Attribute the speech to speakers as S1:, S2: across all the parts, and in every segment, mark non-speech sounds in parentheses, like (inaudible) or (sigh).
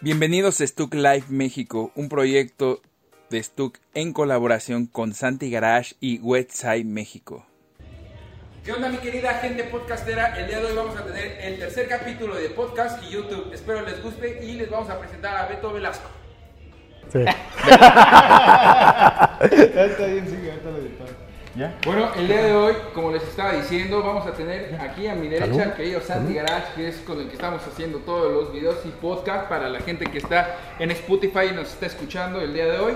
S1: Bienvenidos a Stuck Live México, un proyecto de Stuck en colaboración con Santi Garage y Westside México. ¿Qué onda mi querida gente podcastera? El día de hoy vamos a tener el tercer capítulo de podcast y YouTube. Espero les guste y les vamos a presentar a Beto Velasco.
S2: Sí. (laughs) (laughs)
S3: Está bien, sigue, ahorita lo editamos.
S1: ¿Ya? Bueno, el día de hoy, como les estaba diciendo, vamos a tener aquí a mi derecha al querido Santi Garage, que es con el que estamos haciendo todos los videos y podcast para la gente que está en Spotify y nos está escuchando el día de hoy.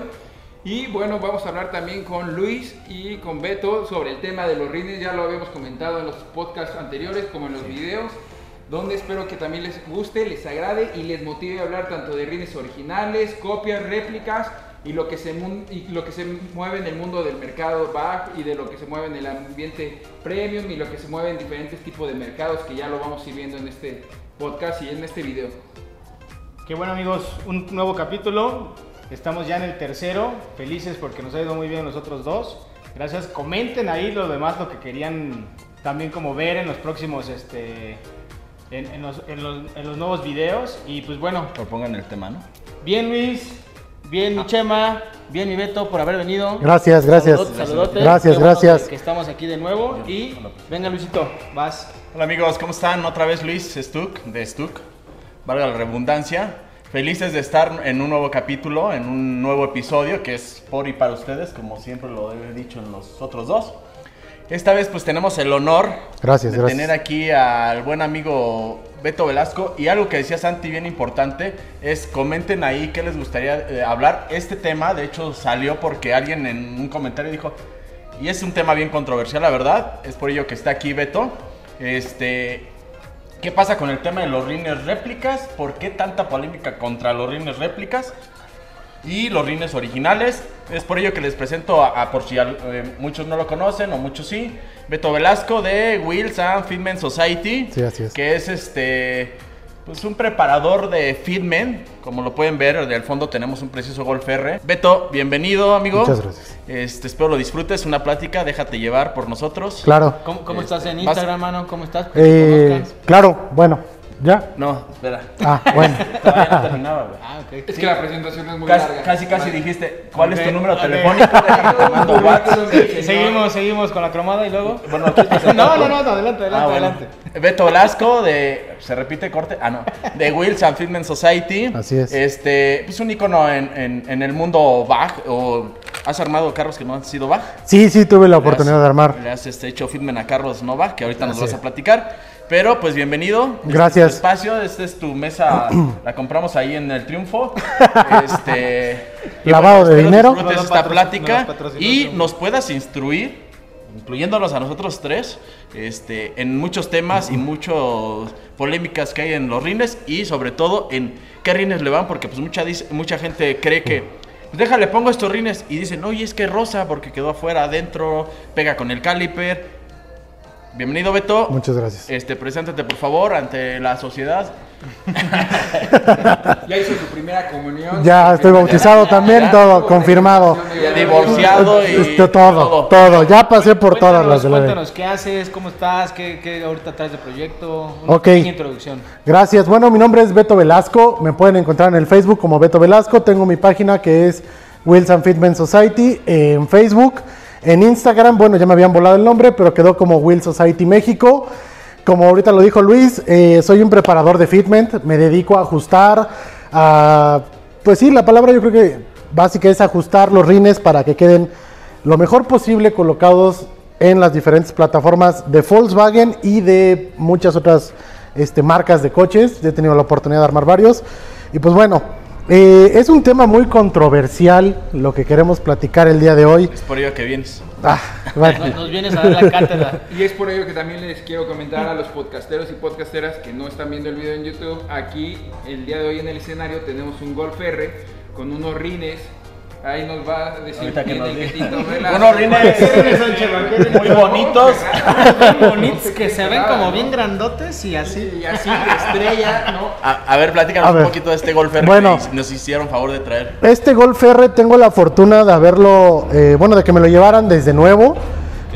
S1: Y bueno, vamos a hablar también con Luis y con Beto sobre el tema de los rines. Ya lo habíamos comentado en los podcasts anteriores como en los videos, donde espero que también les guste, les agrade y les motive a hablar tanto de rines originales, copias, réplicas y lo que se, y lo que se mueve en el mundo del mercado back y de lo que se mueve en el ambiente premium y lo que se mueve en diferentes tipos de mercados que ya lo vamos a ir viendo en este podcast y en este video.
S3: Qué bueno amigos, un nuevo capítulo. Estamos ya en el tercero, felices porque nos ha ido muy bien los otros dos. Gracias, comenten ahí lo demás, lo que querían también como ver en los próximos, este, en, en los, en los- en los nuevos videos. Y pues bueno,
S4: Propongan el tema, ¿no?
S3: bien Luis, bien mi Chema, bien mi Beto por haber venido.
S2: Gracias, gracias.
S3: Saludotes, saludotes.
S2: Gracias,
S3: Qué bueno
S2: gracias.
S3: que- Que estamos aquí de nuevo. Y venga Luisito, vas.
S4: Hola amigos, ¿cómo están? Otra vez Luis Stuck, de Stuck, valga la redundancia. Felices de estar en un nuevo capítulo, en un nuevo episodio que es por y para ustedes, como siempre lo he dicho en los otros dos. Esta vez pues tenemos el honor
S2: Gracias,
S4: de
S2: gracias.
S4: tener aquí al buen amigo Beto Velasco y algo que decía Santi bien importante es comenten ahí qué les gustaría eh, hablar. Este tema de hecho salió porque alguien en un comentario dijo y es un tema bien controversial la verdad, es por ello que está aquí Beto. Este, ¿Qué pasa con el tema de los rines réplicas? ¿Por qué tanta polémica contra los rines réplicas? Y los rines originales. Es por ello que les presento a, a por si al- eh, muchos no lo conocen o muchos sí. Beto Velasco de Wheels and Fitment Society.
S2: Sí, así es.
S4: Que es este. Pues un preparador de Fitment. Como lo pueden ver, del fondo tenemos un precioso Golf R. Beto, bienvenido, amigo.
S2: Muchas gracias.
S4: Este, espero lo disfrutes. Una plática, déjate llevar por nosotros.
S2: Claro.
S3: ¿Cómo, cómo
S4: Este,
S3: estás en
S4: vas-
S3: Instagram, mano? ¿Cómo estás?
S2: Eh, claro, bueno, ya.
S4: No, espera.
S2: Ah, bueno. (laughs)
S4: Todavía no terminaba, güey.
S3: Ah, ok.
S1: Es que la presentación es muy
S4: Casi,
S1: larga.
S4: casi, casi dijiste, ¿cuál es tu número telefónico?
S3: Seguimos, seguimos con la cromada y luego. (laughs)
S4: Bueno, ¿qué estás
S3: No, no, no, adelante, adelante,
S4: Ah, bueno.
S3: adelante.
S4: Beto Velasco de. ¿Se repite corte? Ah, no. De Wheels and Fitment Society.
S2: Así es.
S4: Este. Es un icono en, en, en el mundo Bach. O has armado carros que no han sido Bach.
S2: Sí, sí, tuve la
S4: has-
S2: oportunidad de armar.
S4: Le has este, hecho Fitment a carros no Bach, que ahorita nos vas a platicar. Pero pues bienvenido. Este
S2: Gracias.
S4: es tu espacio, esta es tu mesa. la compramos ahí en el Triunfo. (laughs) Este. y
S2: Lavado de dinero.
S4: esta plática y nos puedas instruir, incluyéndonos a nosotros tres, este, en muchos temas y muchas polémicas que hay en los rines y sobre todo en qué rines le van, porque pues mucha, mucha gente cree que pues déjale, pongo estos rines y dicen, oye, es que es rosa porque quedó afuera, adentro, pega con el caliper. Bienvenido, Beto.
S2: Muchas gracias.
S4: Este, preséntate por favor ante la sociedad. (laughs)
S1: Ya hizo su primera comunión.
S2: Ya estoy bautizado también,
S4: Ya.
S2: todo confirmado.
S4: Ya divorciado y
S2: Este, todo, todo. Ya pasé por todas las de la.
S3: Cuéntanos, ¿qué haces? ¿Cómo estás? ¿Qué, qué ahorita traes de proyecto? Una
S2: Ok.
S3: introducción.
S2: Gracias. Bueno, mi nombre es Beto Velasco. Me pueden encontrar en el Facebook como Beto Velasco. Tengo mi página que es and Fitment Society en Facebook. En Instagram, bueno, ya me habían volado el nombre, pero quedó como Wheels Society México. Como ahorita lo dijo Luis, eh, soy un preparador de fitment. Me dedico a ajustar. Pues sí, la palabra yo creo que básica es ajustar los rines para que queden lo mejor posible colocados en las diferentes plataformas de Volkswagen y de muchas otras este, marcas de coches. He tenido la oportunidad de armar varios. Y pues bueno, eh, es un tema muy controversial lo que queremos platicar el día de hoy.
S4: Es por ello que vienes.
S2: Ah.
S3: Nos, nos vienes a dar la cátedra.
S1: Y es por ello que también les quiero comentar a los podcasteros y podcasteras que no están viendo el video en YouTube. Aquí, el día de hoy en el escenario, tenemos un Golf R con unos rines. Ahí nos va a decir
S4: Ahorita que nos diga. (laughs) Unos rines muy bonitos. (laughs)
S3: Bonitos que se ven como bien grandotes y así.
S1: Y así, estrella, ¿no?
S4: A, a ver, platícanos
S2: A ver.
S4: un poquito de este Golf R
S2: Bueno.
S4: que nos hicieron favor de traer.
S2: Este Golf R tengo la fortuna de haberlo, eh, bueno, de que me lo llevaran desde nuevo.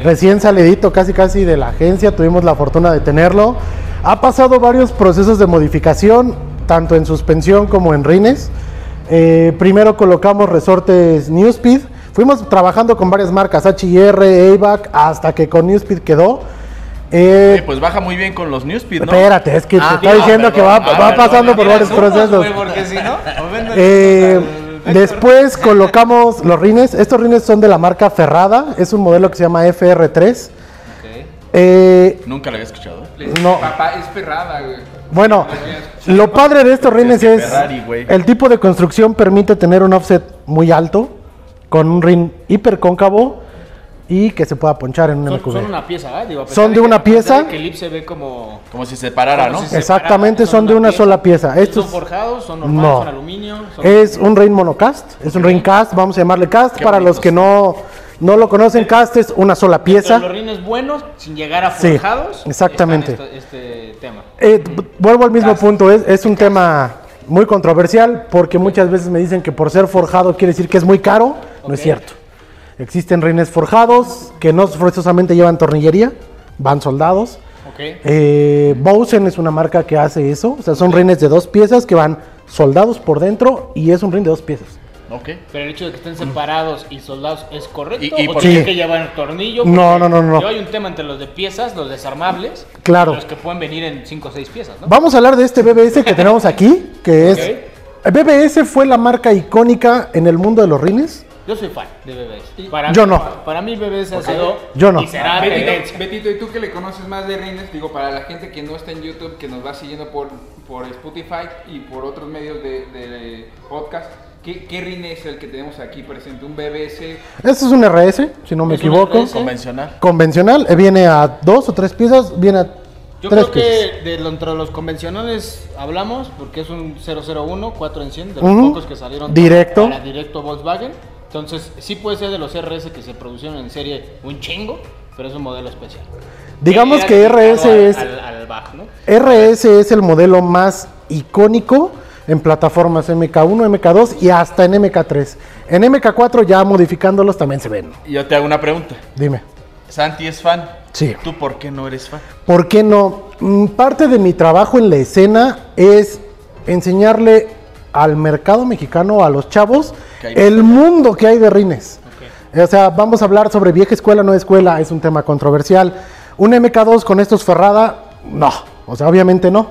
S2: Recién salidito casi casi de la agencia, tuvimos la fortuna de tenerlo. Ha pasado varios procesos de modificación. tanto en suspensión como en rines. Eh, primero colocamos resortes Newspeed. Fuimos trabajando con varias marcas, HIR, AVAC, hasta que con Newspeed quedó. Eh,
S4: Oye, pues baja muy bien con los Newspeed, ¿no?
S2: Espérate, es que
S4: Ah,
S2: te está
S4: no,
S2: diciendo que va,
S4: Ah,
S2: va
S4: perdón,
S2: pasando por varios procesos.
S3: porque si no, (laughs)
S2: Eh, después colocamos los rines. Estos rines son de la marca Ferrada. Es un modelo que se llama FR3.
S3: Ok.
S2: Eh,
S4: Nunca lo había escuchado.
S2: No.
S1: Papá, es ferrada, güey.
S2: Bueno, lo padre de estos rines
S4: que
S2: es
S4: Ferrari,
S2: el tipo de construcción permite tener un offset muy alto con un rin hiper cóncavo y que se pueda ponchar en un
S3: Son,
S2: MQB.
S3: son una pieza, pesar
S2: Son de una pieza.
S3: de Que el lip se ve como.
S4: Como si se parara, ¿no?
S3: si se
S2: Exactamente,
S3: separara,
S2: son de una sola pieza.
S3: ¿Estos son forjados, son normales,
S2: No.
S3: son aluminio. Son...
S2: Es un ring monocast, es un ring cast, vamos a llamarle cast.
S4: Qué
S2: Para los que no, no lo conocen, cast es una sola pieza.
S3: Los rines buenos, sin llegar a
S2: Sí,
S3: forjados.
S2: exactamente.
S3: están esto- este tema.
S2: Eh, vuelvo al mismo punto, es, es un tema muy controversial porque muchas veces me dicen que por ser forjado quiere decir que es muy caro. No es cierto. Existen rines forjados que no forzosamente llevan tornillería, van soldados.
S3: Ok.
S2: Eh, Bowsen es una marca que hace eso, o sea, son rines de dos piezas que van soldados por dentro y es un rin de dos piezas.
S4: Ok.
S3: Pero el hecho de que estén separados y soldados es correcto.
S4: Y- y
S3: ¿O
S4: por-
S3: tiene
S2: Sí.
S3: que llevar tornillo?
S2: No, no, no, no.
S3: yo hay un tema entre los de piezas, los desarmables.
S2: Claro.
S3: y los que pueden venir en 5 o 6 piezas, ¿no?
S2: Vamos a hablar de este BBS que (laughs) tenemos aquí, que es...
S3: Ok.
S2: BBS fue la marca icónica en el mundo de los rines.
S3: Yo soy fan de BBS. Para
S2: Yo
S3: mí,
S2: no.
S3: Para mí BBS ha sido
S2: Yo no.
S3: y será
S1: Betito,
S3: tendencia.
S1: Betito, ¿y tú que le conoces más de rines? Digo, para la gente que no está en YouTube, que nos va siguiendo por, por Spotify y por otros medios de, de podcast, ¿qué, ¿qué rin es el que tenemos aquí presente? ¿Un BBS?
S2: Este es un RS, si no me
S3: Es un
S2: equivoco.
S3: RS.
S4: Convencional.
S2: Convencional, eh, viene a dos o tres piezas, viene a
S3: Yo
S2: tres
S3: creo
S2: piezas.
S3: que de lo- entre los convencionales hablamos, porque es un 001, 4 en 100, de los pocos que salieron
S2: Directo.
S3: para directo Volkswagen. Entonces, sí puede ser de los RS que se produjeron en serie un chingo, pero es un modelo especial.
S2: Digamos que RS
S3: al-
S2: es
S3: Al, al bajo, ¿no?
S2: RS es el modelo más icónico en plataformas MK1, MK2 y hasta en MK3. En MK4 ya modificándolos también se ven.
S4: Yo te hago una pregunta.
S2: Dime.
S4: Santi es fan.
S2: Sí.
S4: ¿Tú por qué no eres fan?
S2: ¿Por qué no? Mm, Parte de mi trabajo en la escena es enseñarle al mercado mexicano, a los chavos, el mundo que hay de rines. O sea, vamos a hablar sobre vieja escuela, no escuela, es un tema controversial. Un MK2 con estos Ferrada, no. O sea, obviamente no.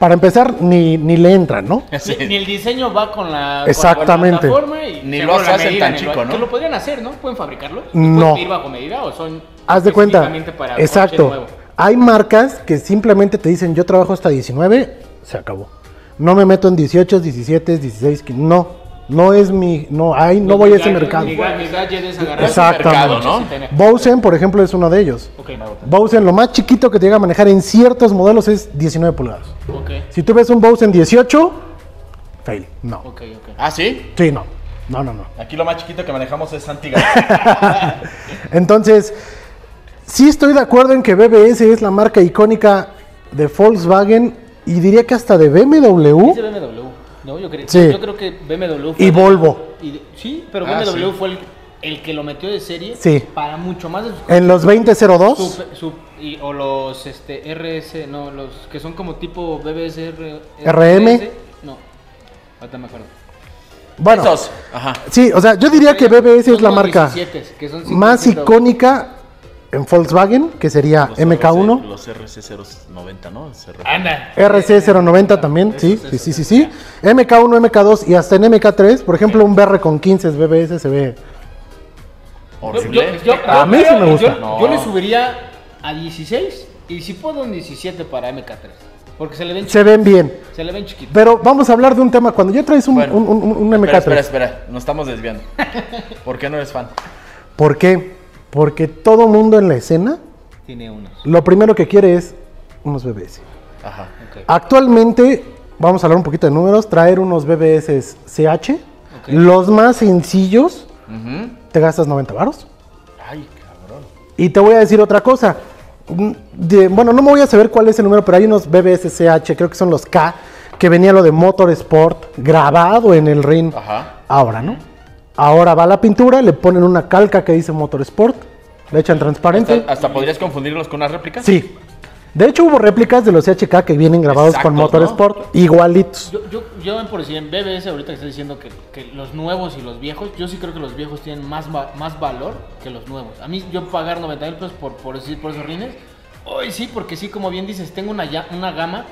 S2: Para empezar, ni, ni le entran, ¿no?
S4: Sí.
S3: Ni, ni el diseño va con la,
S2: Exactamente.
S3: con la plataforma y
S4: Ni
S3: la
S4: hacen
S3: medida
S4: tan chico,
S3: ba-
S4: ¿no?
S3: Que lo podrían hacer, ¿no? ¿Pueden fabricarlo? ¿Y
S2: No.
S3: ¿Pueden pedir bajo medida o son
S2: Haz de cuenta.
S3: para
S2: Exacto.
S3: nuevo?
S2: Hay marcas que simplemente te dicen, yo trabajo hasta 19, se acabó. No me meto en 18, 17, 16, 15. No, no es mi, no, hay, no voy a ese mercado.
S3: Mi, es agarrar
S2: Exactamente.
S3: mercado, ¿no?
S2: Bowsen, por ejemplo, es uno de ellos.
S3: Ok,
S2: Bowsen, lo más chiquito que te llega a manejar en ciertos modelos es 19 pulgadas.
S3: ok,
S2: Si tú ves un Bowsen 18, fail. No.
S3: ok, ok.
S4: ¿Ah, sí?
S2: Sí, no. No, no, no.
S4: Aquí lo más chiquito que manejamos es Santi García. (laughs)
S2: Entonces, sí estoy de acuerdo en que BBS es la marca icónica de Volkswagen y diría que hasta de BMW.
S3: Dice BMW. No, yo, creo,
S2: Sí.
S3: yo creo que BMW
S2: Y Volvo.
S3: y de- sí, pero
S4: Ah,
S3: BMW
S4: sí.
S3: fue el, el que lo metió de serie
S2: Sí.
S3: para mucho más de sus
S2: En los 2002.
S3: Su- su- y- o los este, RS, no, los que son como tipo BBS R-
S2: RM.
S3: No, ahorita me acuerdo.
S2: Bueno,
S4: Esos. Ajá.
S2: sí, o sea, yo diría que BBS es la marca
S3: 17, que son
S2: más
S3: 50.
S2: icónica en Volkswagen, que sería
S4: Los
S2: MK1.
S4: RC, Los RC090, ¿no?
S3: Anda.
S2: RC090 también, sí, sí, sí, sí, sí. MK1, MK2 y hasta en MK3, por ejemplo, un BR con 15 es BBS se ve.
S4: Horrible.
S3: yo- yo-
S2: A mí sí me gusta.
S3: Yo, le subiría a 16 y si puedo un 17 para MK3. Porque se le ven,
S2: Se ven bien.
S3: se le ven chiquitos.
S2: Pero vamos a hablar de un tema. Cuando ya traes un,
S4: Bueno.
S2: un- un- un
S4: Espera,
S2: MK3.
S4: espera, espera. Nos estamos desviando. ¿Por qué no eres fan?
S2: ¿Por qué? Porque todo mundo en la escena
S3: Tiene unos.
S2: lo primero que quiere es unos BBS.
S4: Ajá.
S3: Ok.
S2: Actualmente, vamos a hablar un poquito de números, traer unos BBS CH, los más sencillos,
S4: Ujú.
S2: te gastas 90 varos.
S4: Ay, cabrón.
S2: Y te voy a decir otra cosa. Mm, de- bueno, no me voy a saber cuál es el número, pero hay unos BBS CH, creo que son los K, que venía lo de Motorsport grabado en el ring.
S4: Ajá.
S2: Ahora, ¿no? Ahora va la pintura, le ponen una calca que dice Motorsport, le echan transparente.
S4: ¿Hasta, hasta podrías confundirlos con una réplica?
S2: Sí. De hecho, hubo réplicas de los CHK que vienen grabados con
S4: Exactos, ¿no?
S2: Motorsport, igualitos.
S3: Yo, yo, yo por decir, en BBS ahorita que está diciendo que, que los nuevos y los viejos, yo sí creo que los viejos tienen más, más valor que los nuevos. A mí yo pagar 90 mil pesos por, por, decir, por esos rines, hoy sí, porque sí, como bien dices, tengo una, ya- una gama,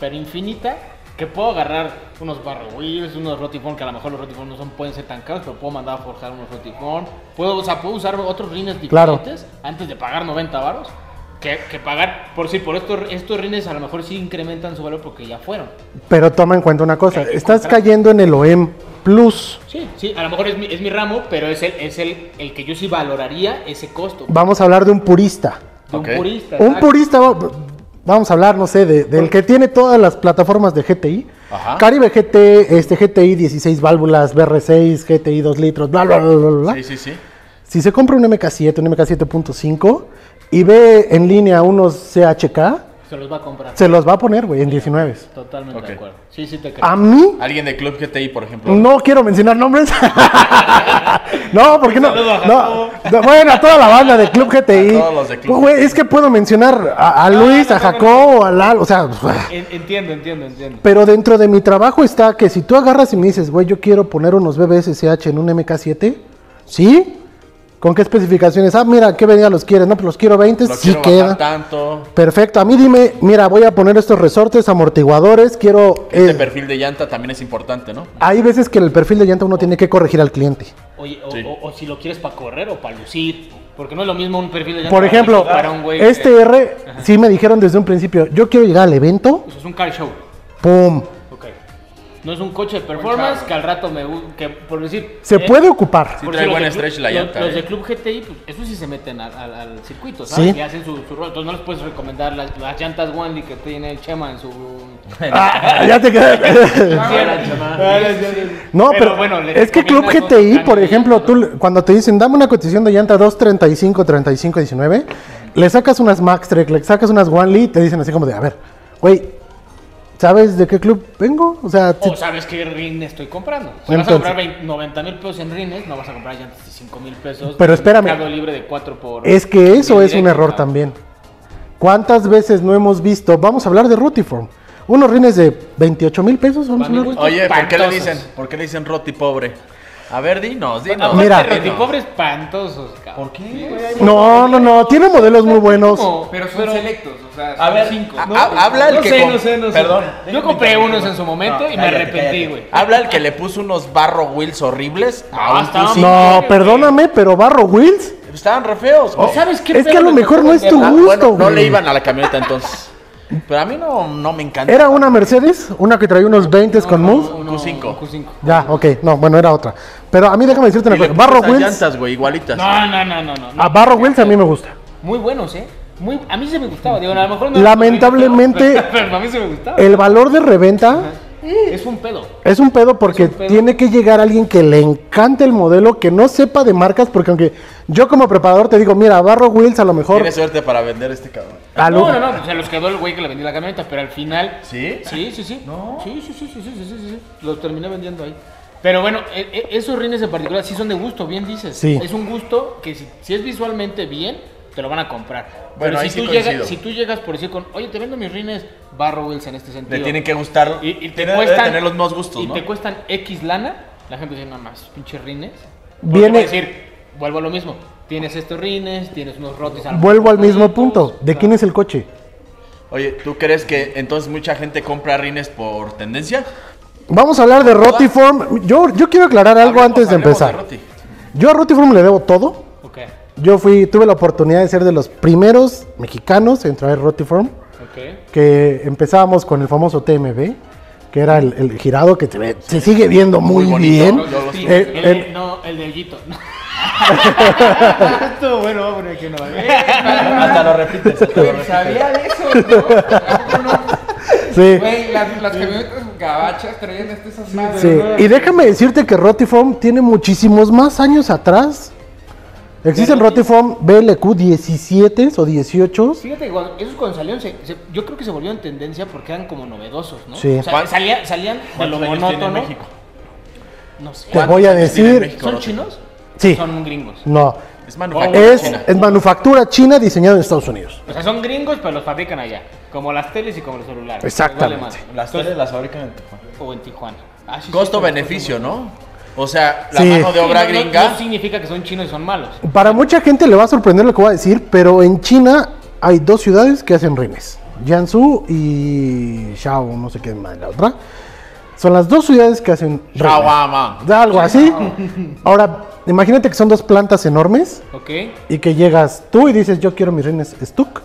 S3: pero infinita, que puedo agarrar unos barro wheels, unos rotiform, que a lo mejor los rotiform no son, pueden ser tan caros, pero puedo mandar a forjar unos rotiform. Puedo, o sea, puedo usar otros rines
S2: Claro.
S3: diferentes antes de pagar 90 baros. Que, que pagar, por si por estos, estos rines a lo mejor sí incrementan su valor porque ya fueron.
S2: Pero toma en cuenta una cosa,
S3: que
S2: estás
S3: comprar.
S2: cayendo en el OEM Plus.
S3: Sí, sí, a lo mejor es mi, es mi ramo, pero es el, es el, el que yo sí valoraría ese costo.
S2: Vamos a hablar de un purista.
S3: De un purista.
S2: Un
S3: exacto.
S2: purista, vamos a hablar, no sé, de- del que tiene todas las plataformas de GTI.
S4: Ajá.
S2: Caribe GT, este GTI 16 válvulas, BR6, GTI 2 litros, bla, bla, bla, bla, bla.
S4: Sí, sí, sí.
S2: Si se compra un MK7, un MK7.5 y ve en línea unos CHK,
S3: Se los va a comprar.
S2: se los va a poner, güey, en 19.
S3: Totalmente de acuerdo. Sí, sí te creo.
S2: A mí,
S4: Alguien de Club GTI, por ejemplo.
S2: no quiero mencionar nombres. (laughs) no, porque no, no, no, Bueno, a toda la banda de Club GTI.
S4: A todos los de Club.
S2: Güey, es que puedo mencionar a, a Luis, a Jacobo, a Lalo, o sea.
S3: En- entiendo, entiendo, entiendo.
S2: Pero dentro de mi trabajo está que si tú agarras y me dices, güey, yo quiero poner unos BBSCH en un MK7, ¿sí? ¿Con qué especificaciones? Ah, mira, ¿qué venía los quieres? No, pues los quiero 20,
S4: Lo
S2: sí
S4: quiero
S2: queda.
S4: tanto.
S2: Perfecto, a mí dime, mira, voy a poner estos resortes, amortiguadores, quiero...
S4: Este
S2: eh,
S4: perfil de llanta también es importante, ¿no?
S2: hay veces que el perfil de llanta uno tiene que corregir al cliente.
S3: Oye, o,
S4: Sí.
S3: o- o si lo quieres para correr o para lucir. Porque no es lo mismo un perfil de llanta
S2: Por ejemplo,
S3: para un güey que-
S2: este R, sí me dijeron desde un principio, yo quiero llegar al evento,
S3: Pues es un car show.
S2: ¡pum!
S3: No es un coche de performance que al rato me que por decir
S2: Se
S3: eh,
S2: puede ocupar.
S4: Sí trae buen
S3: de Club-
S4: stretch la llanta,
S3: Los, de Club GTI, pues esos sí se meten al, al- al circuito, ¿sabes?
S2: Sí.
S3: Y hacen su, su rol. Entonces no les puedes recomendar las, las llantas Wandy que tiene el Chema en su. (laughs)
S2: Ah, ya te quedé. No, pero,
S3: bueno,
S2: es que Club GTI, por ejemplo, tú cuando te dicen dame una cotización de llanta 235, 35, 19, le sacas unas Max Trek, le sacas unas One Lee, te dicen así como de, a ver, güey, ¿sabes de qué club vengo? O sea, si-
S3: O sabes qué rin estoy comprando. Si
S2: Entonces-
S3: vas a comprar 20 90 mil pesos en rines, no vas a comprar llantas de 5 mil pesos.
S2: Pero espérame.
S3: Libre de 4 por.
S2: es que eso es un error
S3: ¿no?
S2: también. ¿Cuántas veces no hemos visto? Vamos a hablar de Rutiform. Unos rines de 28 mil pesos, vamos a hablar.
S3: gusto,
S4: Oye, ¿por qué le dicen? ¿Por qué le dicen roti pobre? A ver, dinos, dinos.
S3: Aparte,
S2: Mira.
S3: rotipobre espantosos, cabrón.
S4: ¿Por qué?
S2: No, no, no, tiene modelos muy buenos.
S1: Pero son selectos, o sea,
S4: A
S1: son
S4: ver,
S1: cinco.
S4: a-
S1: ¿no?
S4: a- habla el
S3: no
S4: que
S3: sé, no sé, no sé.
S4: Perdón.
S3: Yo compré unos en su momento y me arrepentí, güey.
S4: Habla el que le puso unos barro wheels horribles a
S3: Ah,
S4: un
S3: estaban
S4: Q5.
S2: No, perdóname, pero Barro Wheels
S4: Estaban re feos, güey.
S3: ¿Sabes qué?
S2: es que a lo
S3: me
S2: mejor no es tu?
S4: Ah,
S2: gusto,
S4: bueno, no le iban a la camioneta entonces. Pero a mí no, no me encanta.
S2: Era una Mercedes, una que traía unos 20 con Move.
S3: Uno-
S4: Q5.
S3: un Q5.
S2: Ya, ok, no, bueno, era otra. Pero a mí déjame decirte una cosa. Barro Wheels,
S4: llantas, güey, igualitas.
S3: No, no, no, no, no. no.
S2: a Barro Wheels a mí me gusta.
S3: Muy buenos, ¿eh? Muy, a mí se me gustaba. Digo, a lo mejor no
S2: Lamentablemente-
S3: Pero, pero a mí se me gustaba.
S2: El valor de reventa
S3: Es un pedo.
S2: es un pedo porque
S3: Es un pedo.
S2: tiene que llegar alguien que le encante el modelo, que no sepa de marcas, porque aunque yo como preparador te digo, mira, Barro Wheels a lo mejor...
S4: Tiene suerte para vender este cabrón.
S2: a lo-
S3: No, no, no. Se los quedó el güey que le vendí la camioneta, pero al final.
S4: ¿Sí?
S3: Sí, sí, sí. Sí, sí, sí, sí, sí, sí, sí, sí. Los terminé vendiendo ahí. Pero bueno, e- e- esos rines en particular sí son de gusto, bien dices.
S2: Sí.
S3: Es un gusto que si, si es visualmente bien, te lo van a comprar.
S4: Bueno,
S3: Pero
S4: ahí
S3: si,
S4: sí
S3: tú llegas, si tú llegas por decir con, oye, te vendo mis rines Barro Wheels en este sentido.
S4: Le tienen que gustar.
S3: y, y te
S4: tiene- debe
S3: cuestan,
S4: tener los mismos gustos,
S3: y
S4: ¿no?
S3: te cuestan X lana, la gente dice nada más, pinches rines.
S2: Viene-
S3: Viene a decir, vuelvo a lo mismo. Tienes estos rines, tienes unos rotis.
S2: Vuelvo al mismo punto. ¿De quién es el coche?
S4: Oye, ¿tú crees que entonces mucha gente compra rines por tendencia?
S2: Vamos a hablar de Rotiform. Yo, yo quiero aclarar algo antes de empezar. Yo a Rotiform le debo todo. Yo fui, tuve la oportunidad de ser de los primeros mexicanos en traer Rotiform.
S3: ok.
S2: que empezábamos con el famoso TMB, que era el, el girado que se, ve- se sigue viendo muy,
S4: Muy bonito,
S2: bien.
S4: ¿no? Yo
S3: Sí,
S2: Eh,
S3: el,
S2: eh,
S3: de- no, el del. (laughs) Estuvo bueno, vamos a poner aquí una vez.
S4: Hasta lo repites. hasta lo repites.
S1: sabía de eso, ¿no? (laughs)
S2: sí,
S1: Güey, las, las camionetas gabachas traían este, esas madres.
S2: sí.
S1: ¿no?
S2: Y déjame decirte que Rotiform tiene muchísimos más años atrás. Existen Rotiform BLQ 17 o 18.
S3: Fíjate, esos cuando salieron, se- se- yo creo que se volvieron tendencia porque eran como novedosos, ¿no?
S2: Sí.
S3: O sea, salía- salían de lo
S4: ¿Cuántos años tiene
S3: monótono.
S4: México?
S3: No sé.
S2: Te voy a decir.
S4: México?
S3: ¿Son chinos?
S2: Sí.
S3: Son gringos.
S2: No,
S4: Es manufactura
S2: Es,
S4: china.
S2: es manufactura china diseñada en Estados Unidos.
S3: O sea, son gringos, pero los fabrican allá. Como las teles y como los celulares.
S2: Exactamente.
S4: Las teles las fabrican en Tijuana.
S3: O en Tijuana. Ah, sí, sí,
S4: Costo-beneficio, ¿no? O sea, la
S2: Sí.
S4: mano de
S3: Sí,
S4: obra
S3: no- no-
S4: gringa.
S3: No significa que son chinos y son malos.
S2: Para mucha gente le va a sorprender lo que voy a decir, pero en China hay dos ciudades que hacen rines. Jiangsu y Shao, no sé qué más la otra. Son las dos ciudades que hacen. De algo así. Ahora, imagínate que son dos plantas enormes
S3: ¿Ok?
S2: y que llegas tú y dices, yo quiero mis rines Stuck.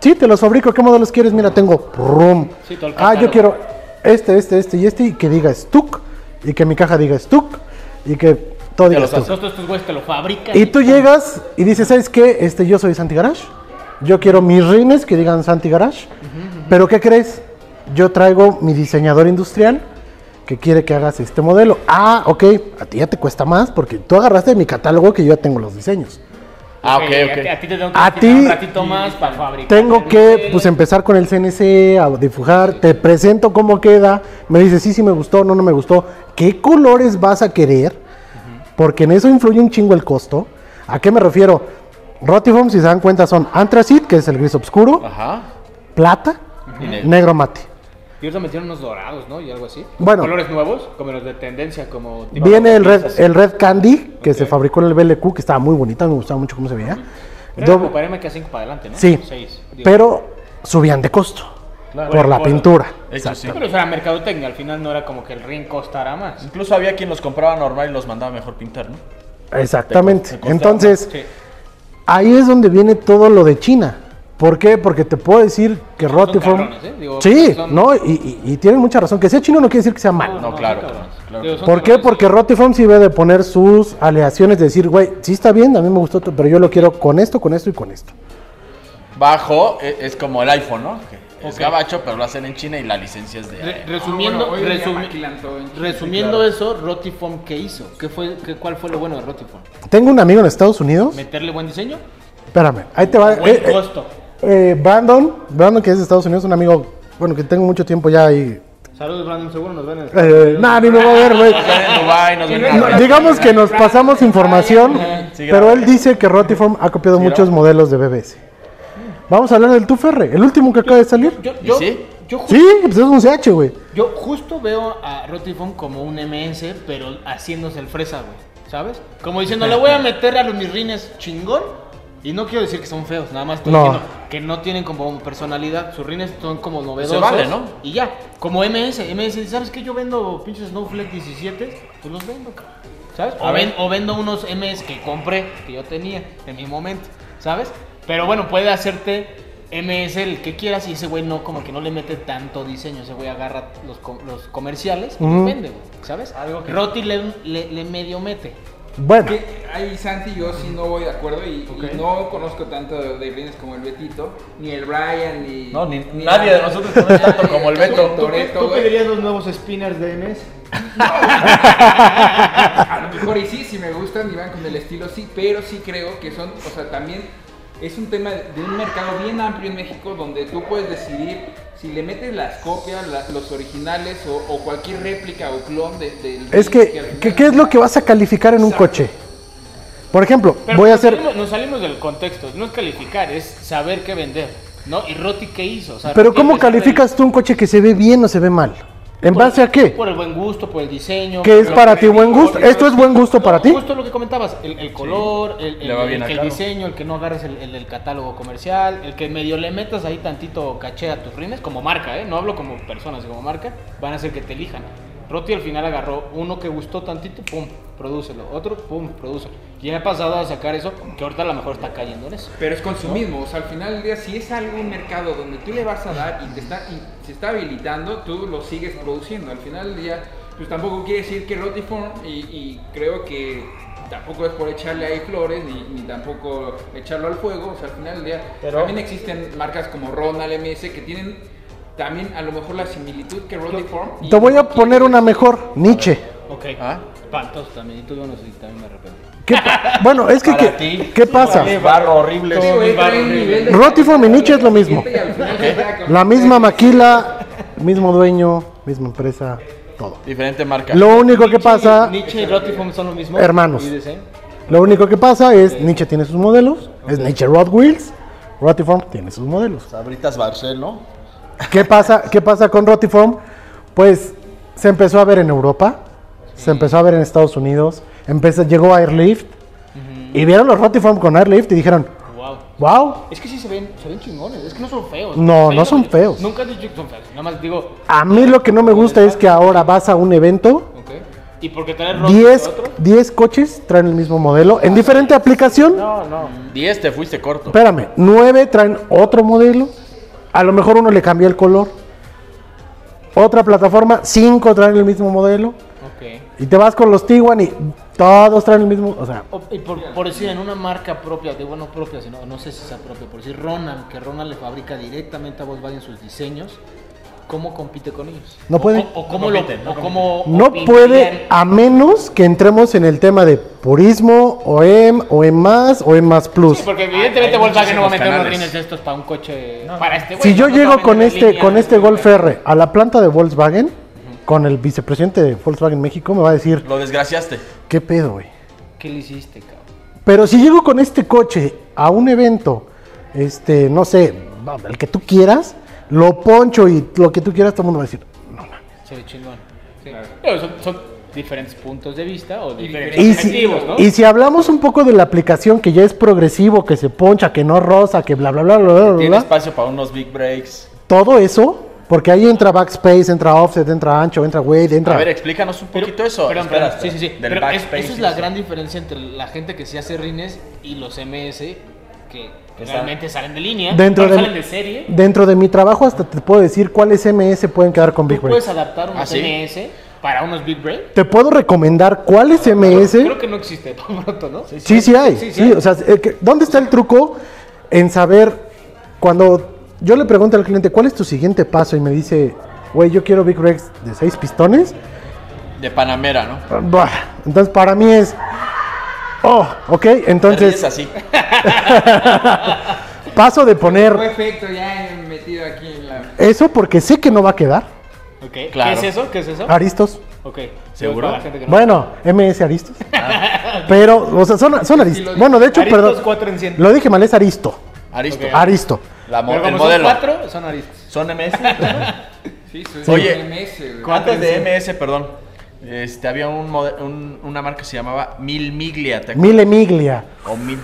S2: Sí, te los fabrico. ¿Qué modelos quieres? Mira, tengo Rum.
S3: Sí, todo el
S2: ah, yo quiero este, este, este y este y que diga Stuck y que mi caja diga Stuck y que todo diga Stuck.
S3: Estos güeyes te lo fabrican.
S2: Y tú llegas y dices, ¿sabes qué? Este, yo soy Santi Garage. Yo quiero mis rines que digan Santi Garage. Pero ¿qué crees? Yo traigo mi diseñador industrial que quiere que hagas este modelo. Ah, ok. A ti ya te cuesta más porque tú agarraste mi catálogo que yo ya tengo los diseños.
S4: Ah, ok,
S3: Ok, A, ti- a ti te tengo que
S2: A
S3: explicar un
S2: ti-
S3: ratito más para fabricar.
S2: Tengo que pues empezar con el CNC, a dibujar, te presento cómo queda, me dices sí, sí me gustó, no, no me gustó, qué colores vas a querer, porque en eso influye un chingo el costo. ¿A qué me refiero? Rotiform, si se dan cuenta, son Anthracite, que es el gris oscuro,
S4: Ajá.
S2: plata,
S4: Y negro.
S2: negro mate.
S3: Y ahorita metieron unos dorados, ¿no? Y algo así.
S2: Bueno.
S3: Colores nuevos, como los de tendencia, como... tipo-
S2: Viene el red, el red Candy, que se fabricó en el BLQ, que estaba muy bonita, me gustaba mucho cómo se veía.
S3: Era
S2: Doble-
S3: como para MK5 para adelante, ¿no?
S2: Sí,
S3: Seis,
S2: pero subían de costo
S4: Claro.
S2: por la
S3: Bueno,
S2: pintura.
S4: Eso sí.
S3: Pero eso era mercadotecnia, al final no era como que el ring costara más.
S4: Incluso había quien los compraba normal y los mandaba mejor pintar, ¿no?
S2: Exactamente. Entonces,
S3: Sí.
S2: ahí es donde viene todo lo de China. ¿Por qué? Porque te puedo decir que Rotiform.
S3: cabrones, ¿eh? Digo,
S2: sí,
S3: son-
S2: no, y, y- y tienen mucha razón. Que sea chino no quiere decir que sea malo.
S4: No, claro, claro.
S3: Digo,
S2: ¿Por qué? Porque. Rotiform sí debe de poner sus aleaciones, de decir, güey, sí está bien, a mí me gustó, pero yo lo quiero con esto, con esto y con esto.
S4: Bajo e- es como el iPhone, ¿no? Es
S3: Ok.
S4: gabacho, pero lo hacen en China y la licencia es de.
S3: Re- resumiendo,
S1: Ah, bueno,
S3: resumi- resumiendo
S1: sí,
S3: eso, Rotiform, ¿qué hizo? ¿Qué fue, qué, ¿Cuál fue lo bueno de Rotiform?
S2: Tengo un amigo en Estados Unidos.
S3: ¿Meterle buen diseño?
S2: Espérame, ahí te va.
S3: Buen
S2: eh, eh,
S3: costo.
S2: eh, Brandon, Brandon que es de Estados Unidos, un amigo, bueno, que tengo mucho tiempo ya ahí.
S3: Saludos, Brandon, seguro nos ven en el...
S2: Eh, nah, ni me va a ver, güey. No, digamos que nos pasamos información, pero él dice que Rotiform ha copiado muchos modelos de BBS. Vamos a hablar del Tuferre, el último que acaba de salir.
S3: Yo,
S4: ¿Y
S3: yo,
S4: sí?
S3: yo,
S2: Sí, pues es un CH, güey.
S3: yo justo veo a Rotiform como un MS, pero haciéndose el fresa, güey. ¿Sabes? Como diciendo, le voy a meter a los mis rines chingón. Y no quiero decir que son feos, nada más estoy
S2: No.
S3: diciendo que no tienen como personalidad. Sus rines son como novedosos.
S4: vale, ¿no?
S3: Y ya, como MS. MS, ¿sabes qué? Yo vendo pinches Snowflake 17, pues los vendo, cabrón. ¿Sabes? O, ven- o vendo unos MS que compré, que yo tenía en mi momento, ¿sabes? Pero bueno, puede hacerte MS el que quieras y ese güey no, como que no le mete tanto diseño. Ese güey agarra los, los comerciales y los vende, güey, ¿sabes? Algo que Roti le, le- le medio mete.
S2: Bueno,
S1: Que ahí Santi yo sí no voy de acuerdo y, y no conozco tanto de rines como el Betito, ni el Brian, ni...
S4: No, ni- nadie de nosotros conoce tanto como el Beto.
S1: Toretto, güey.
S3: pedirías los nuevos spinners de MS?
S1: A lo mejor y sí, si me gustan y van con el estilo, sí, pero sí creo que son, o sea, también es un tema de un mercado bien amplio en México donde tú puedes decidir si le metes las copias, la- los originales o, o cualquier réplica o clon de, del
S2: es
S1: rin
S2: que, ¿qué, es lo que vas a calificar en un
S1: Exacto.
S2: coche? Por ejemplo,
S3: Pero
S2: voy a hacer...
S3: Salimos, nos salimos del contexto. No es calificar, es saber qué vender. ¿No? ¿Y Roti qué hizo? O sea,
S2: Pero ¿cómo calificas tú un coche que se ve bien o se ve mal? ¿En
S3: por-
S2: base a qué?
S3: Por el buen gusto, por el diseño.
S2: ¿Qué es para ti buen gusto? ¿Esto es buen gusto para ti?
S3: Justo lo que comentabas, el, el color, el, el- diseño, el que no agarres el catálogo comercial, el que medio le metas ahí tantito caché a tus rines, como marca, ¿eh? No hablo como personas, como marca, van a hacer que te elijan. Roti al final agarró uno que gustó tantito, pum, prodúcelo. Otro, pum, prodúcelo. Y ha pasado a sacar eso, que ahorita a lo mejor está cayendo en eso.
S1: Pero es consumismo, o sea, al final del día, si es algo, un mercado donde tú le vas a dar y te está, y se está habilitando, tú lo sigues produciendo. Al final del día, pues tampoco quiere decir que Rotiform, y, y creo que tampoco es por echarle ahí flores, ni, ni tampoco echarlo al fuego, o sea, al final del día, también existen marcas como Ronald MS que tienen también a lo mejor la similitud que Rotiform. y
S2: Te voy a poner una mejor, Nietzsche.
S3: Ok.
S4: ¿Ah?
S3: Pantos también, y tú bueno, sí, también me arrepiento.
S2: ¿Qué (laughs) bueno, es que, ¿qué,
S4: ti.
S2: qué pasa?
S4: Vale, barro horrible.
S2: Rotiform y Nietzsche es lo mismo. La misma maquila, mismo dueño, misma empresa, todo.
S4: Diferente marca.
S2: Lo único que
S3: Nietzsche
S2: pasa,
S3: y- Nietzsche y Rotiform son lo mismo.
S2: Hermanos. Lo único que pasa es, Nietzsche tiene sus modelos, es Nietzsche Rod Wheels, Rotiform tiene sus modelos.
S4: Sabritas Barcel, ¿no?
S2: ¿Qué pasa, ¿Qué pasa con Rotiform? Pues se empezó a ver en Europa, se empezó a ver en Estados Unidos, empezó, llegó Airlift y vieron los Rotiform con Airlift y dijeron,
S3: Wow.
S2: wow,
S3: Es que sí se ven, se ven chingones, es que no son feos.
S2: No, no son feos.
S3: Nunca has dicho que son feos, nada más digo,
S2: a mí lo que no me gusta es que ahora vas a un evento,
S3: ok. ¿Y porque trae rojo
S2: 10,
S3: otro?
S2: 10 coches traen el mismo modelo en diferente aplicación.
S3: No, no.
S4: 10 te fuiste corto.
S2: Espérame, 9 traen otro modelo, a lo mejor uno le cambió el color. Otra plataforma, 5 traen el mismo modelo.
S3: Ok.
S2: Y te vas con los Tiguan y todos traen el mismo, o sea,
S3: y por, por decir, en una marca propia, de bueno, propia, sino, no sé si sea propia, por decir Ronan, que Ronan le fabrica directamente a Volkswagen sus diseños, ¿cómo compite con ellos?
S2: No
S3: O-
S2: puede.
S3: O, o cómo lo, o cómo
S2: no puede a menos que entremos en el tema de purismo, o M, o M más, o M más plus.
S3: Sí, porque evidentemente
S4: Hay
S3: Volkswagen no va a meter
S4: muchísimos
S3: unos
S4: canales.
S3: rines de estos para un coche, para este.
S2: Si yo
S3: ¿no? No
S2: llego
S3: a
S2: con este,
S3: línea,
S2: con este. Golf R a la planta de Volkswagen, con el vicepresidente de Volkswagen México, me va a decir,
S4: Lo desgraciaste.
S2: ¿qué pedo, güey?
S3: ¿Qué le hiciste, cabrón?
S2: Pero si llego con este coche a un evento, este, no sé, el que tú quieras, lo poncho y lo que tú quieras, todo el mundo va a decir, no mames.
S3: Se ve chingón. Sí. Pero son, son diferentes puntos de vista o
S1: Y
S3: diferentes
S2: Y si,
S3: objetivos, ¿no?
S2: y si hablamos un poco de la aplicación que ya es progresivo, que se poncha, que no rosa, que bla, bla, bla, bla, bla,
S4: Tiene
S2: bla,
S4: espacio para unos big breaks.
S2: todo eso, porque ahí entra backspace, entra offset, entra ancho, entra weight, entra...
S4: A ver, explícanos un poquito eso. Espera,
S3: perdón, sí, sí, sí.
S4: Del
S3: Pero es- esa es la
S4: eso.
S3: gran diferencia entre la gente que se hace rines y los MS que realmente salen de línea,
S2: dentro, de,
S3: salen de serie.
S2: dentro de mi trabajo hasta te puedo decir cuáles MS pueden quedar con Big
S3: puedes
S2: Break.
S3: adaptar unos
S4: ¿Ah, sí?
S3: MS para unos Big Break.
S2: Te puedo recomendar cuáles MS...
S3: Creo que no existe (laughs) tan pronto, ¿no?
S2: Sí, sí hay.
S3: Sí,
S2: Sí,
S3: sí.
S2: o sea, eh, ¿dónde está el truco en saber cuando yo le pregunto al cliente cuál es tu siguiente paso y me dice, güey, yo quiero Big Rex de seis pistones?
S4: De Panamera, ¿no?
S2: Entonces para mí es, oh, ok, entonces
S4: así. (laughs)
S2: paso de poner
S1: efecto ya metido aquí en la.
S2: eso porque sé que no va a quedar.
S3: Ok,
S4: Claro.
S3: ¿Qué es eso? ¿Qué es eso?
S2: Aristos.
S3: Ok.
S4: ¿Seguro?
S3: No-
S2: Bueno, MS Aristos. (laughs) Pero, o sea, son, son Aristos. Bueno, de hecho,
S3: Aristos
S2: perdón.
S3: 4 en 100.
S2: Lo dije mal, es Aristo.
S4: Aristo.
S2: Aristo.
S4: La mo-
S3: Pero
S4: el
S3: como son
S4: modelo.
S3: cuatro, son aristos.
S4: ¿Son MS?
S1: Sí, soy
S4: Oye,
S1: MS.
S4: Antes de MS, perdón. Este, había un, un- una marca que se llamaba Mil Miglia.
S2: Mille Miglia.
S4: O Mil.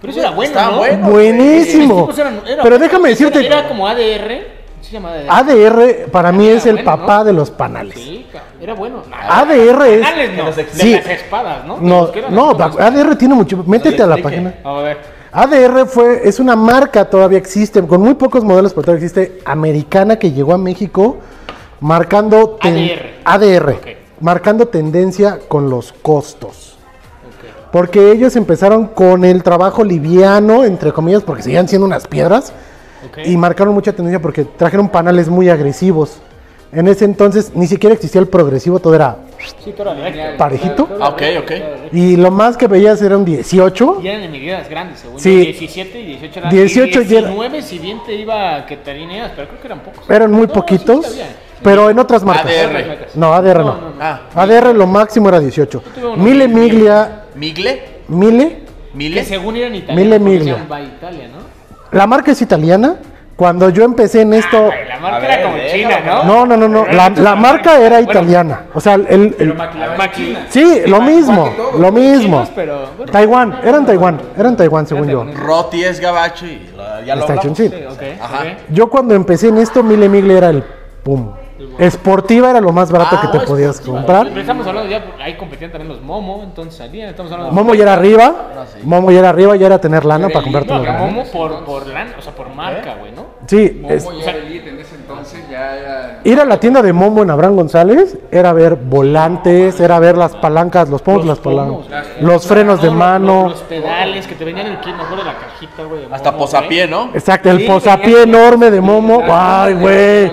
S3: Pero eso era bueno,
S4: Estaba
S3: ¿no?
S4: bueno.
S2: Buenísimo.
S3: Eran- era-
S2: Pero déjame decirte,
S3: Era como ADR. ¿sí Se llama ADR.
S2: ADR para mí
S3: Era
S2: es el
S3: bueno,
S2: papá
S3: ¿no?
S2: de los panales.
S3: Sí, era bueno.
S2: ADR es...
S3: Panales no, de
S2: Sí.
S3: las espadas, ¿no?
S2: No, ADR tiene mucho... Métete a la página.
S3: A ver.
S2: ADR fue, es una marca, todavía existe, con muy pocos modelos, pero todavía existe, americana que llegó a México marcando... ten- ADR.
S3: Ok.
S2: Marcando tendencia con los costos. Porque ellos empezaron con el trabajo liviano, entre comillas, porque seguían siendo unas piedras.
S3: Ok.
S2: Y marcaron mucha tendencia porque trajeron panales muy agresivos. En ese entonces ni siquiera existía el progresivo, todo era...
S3: Sí, todo.
S2: ¿Parejito?
S3: Todo
S4: Ah, ok, ok.
S3: todo.
S2: Y lo más que veías era un 18.
S3: Y eran en medidas grandes, según
S2: Sí.
S3: yo. 17 y 18 eran.
S2: 18
S3: y
S2: ya era-
S3: 19 si bien te iba que te alineas, pero creo que eran pocos.
S2: Eran muy
S3: No, sí,
S2: poquitos,
S3: bien.
S2: Pero en otras marcas.
S4: ADR.
S2: No, ADR no.
S3: No, no, no.
S4: Ah,
S2: ADR lo máximo era 18.
S3: tuve uno
S2: Mille
S3: Mille.
S2: Miglia,
S4: Migle.
S2: Mille.
S3: Que
S4: Mille.
S3: según eran italianos.
S2: Mille
S3: porque
S2: Miglia. La marca es italiana. Cuando yo empecé en esto...
S3: Ay, la marca
S4: ver,
S3: era como china, ¿no?
S2: No, no, no, no. La, la marca era italiana. O sea, el... el-
S1: en
S2: sí, lo mismo. Lo mismo.
S3: Chinos, pero. bueno,
S2: Taiwán. Eran Taiwán. Eran Taiwán, según yo.
S3: Taiwán.
S4: Roti es gabacho y ya lo
S2: Está en.
S4: Ajá.
S2: Yo cuando empecé en esto, Mille Miglia era el pum. Esportiva era lo más barato
S4: Ah,
S2: que te
S4: oh,
S2: podías
S4: esportiva.
S2: comprar.
S3: Pero estamos hablando ya, ahí competían también los Momo, entonces salían, estamos hablando de
S2: Momo ya era arriba. Momo ya era arriba, ya era tener lana
S1: Era
S2: para comprarte
S3: No,
S2: los.
S3: Momo por, por lana, o sea, por marca, güey, ¿no?
S2: Sí,
S1: Momo
S2: es-
S1: ya era elite en ese entonces, ya era.
S2: ir a la tienda de Momo en Abraham González era ver volantes, era ver las palancas, los pomos, las palancas, los frenos de
S3: No,
S2: mano.
S3: Los, los pedales que te venían el kit mejor de la cajita, güey.
S4: Hasta posapié. ¿no?
S2: Exacto, el
S3: Sí,
S2: posapié enorme de Momo. Ay, güey.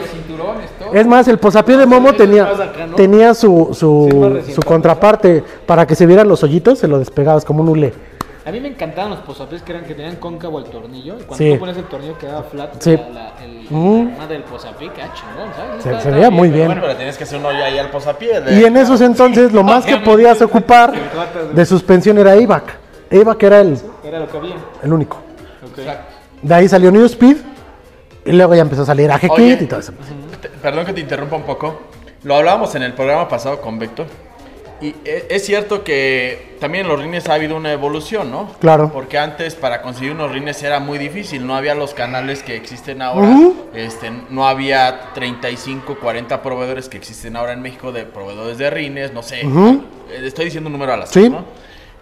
S2: Es más, el posapié de Momo tenía,
S3: más acá, ¿no?
S2: tenía su, su, contraparte para que se vieran los hoyitos, se lo despegabas como un hule.
S3: A mí me encantaban los posapiés que eran que tenían cóncavo el tornillo. Y cuando
S2: Sí.
S3: tú pones el tornillo quedaba flat.
S2: Sí.
S3: La, la, el,
S2: Mm.
S3: la arma del posapié, que chingón, ¿sabes?
S2: Se-
S3: Está-
S2: se
S3: está
S2: veía muy
S3: pero
S2: bien.
S3: bueno,
S4: Pero tienes que hacer un hoyo ahí al posapié. de-
S2: Y en esos entonces lo más que podías ocupar
S3: de-
S2: suspensión era IVAC. Eva, que era el,
S3: Era lo que había.
S2: el único.
S3: Ok.
S1: Exacto.
S2: De ahí salió New Speed. Y luego ya empezó a salir AG. Kit y todo eso.
S4: Perdón que te interrumpa un poco. Lo hablábamos en el programa pasado con Vector. Y e- es cierto que también en los rines ha habido una evolución, ¿no?
S2: Claro.
S4: Porque antes para conseguir unos rines era muy difícil, no había los canales que existen ahora, este, no había 35, 40 proveedores que existen ahora en México de proveedores de rines, no sé, eh, estoy diciendo un número al azar,
S2: Sí.
S4: ¿no?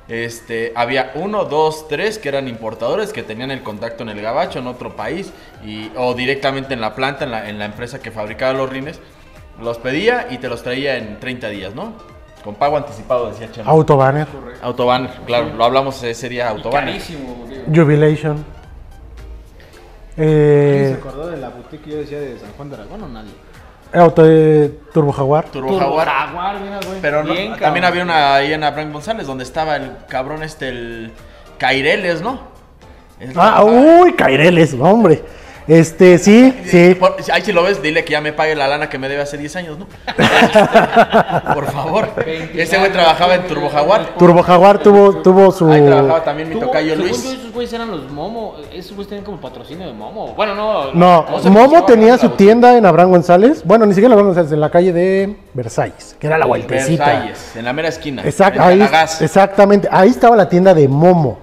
S4: Este, había uno, dos, tres que eran importadores que tenían el contacto en el gabacho, en otro país, y, o directamente en la planta, en la, en la empresa que fabricaba los rines. Los pedía y te los traía en 30 días, ¿no? Con pago anticipado, decía Chema.
S2: Autobanner,
S4: Autoban, claro, lo hablamos ese día,
S1: Y
S4: Autoban.
S1: carísimo.
S2: Jubilation.
S3: ¿Alguien
S2: Eh,
S3: se acordó de la boutique que yo decía de San Juan de Aragón o nadie?
S2: Auto de Turbo Jaguar.
S4: Turbo Jaguar.
S3: Jaguar, mira, güey.
S4: Pero no-
S3: Bien,
S4: también
S3: cabrón.
S4: había una ahí en Abraham González donde estaba el cabrón este, el Caireles, ¿no? Es-
S2: Ah, uy, Caireles, hombre. Este, sí, sí.
S4: Por- ahí si lo ves, dile que ya me pague la lana que me debe hace 10 años, ¿no? (laughs) Por favor.
S1: 20
S4: Ese güey trabajaba en. Turbo Jaguar.
S2: Turbo Jaguar tuvo, tuvo su.
S4: Ahí trabajaba también mi tocayo
S3: según
S4: Luis.
S3: yo, esos güeyes eran los Momo. Esos güeyes tenían como patrocinio de Momo. Bueno, no.
S2: No,
S3: se
S2: Momo tenía su tienda en Abraham González. Bueno, ni siquiera en Abraham González, en la calle de Versalles, que era la vueltecita.
S4: Versalles, en la mera esquina.
S2: Exacto,
S4: en
S2: ahí, exactamente. Ahí estaba la tienda de Momo.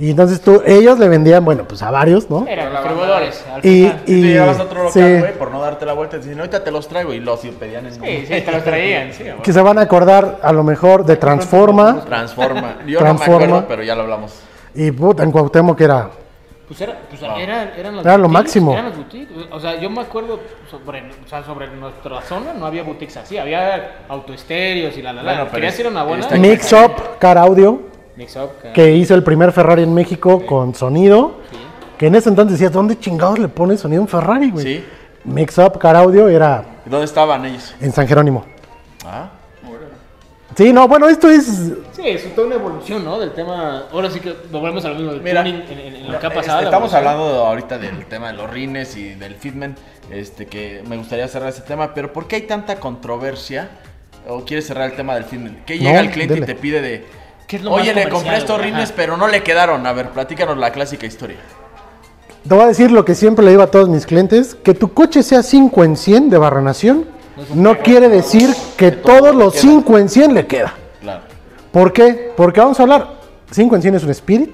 S2: Y entonces tú, ellos le vendían, bueno, pues a varios, ¿no?
S3: Eran distribuidores. al
S2: Y,
S3: final.
S4: Y
S2: y
S4: te llevabas a otro local,
S2: sí,
S4: güey, por no darte la vuelta. Dicen, ahorita te los traigo. Y los pedían en
S3: Sí, sí, te los traían, sí.
S2: que se van a acordar a lo mejor de Transforma.
S4: Transforma. (laughs) Yo
S2: Transforma.
S4: no me acuerdo, pero ya lo hablamos.
S2: Y puta, en Cuauhtémoc que era.
S3: Pues, era, pues
S4: Ah.
S3: eran, eran los
S2: Era lo
S3: boutiques,
S2: máximo.
S3: Eran los boutiques. O sea, yo me acuerdo sobre, o sea, sobre nuestra zona no había boutiques así. Había autoestéreos y la la la.
S4: Bueno, pero
S3: Querías ir a una buena.
S4: está-
S2: Mix Up Car Audio,
S3: Mix up. que-
S2: que hizo el primer Ferrari en México con sonido.
S3: Sí.
S2: Que en ese entonces decías, ¿dónde chingados le pones sonido a un Ferrari, güey?
S4: Sí.
S2: Mix Up Car Audio era
S4: ¿Y ¿Dónde estaban ellos?
S2: en San Jerónimo.
S4: Ah.
S2: Sí, no, bueno, esto es.
S3: Sí, es toda una evolución, ¿no? Del tema. Ahora sí que volvemos a lo mismo del
S4: Mira,
S3: tuning en, en- en lo que ha
S4: Este,
S3: pasado.
S4: Estamos hablando ahorita del tema de los rines y del fitment, este que me gustaría cerrar ese tema, pero ¿por qué hay tanta controversia? ¿O quieres cerrar el tema del fitment? ¿Qué llega
S2: No,
S4: el cliente
S2: dele.
S4: y te pide de,
S3: ¿Qué es lo
S4: oye,
S3: más
S4: le compré estos rines,
S3: Ajá.
S4: pero no le quedaron? A ver, platícanos la clásica historia.
S2: Te voy a decir lo que siempre le digo a todos mis clientes: que tu coche sea 5 en 100 de barrenación no quiere decir que todos los 5 en 100 le queda.
S4: Claro.
S2: ¿Por qué? Porque vamos a hablar: 5 en 100 es un Spirit,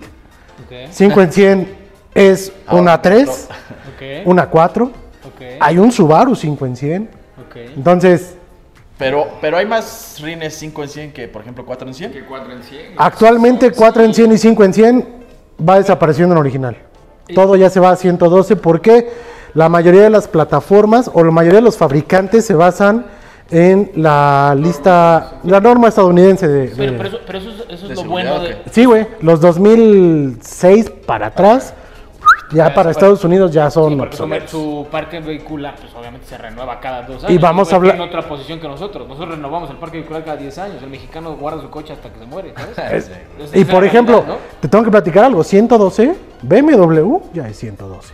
S3: Ok,
S2: 5 en 100 es (laughs) una 3,
S3: ok,
S2: una 4.
S3: ok,
S2: Hay un Subaru 5 en 100.
S3: ok.
S2: Entonces,
S4: Pero, pero hay más rines 5 en 100 que, por ejemplo, 4 en 100.
S1: Que 4 en 100.
S2: actualmente 4 en 100 y 5 en 100 va desapareciendo en original. Todo ya se va a 112 porque la mayoría de las plataformas o la mayoría de los fabricantes se basan en la lista, la norma estadounidense de...
S3: Pero,
S2: de-
S3: pero eso, pero eso es, eso es
S4: ¿De
S3: lo
S4: seguridad
S3: bueno de.
S2: Sí, güey, los 2006 para atrás, ya para Estados Unidos ya
S3: Sí,
S2: son
S3: porque su, su parque vehicular, pues obviamente se renueva cada dos
S2: Y
S3: años.
S2: vamos
S3: Igual
S2: a hablar-
S3: En otra posición que nosotros. Nosotros renovamos el parque vehicular cada 10 años. El mexicano guarda su coche hasta que se muere, ¿sabes? (laughs)
S4: Sí.
S2: Y
S3: es la
S2: por ejemplo,
S3: ¿no?
S2: te tengo que platicar algo, 112, BMW ya es 112.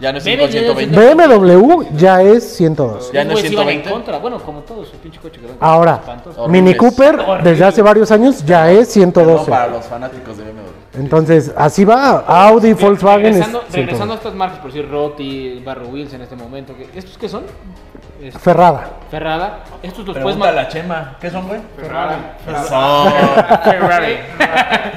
S4: Ya no es
S3: Bebe,
S4: 5
S3: ya es
S4: 120.
S2: BMW ya es 112.
S4: Ya no es
S3: Esos güeyes iban en
S4: 120.
S3: contra. Bueno, como todos, su pinche coche que
S2: Ahora. Mini. Cooper desde hace varios años ya es
S4: No
S2: 112.
S4: para los fanáticos de BMW.
S2: Entonces, así va. Audi, Volkswagen es
S3: regresando,
S2: 112.
S3: regresando a estas marcas, por decir Rotti, Barro Wheels en este momento. ¿Estos qué son? Es-
S2: Ferrada.
S3: Ferrada. Estos los puedes
S4: Pregunta a
S3: ma-
S4: la Chema. ¿Qué son, güey?
S1: Ferrari.
S3: Ferrari.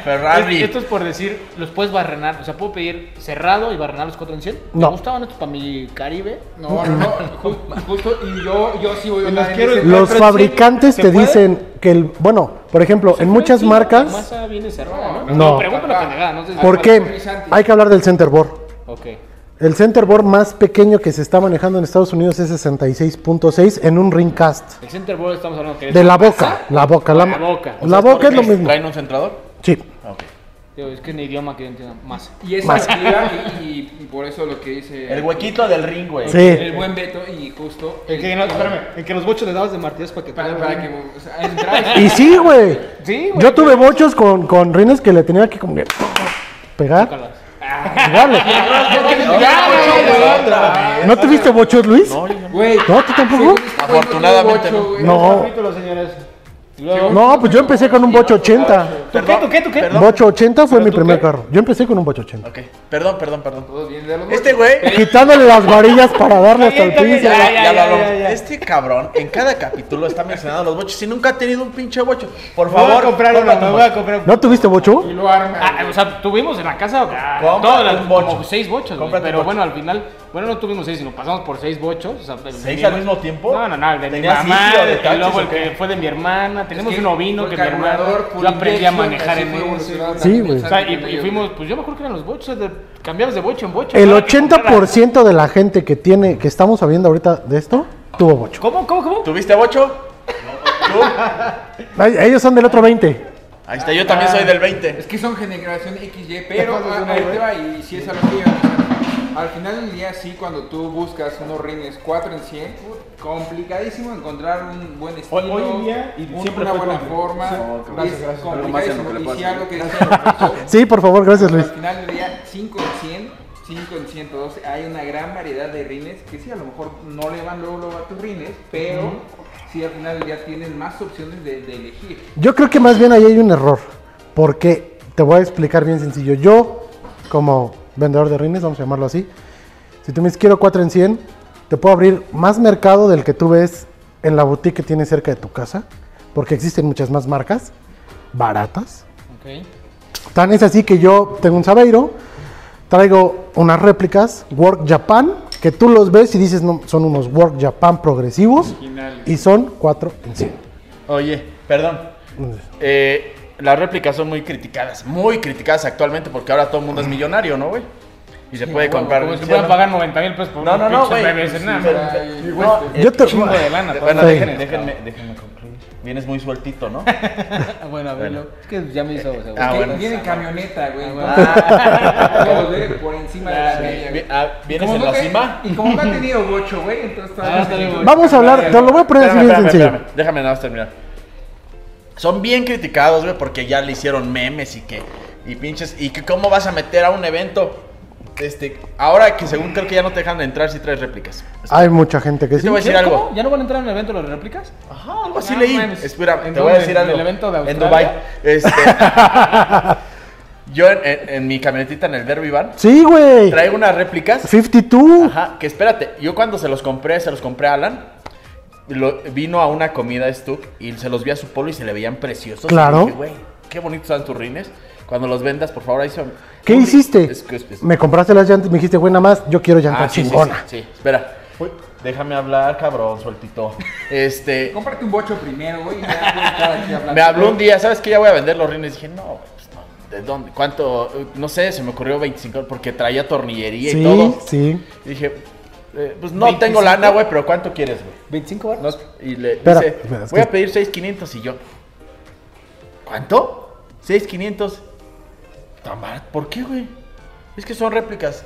S4: Ferrari.
S3: Es- Esto es por decir, los puedes barrenar. O sea, puedo pedir cerrado y barrenar los 4 en 100.
S2: No.
S3: Me gustaban estos para mi Caribe.
S1: No, no, no. ju- Justo, y yo, yo sí voy a
S3: los quiero-
S2: Los fabricantes
S3: ¿se
S2: te
S3: puede?
S2: dicen que el. Bueno, por ejemplo, en muchas
S3: La
S2: marcas.
S3: masa viene cerrada, ¿no?
S2: No.
S3: No, pregunto una pendejada. No sé si-
S2: ¿Por qué? Hay que hablar del centerboard.
S3: Ok.
S2: El centerboard más pequeño que se está manejando en Estados Unidos es 66.6 en un ringcast.
S3: El centerboard estamos hablando que es
S2: De la boca. La boca. La,
S3: La boca.
S4: O
S2: la
S4: sea,
S2: boca es lo mismo.
S4: ¿Traen un centrador?
S2: Sí.
S4: Ok.
S3: Digo, es que en idioma que yo entiendo más.
S1: Y es
S2: Más.
S1: y, y- por eso lo que dice
S4: El huequito del ring, güey.
S2: Sí.
S1: el buen Beto y justo
S3: En que, no, espérame, en que los bochos le dabas de martillas para que
S1: para, para que o sea. (laughs)
S2: Y sí, güey.
S3: Sí, güey.
S2: Yo tuve bochos con, con rines que le tenía que como que pegar.
S3: Chócalas.
S2: ¿No tuviste bochos, Luis?
S4: No, yo no.
S1: Güey,
S2: No, tú tampoco.
S4: Afortunadamente no.
S2: No.
S3: Luego-
S2: No, pues yo empecé con un Bocho 80.
S3: ¿Tú qué, tú qué, tú qué?
S4: Perdón.
S2: Bocho 80 fue
S4: ¿Pero
S2: mi primer
S4: qué?
S2: carro. Yo empecé con un Bocho 80.
S4: Ok, perdón, perdón, perdón. Este güey (laughs)
S2: Quitándole las varillas para darle hasta el piso.
S4: Este cabrón en cada capítulo está mencionando los bochos y nunca ha tenido un pinche bocho. Por
S3: Me voy
S4: favor,
S3: a comprar uno, me voy a comprar
S2: ¿No tuviste Bocho?
S1: Y lo arma.
S3: Ah, o sea, tuvimos en la casa todas las,
S4: un bocho.
S3: como seis bochos, pero
S4: bocho.
S3: bueno, al final, bueno, no tuvimos seis, sino pasamos por seis bochos. O sea, de-
S4: ¿Seis al mismo tiempo?
S3: No, no, no, el de mi
S4: ¿Tenías
S3: mamá,
S4: sitio de taxis
S3: luego el que fue de mi hermana, tenemos
S1: que
S3: un ovino
S1: fue
S3: que mi hermana, yo aprendí a manejar en ese.
S2: Sí, güey.
S3: O sea, y, fuimos, pues yo me acuerdo que eran los bochos, de- cambiabas de bocho en bocho.
S2: El
S3: Ahora que comprara-
S2: 80% de la gente que tiene, que estamos sabiendo ahorita de esto, tuvo Bocho.
S3: ¿Cómo, cómo, cómo?
S4: ¿Tuviste bocho? ¿Tú?
S2: Ay, Ellos son del otro 20.
S4: Ahí está, yo también soy del 20.
S1: Es que son generación XY, pero ah, ahí te va, y si es a lo que Al final del día, sí, cuando tú buscas unos rines 4 en 100, put, complicadísimo encontrar un buen estilo,
S3: Hoy- en día, y
S1: un-
S3: siempre
S1: una buena forma.
S3: Sí.
S1: es
S3: Gracias, gracias.
S1: Complicadísimo. Y si algo que (laughs) decía, (laughs)
S2: Sí, por favor, gracias Luis.
S1: al final del día, 5 en 100, 5 en 112, hay una gran variedad de rines que sí, a lo mejor no le van luego, luego a tus rines, pero sí, al final del día tienes más opciones de, de elegir.
S2: Yo creo que más bien ahí hay un error. Porque te voy a explicar bien sencillo. Yo, como vendedor de rines, vamos a llamarlo así, si tú me dices quiero 4 en 100, te puedo abrir más mercado del que tú ves en la boutique que tienes cerca de tu casa. Porque existen muchas más marcas baratas.
S3: Ok.
S2: Tan es así que yo tengo un Sabeiro, traigo unas réplicas Work Japan, que tú los ves y dices, no, son unos Work Japan progresivos
S1: Originales.
S2: y son 4 en 100.
S4: Oye, perdón. Eh, las réplicas son muy criticadas, muy criticadas actualmente porque ahora todo el mundo es millonario, ¿no, güey? Y se puede comprar.
S3: Como si
S4: ¿sí
S3: puedan
S4: no?
S3: pagar 90 mil pesos por
S4: No,
S3: un
S4: no, no,
S3: pinche
S4: güey. Sí, sí,
S1: güey,
S4: no,
S2: Yo te-
S3: chingo de lana.
S4: Bueno.
S2: Sí.
S4: déjenme, déjenme, déjenme concluir. Vienes muy sueltito, ¿no?
S3: Ah, (laughs) Bueno, a ver,
S4: Bueno.
S3: es que ya me hizo. o sea,
S4: Ah, bueno.
S1: Viene en camioneta, güey.
S3: Ah,
S1: güey, (laughs) por encima de la
S3: Ah,
S1: media.
S4: Ah, ¿Vienes en
S1: no
S4: la cima?
S1: Y como no ha tenido bocho, güey, entonces
S3: Ah.
S2: Vamos a hablar, te lo voy a poner así bien sencillo.
S4: Déjame nada más terminar. Son bien criticados, güey, porque ya le hicieron memes y que. Y pinches. Y que cómo vas a meter a un evento. Este. Ahora que según creo que ya no te dejan entrar si traes réplicas.
S2: Hay mucha gente que sí.
S4: te voy a decir
S3: ¿Qué?
S4: algo.
S3: ¿Cómo? ¿Ya no van a entrar en el evento los réplicas?
S4: Ajá, algo así
S3: No
S4: leí.
S3: mames.
S4: Espera,
S3: ¿En
S4: te voy a decir
S3: ¿En
S4: algo.
S3: el evento de
S4: En? Dubai. Este. (laughs) yo en, en- en mi camionetita en el Derby Van
S2: Sí, güey.
S4: traigo unas réplicas.
S2: 52.
S4: Ajá, que espérate, yo cuando se los compré, se los compré a Alan. Lo- vino a una comida Stuck y se los vi a su polo y se le veían preciosos.
S2: Claro.
S4: Y dije, güey, qué bonitos están tus rines. Cuando los vendas, por favor, ahí son.
S2: ¿Qué hiciste?
S4: Es que- es- es-
S2: Me compraste las llantas, me dijiste, güey, nada más, yo quiero llanta
S4: Ah, sí, sí,
S2: chingona.
S4: sí, sí, espera. Uy, déjame hablar, cabrón, sueltito. Este.
S1: Cómprate un bocho primero, güey. (laughs)
S4: Me habló un día, ¿sabes qué? Ya voy a vender los rines. Dije, no, pues no. ¿De dónde? ¿Cuánto? No sé, se me ocurrió 25 porque traía tornillería y
S2: Sí,
S4: todo.
S2: sí.
S4: Y dije, eh, pues no tengo lana, güey, pero ¿cuánto quieres, güey?
S3: ¿25 baros?
S4: Y le
S2: Espera,
S4: dice, voy
S2: que-
S4: a pedir 6.500 y yo, ¿cuánto? 6.500. Tan barato. ¿Por qué, güey? Es que son réplicas.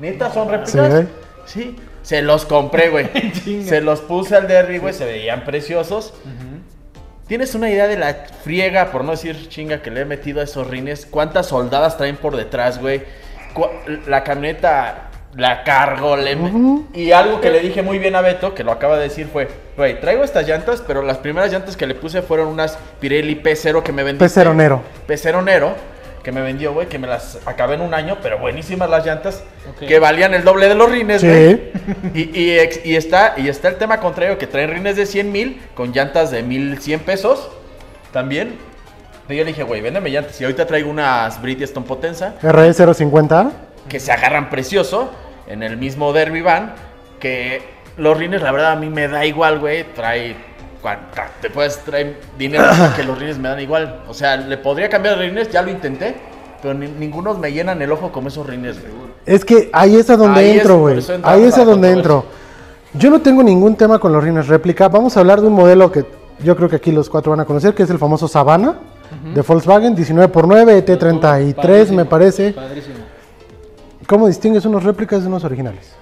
S4: ¿Neta son réplicas? Sí. Se los compré, güey. (laughs) se los puse al derby, güey. Se veían preciosos. ¿Tienes una idea de la friega, por no decir chinga, que le he metido a esos rines? ¿Cuántas soldadas traen por detrás, güey? La camioneta la cargo, le. Y algo que le dije muy bien a Beto, que lo acaba de decir, fue, güey, traigo estas llantas, pero las primeras llantas que le puse fueron unas Pirelli P0 que me vendió.
S2: Peceronero.
S4: Peceronero, que me vendió, güey, que me las acabé en un año, pero buenísimas las llantas, que valían el doble de los rines,
S2: Sí.
S4: güey. (laughs) Y, y está, y está el tema contrario, que traen rines de 100 mil con llantas de 1100 pesos también. Y yo le dije, güey, véndeme llantas. Y ahorita traigo unas Bridgestone Potenza
S2: RE050.
S4: Que se agarran precioso en el mismo Derby Van. Que los rines, la verdad, a mí me da igual, güey. Trae. cuanta- Te puedes traer dinero (coughs) que los rines me dan igual. O sea, le podría cambiar de rines, ya lo intenté. Pero ni- ninguno me llenan el ojo como esos rines, güey.
S2: Es que ahí es a donde
S4: Ahí
S2: entro, güey. Ahí es
S4: a
S2: donde entro. Yo no tengo ningún tema con los rines réplica. Vamos a hablar de un modelo que yo creo que aquí los cuatro van a conocer, que es el famoso Savannah de Volkswagen, 19x9, ET33
S3: Padrísimo,
S2: me parece.
S3: Padrísimo.
S2: ¿Cómo distingues unos réplicas de unos originales?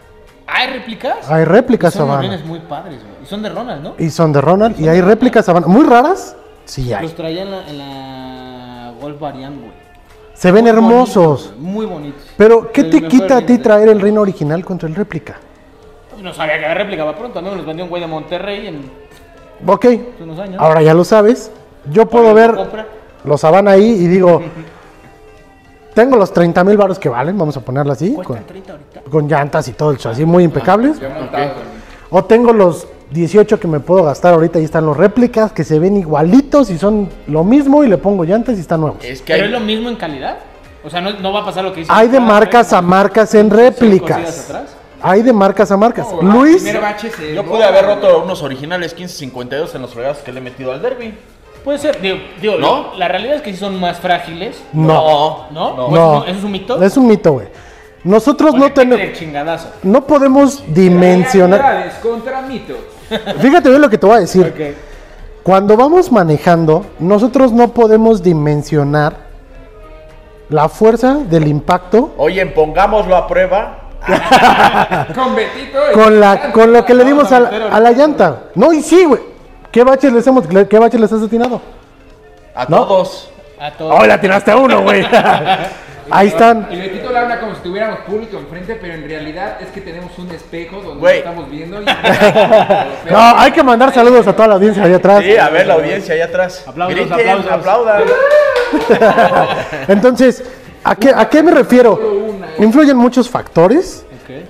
S3: ¿Hay réplicas?
S2: Hay réplicas
S3: Son
S2: Savannah.
S3: rines muy padres, güey. Y son de Ronald, ¿no?
S2: Y son de Ronald. Y hay réplicas Savannah. Muy raras. Sí hay.
S3: Los traía en la, en la Golf Variant, güey.
S2: Se ven
S3: Muy
S2: hermosos.
S3: bonitos, Muy bonitos.
S2: Pero, ¿qué
S3: El
S2: te quita a ti traer el reino original contra el réplica?
S3: No sabía que había réplica, va pronto. A mí me los vendió un güey de Monterrey en
S2: Ok,
S3: hace unos años.
S2: ahora ya lo sabes. yo puedo ver los Habana ahí y digo, (laughs) tengo los 30 mil baros que valen, vamos a ponerlo así, con,
S3: ¿Cuestan 30 ahorita?
S2: con llantas y todo el chasis muy impecables. O tengo los 18 que me puedo gastar ahorita, ahí están los réplicas que se ven igualitos y son lo mismo y le pongo llantas y están nuevos.
S4: Es que
S3: ¿Pero
S4: hay,
S3: es lo mismo en calidad? O sea, no, no va a pasar lo que dice.
S2: Hay de marcas a
S3: ¿traes
S2: marcas en réplicas.
S3: atrás?
S2: Hay de marcas a marcas.
S1: No,
S2: Luis,
S1: bache
S4: yo pude haber roto unos originales 1552 en los fregados que le he metido al derby.
S3: Puede ser. Digo, digo,
S4: ¿No?
S3: la realidad es que sí son más frágiles.
S2: no.
S3: ¿No?
S4: No.
S3: ¿O
S2: No.
S3: ¿Eso, es, un mito?
S2: Es un mito, güey. Nosotros
S3: ¿O
S2: no tenemos, no podemos dimensionar.
S1: Contra mitos. (laughs)
S2: Fíjate bien lo que te voy a decir.
S3: Ok.
S2: Cuando vamos manejando, nosotros no podemos dimensionar la fuerza del impacto
S4: Oye, pongámoslo a prueba. (laughs)
S1: Con Betito.
S2: con la con lo que le dimos a la, a la llanta. No, y sí, güey. ¿Qué baches les hemos qué baches les has atinado?
S4: A
S2: ¿No?
S4: todos.
S3: A todos.
S2: Oh, le atinaste a uno, güey. (laughs) Ahí están.
S1: Y Betito le habla como si tuviéramos público enfrente, pero en realidad es que tenemos un espejo donde lo estamos viendo. Y... (laughs)
S2: No, hay que mandar saludos a toda la audiencia allá atrás.
S4: Sí, a ver la audiencia allá atrás.
S3: Aplausos,
S4: Griten,
S3: aplausos.
S4: aplaudan. (laughs)
S2: Entonces, ¿a qué, ¿a qué me refiero? Influyen muchos factores.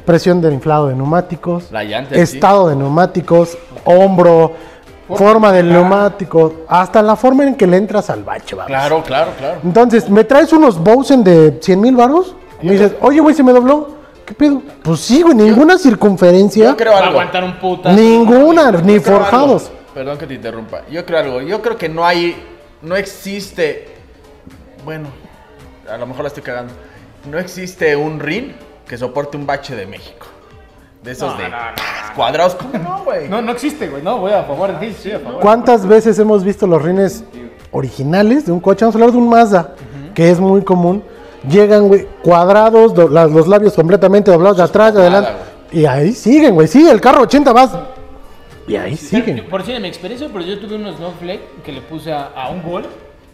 S2: Presión del inflado de neumáticos.
S4: La llanta en sí.
S2: Estado de neumáticos, hombro, forma del neumático, hasta la forma en que le entras al bache, vamos.
S4: Claro, claro, claro.
S2: Entonces, ¿me traes unos Bowsen de 100 mil baros? Me dices, oye, güey, se me dobló. ¿Qué pedo? Pues sí, güey, ninguna circunferencia.
S4: Yo creo
S3: Va a
S4: algo.
S3: aguantar un puta.
S2: Ninguna, ni forjados.
S4: algo. Perdón que te interrumpa. Yo creo algo. Yo creo que no hay. No existe. Bueno, a lo mejor la estoy cagando. No existe un ring que soporte un bache de México. De esos
S3: No,
S4: de
S3: no, no, no.
S4: cuadrados. ¿Cómo no, güey?
S3: No, no existe, güey. No, voy a favor de ti. Sí, a favor.
S2: ¿Cuántas veces hemos visto los rines originales de un coche? Vamos a hablar de un Mazda, que es muy común. Llegan, güey, cuadrados, do- la- los labios completamente doblados de atrás, de adelante. Y ahí siguen, güey. Sí, el carro 80 vas. Y ahí siguen.
S3: Por si de mi experiencia, pero yo tuve unos Snowflake que le puse a, a un gol.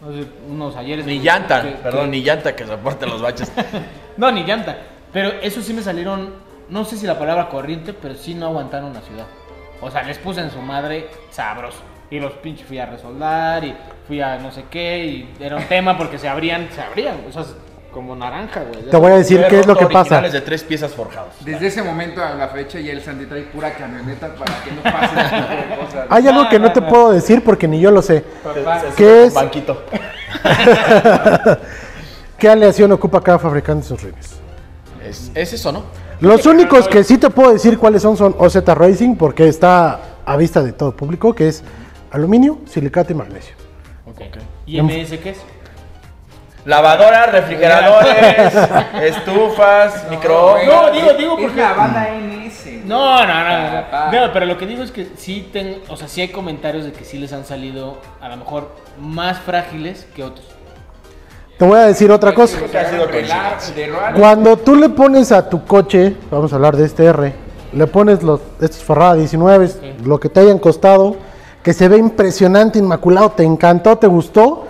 S3: No sé, unos ayeres.
S4: Ni llanta,
S3: que-
S4: perdón,
S3: que-
S4: ni llanta que soporte los baches. (laughs)
S3: No, ni llanta. Pero esos sí me salieron, no sé si la palabra corriente, pero sí no aguantaron la ciudad. O sea, les puse en su madre sabroso. Y los pinches fui a resoldar y fui a no sé qué. Y era un tema porque se abrían, se abrían. O sea, como naranja, güey.
S2: Te voy a decir qué es lo que pasa.
S4: de tres piezas forjados.
S1: Desde ese momento a la fecha ya el Sandy trae pura camioneta para que no pase (laughs) cosas.
S2: Hay algo que no te puedo decir porque ni yo lo sé.
S1: Papá,
S2: ¿Qué es?
S4: Banquito. (laughs)
S2: ¿Qué aleación ocupa cada fabricante de sus rines?
S4: Es, es eso, ¿no?
S2: Los únicos que sí te puedo decir cuáles son son OZ Racing porque está a vista de todo público, que es aluminio, silicato y magnesio.
S3: Ok. ¿Y MS qué es?
S4: Lavadoras, refrigeradores, (laughs) estufas, microondas.
S3: No, digo, digo
S1: Es
S3: porque-
S1: la banda NS.
S3: No, no, no, no.
S1: Papá.
S3: No, pero lo que digo es que sí ten, o sea, sí hay comentarios de que sí les han salido a lo mejor más frágiles que otros.
S2: Te voy a decir otra cosa.
S1: de raro.
S2: Cuando tú le pones a tu coche, vamos a hablar de este R, le pones los estos Ferrari 19, lo que te hayan costado, que se ve impresionante, inmaculado, te encantó, te gustó,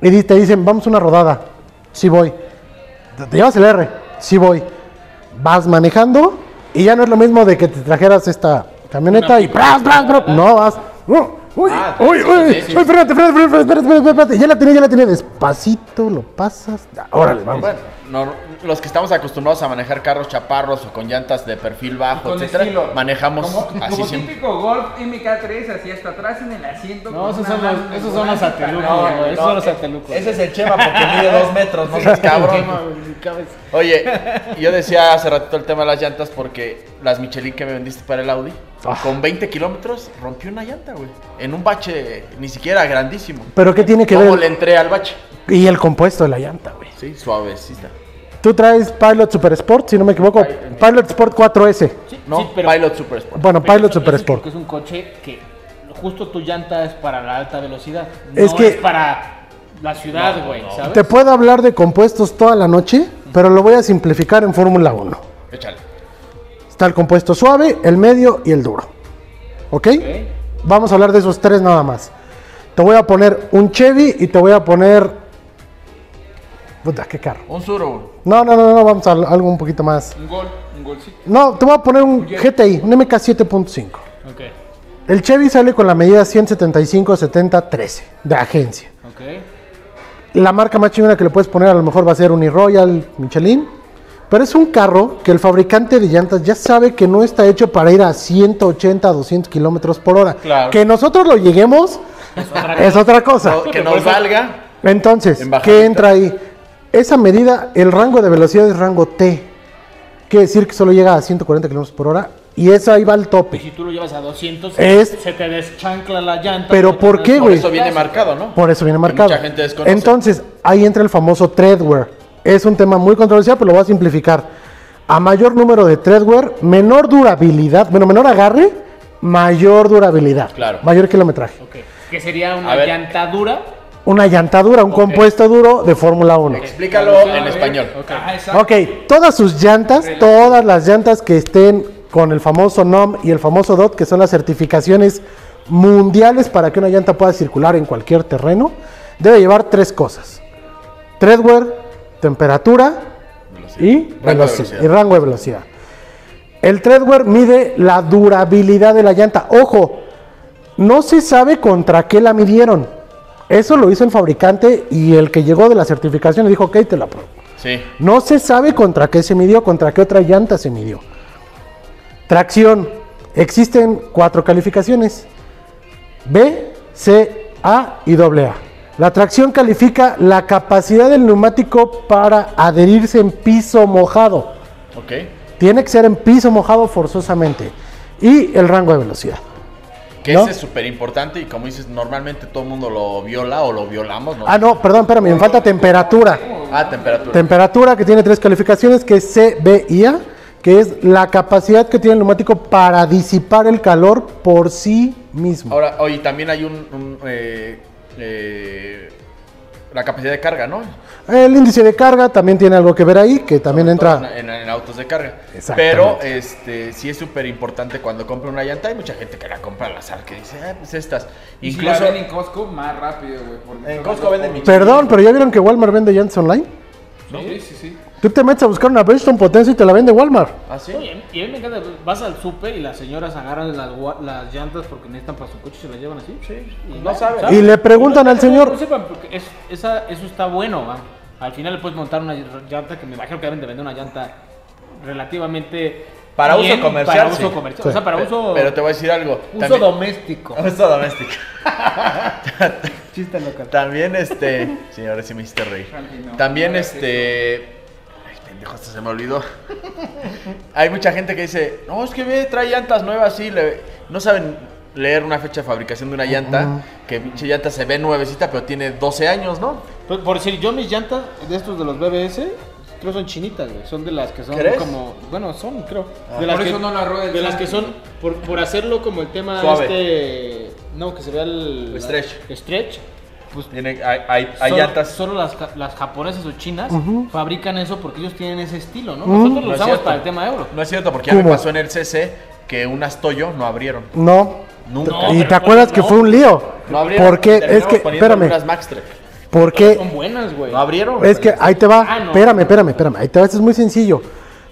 S2: y te dicen, vamos a una rodada, sí voy. Te, llevas el R, sí voy. Vas manejando y ya no es lo mismo de que te trajeras esta camioneta
S3: Una
S2: y ¡pras, pras, pras! no vas. ¡uh! Uy,
S4: Ah,
S2: uy, uy,
S4: sí, sí.
S2: uy, espérate, espérate, espérate, espérate, espérate, ya la tenía, ya la tenía, despacito, lo pasas, órale, vamos.
S4: Bueno, no, los que estamos acostumbrados a manejar carros chaparros o con llantas de perfil bajo,
S1: Con
S4: etcétera,
S1: estilo.
S4: manejamos
S1: como,
S4: así
S1: como
S4: siempre.
S1: típico Golf MK3, así hasta atrás en el asiento.
S3: No, esos son los- esos son los güey. esos son los satelucos.
S4: Ese es el Chema porque mide (laughs) dos metros, no seas cabrón. Oye, yo decía hace ratito el tema de las llantas porque las Michelin que me vendiste para el Audi,
S2: Ah.
S4: con 20 kilómetros rompió una llanta, güey. En un bache ni siquiera grandísimo.
S2: Pero ¿qué tiene que
S4: ¿Cómo
S2: ver?
S4: le entré al bache?
S2: Y el compuesto de la llanta, güey.
S4: Sí, suavecita.
S2: Tú traes Pilot Super Sport, si no me equivoco, Pilot Sport 4S.
S3: Sí,
S4: No,
S3: sí, pero,
S4: Pilot Super Sport.
S2: Bueno,
S3: pero
S2: Pilot
S3: eso-
S2: Super Sport.
S3: es un coche que justo tu llanta es para la alta velocidad.
S2: Es
S3: no
S2: que-
S3: es para la ciudad, güey, ¿sabes?
S2: Te puedo hablar de compuestos toda la noche, pero lo voy a simplificar en Fórmula 1.
S4: Échale.
S2: Está el compuesto suave, el medio y el duro. ¿Ok?
S3: Ok.
S2: Vamos a hablar de esos tres nada más. Te voy a poner un Chevy y te voy a poner... Puta, qué carro.
S4: Un Suro.
S2: No, no, no, no, vamos a algo un poquito más.
S1: Un gol, un golcito.
S2: No, te voy a poner un GTI, un MK 7.5.
S3: Ok.
S2: El Chevy sale con la medida 175-70-13 de agencia.
S3: Ok.
S2: La marca más chingona que le puedes poner a lo mejor va a ser Uniroyal, Michelin. Pero es un carro que el fabricante de llantas ya sabe que no está hecho para ir a 180, 200 kilómetros por hora.
S4: Claro.
S2: Que nosotros lo lleguemos es otra cosa.
S4: No, que nos valga.
S2: Entonces,
S4: En
S2: ¿qué entra ahí? Esa medida, el rango de velocidad es rango T. Quiere decir que solo llega a 140 kilómetros por hora. Y eso ahí va al
S3: Y
S2: tope.
S3: si tú lo llevas a 200,
S2: Es-
S3: se te deschancla la llanta.
S2: Pero ¿por qué,
S3: es-
S4: Por
S2: güey?
S4: eso viene marcado, ¿no?
S2: Por eso viene marcado.
S4: mucha gente desconoce.
S2: Entonces, ahí entra el famoso treadwear. Es un tema muy controversial, pero lo voy a simplificar. A mayor número de treadwear, menor durabilidad, bueno, menor agarre, mayor durabilidad.
S4: Claro.
S2: Mayor kilometraje.
S3: Ok. Que sería una llanta dura.
S2: Una llantadura, un compuesto duro de Fórmula 1.
S4: Explícalo en español.
S1: Ajá, exacto.
S2: Ok, todas sus llantas, todas las llantas que estén con el famoso NOM y el famoso DOT, que son las certificaciones mundiales para que una llanta pueda circular en cualquier terreno, debe llevar tres cosas. Treadwear, temperatura y,
S4: Rango de
S2: velocidad,
S4: velocidad.
S2: y rango de velocidad. El treadwear mide la durabilidad de la llanta. Ojo, no se sabe contra qué la midieron. Eso lo hizo el fabricante y el que llegó de la certificación le dijo, ok, te la apruebo.
S4: Sí.
S2: No se sabe contra qué se midió, contra qué otra llanta se midió. Tracción. Existen cuatro calificaciones. B, C, A y AA. La tracción califica la capacidad del neumático para adherirse en piso mojado. Tiene que ser en piso mojado forzosamente. Y el rango de velocidad.
S4: Que
S2: ¿No?
S4: ese es súper importante y como dices, normalmente todo el mundo lo viola o lo violamos. ¿no?
S2: Ah, no, perdón, espérame, me falta temperatura.
S4: Ah, temperatura.
S2: Temperatura que tiene tres calificaciones, que es C, B y A, que es la capacidad que tiene el neumático para disipar el calor por sí mismo.
S4: Ahora, oye, también hay un... un, eh, eh, la capacidad de carga, ¿no?
S2: El índice de carga también tiene algo que ver ahí, que también
S4: En,
S2: entra.
S4: en- en autos de carga.
S2: Exactamente.
S4: Pero este sí es súper importante cuando compra una llanta. Hay mucha gente que la compra al azar, que dice, ah, pues estas.
S1: Y si
S4: Incluso
S1: la ven en Costco, más rápido, güey.
S4: En Costco venden
S2: Perdón, pero ya vieron que Walmart vende llantas online.
S1: Sí, sí, sí.
S2: Tú te metes a buscar una Bridgestone Potencia y te la vende Walmart.
S4: ¿Ah, sí?
S3: Oye, y a mí me encanta, vas al súper y las señoras agarran las, las llantas porque necesitan para su coche y se las llevan así. Sí. Y
S4: no saben.
S2: Y le preguntan al señor-
S3: No sepan, porque es- esa- eso está bueno, va. Al final le puedes montar una llanta que me imagino que deben de vender una llanta relativamente...
S4: Para uso comercial,
S3: Para uso
S4: sí.
S3: comercial.
S2: Sí.
S3: O sea, para uso...
S4: Pero te voy a decir algo.
S3: uso
S4: también-
S3: doméstico. (laughs)
S4: Uso doméstico.
S3: Chiste local.
S4: También este. Señores, sí me hiciste reír. También este. Pendejo, hasta se me olvidó. Hay mucha gente que dice, no, es que ve, trae llantas nuevas, sí. le- No saben leer una fecha de fabricación de una llanta. Que pinche llanta se ve nuevecita, pero tiene 12 años, ¿no?
S3: Por, por decir, yo mis llantas de estos de los BBS, creo son chinitas, güey. Son de las que son
S4: ¿Crees?
S3: como. Bueno, son, creo.
S1: Ah,
S3: de las
S1: por
S3: que,
S1: eso no la rueda el
S3: De las que son. Por, por hacerlo como el tema
S4: Suave.
S3: este. No, que se vea el.
S4: El stretch.
S3: la- stretch. Pues
S4: Tiene, hay hay, hay
S3: solo,
S4: llantas.
S3: Solo las, las japonesas o chinas fabrican eso porque ellos tienen ese estilo, ¿no? Nosotros
S4: No
S3: lo
S4: es
S3: usamos para el tema euro.
S4: No es cierto, porque ya me pasó en el CC que unas Toyo no abrieron.
S2: No.
S4: Nunca.
S3: No,
S2: y te acuerdas
S3: no,
S2: que
S3: no.
S2: fue un lío.
S4: No abrieron.
S2: Porque es que, espérame,
S4: Unas Maxtrek.
S2: porque
S3: Son buenas, güey.
S4: No abrieron.
S2: Es que ahí te va.
S3: Ah, no.
S2: Espérame, espérame, espérame. Ahí te va. Esto es muy sencillo.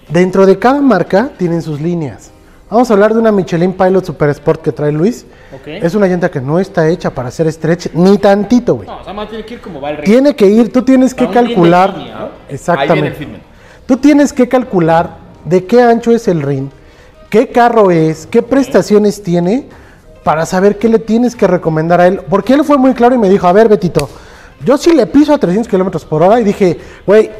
S2: Dentro de cada marca tienen sus líneas. Vamos a hablar de una Michelin Pilot Super Sport que trae Luis. Es una llanta que no está hecha para hacer stretch ni tantito, güey.
S3: No, o sea, más tiene que ir como va el rey.
S2: Tiene que ir, tú tienes que calcular.
S3: línea, ¿no?
S4: Ahí viene el
S2: Exactamente. Tú tienes que calcular de qué ancho es el ring, qué carro es, qué prestaciones tiene, para saber qué le tienes que recomendar a él. Porque él fue muy claro y me dijo, a ver, Betito, yo sí le piso a 300 kilómetros por hora y dije, güey,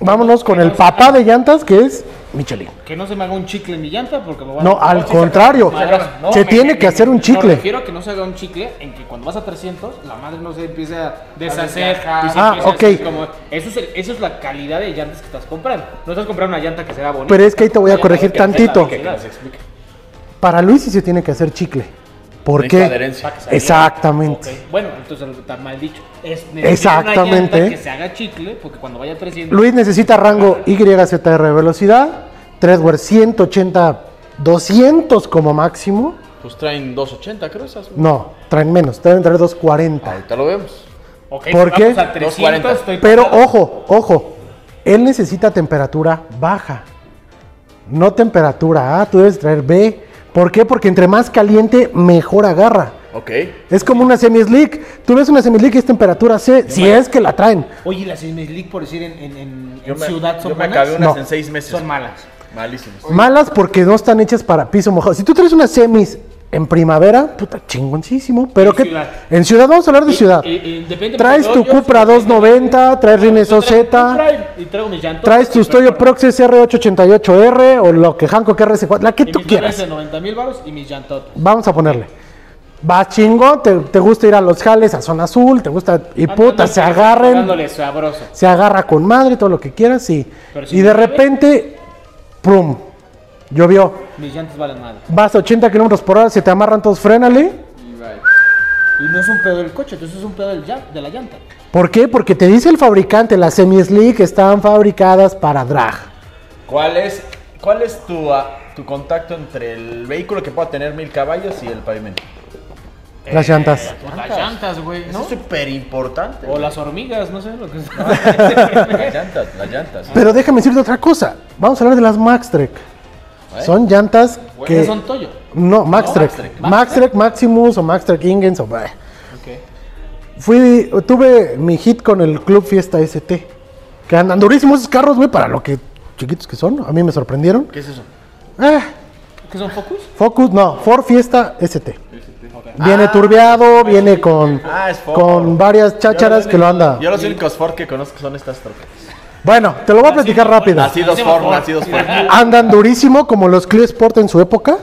S2: vámonos con el papá de llantas que es Michelin.
S3: Que no se me haga un chicle en mi llanta porque me van
S2: No,
S3: a...
S2: al contrario,
S3: No,
S2: se
S3: me-
S2: tiene
S3: me-
S2: que hacer un
S3: Me
S2: chicle.
S3: refiero a que no se haga un chicle en que cuando vas a 300, la madre no se empiece a deshacer. se
S2: Ah, ok.
S3: hacer como- eso, es el- eso es la calidad de llantas que estás comprando. No estás comprando una llanta que sea bonita.
S2: Pero es que ahí te voy a corregir tantito. Para Luis sí se tiene que hacer chicle. ¿Por qué? Exactamente.
S3: Ok, Bueno, entonces está mal dicho. Es
S2: Exactamente.
S3: Una que se haga chicle porque cuando vaya a 300.
S2: Luis necesita rango YZR de velocidad, Treadwear 180, 200 como máximo.
S4: Pues traen 280, creo esas.
S2: No, traen menos, deben traer 240.
S4: Ahorita lo vemos.
S3: Ok,
S2: ¿Por qué?
S3: vamos a 300,
S4: 240.
S3: estoy
S2: Pero ojo, ojo, él necesita temperatura baja, no temperatura A, tú debes traer B, ¿Por qué? Porque entre más caliente, mejor agarra.
S4: Ok.
S2: Es como una semi-slick. Tú ves una semi-slick y es temperatura C, si es que la traen.
S3: Oye, las Semis League, por decir, en, en, en-
S4: Yo
S3: en
S4: me,
S3: ciudad son
S4: yo me
S3: buenas?
S4: acabé unas
S2: No.
S4: en seis meses.
S3: Son malas.
S4: Malísimas.
S2: Malas porque no están hechas para piso mojado. Si tú traes unas semis en primavera, puta, chingoncísimo. Pero
S3: En
S2: que
S3: ciudad.
S2: en ciudad, vamos a hablar de ciudad.
S3: Y- y-
S2: Traes tu Cupra
S3: independientemente-
S2: 290, traes Rines OZ,
S3: y- y
S2: traes tus Toyo Proxys R888R o lo que Hankook RS4, la que
S3: Y
S2: tú
S3: mis
S2: quieras.
S3: de 90 mil baros y mis llantotas.
S2: Vamos a ponerle. Va chingo, te, te gusta ir a los jales a zona azul, te gusta y puta, se agarren,
S3: sabroso.
S2: se agarra con madre, todo lo que quieras,
S3: si
S2: Y de repente, prum, llovió.
S3: Mis llantas valen madre.
S2: Vas a 80 kilómetros por hora, se te amarran todos, frénale.
S1: Y
S3: no es un pedo del coche, entonces es un pedo del de la llanta.
S2: ¿Por qué? Porque te dice el fabricante, las semi-slick están fabricadas para drag.
S4: ¿Cuál es, cuál es tu, ah, tu contacto entre el vehículo que pueda tener mil caballos y el pavimento?
S2: Las llantas.
S3: Las llantas, güey, ¿no?
S4: es súper importante.
S3: O las hormigas, no sé lo que es. (laughs)
S4: Las llantas, las llantas.
S2: Pero déjame decirte otra cosa. Vamos a hablar de las Maxtrek. Son llantas que...
S3: ¿Qué son Toyo?
S2: No, Maxtrek.
S4: Maxtrek.
S2: Maxtrek Maximus o Maxtrek Ingens o... bah.
S3: Ok.
S2: Fui, tuve mi hit con el Club Fiesta ST. Que andan durísimos esos carros, güey, para lo que chiquitos que son. A mí me sorprendieron.
S4: ¿Qué es eso?
S2: Eh,
S3: ¿Qué son Focus?
S2: Focus, no, Ford Fiesta ST. Viene turbeado, viene con,
S4: Ah,
S2: con varias chácharas que lo anda.
S4: Yo los únicos Ford que conozco son estas trocas.
S2: Bueno, te lo voy a platicar rápido.
S4: Nacidos Ford, nacidos Ford.
S2: Andan durísimo como los Clio Sport en su época.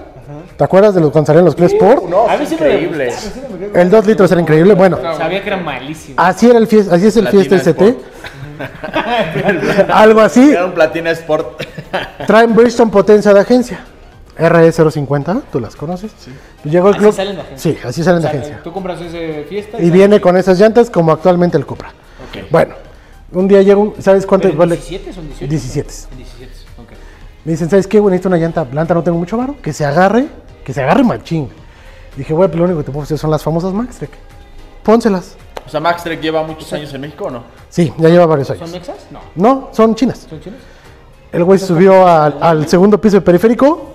S2: ¿Te acuerdas de los cuando salían los Clio Sport?
S4: No,
S3: A mí sí
S4: increíble.
S3: sí.
S2: El 2 litros era increíble. Bueno,
S3: Sabía que era malísimo.
S2: así era el fiesta, así es el
S4: Platina
S2: Fiesta ST. (laughs) Algo así.
S4: Era un Platina Sport. (laughs)
S2: Traen Bridgestone potencia de agencia. RE050, ¿tú las conoces? Llegó el
S3: Así
S2: club.
S3: salen de agencia.
S2: Sí, así salen
S3: O
S2: de agencia.
S3: Tú compras ese fiesta
S2: Y viene con esas llantas como actualmente el Cupra.
S3: Ok.
S2: Bueno, un día llego, ¿sabes cuánto
S3: ¿Pero
S2: vale?
S3: 17 son 18?
S2: 17.
S3: En 17, ok.
S2: Me dicen, ¿sabes qué? Bueno, necesito una llanta blanda, no tengo mucho varo. Que se agarre, que se agarre machín. Dije, güey, pues lo único que te puedo hacer son las famosas Maxtrek. Pónselas.
S4: O sea, Max Trek lleva muchos años en México o no?
S2: Sí, ya lleva varios
S3: ¿Son
S2: años.
S3: mexas? No.
S2: No, son chinas.
S3: ¿Son chinos?
S2: El güey se subió al, al segundo piso del periférico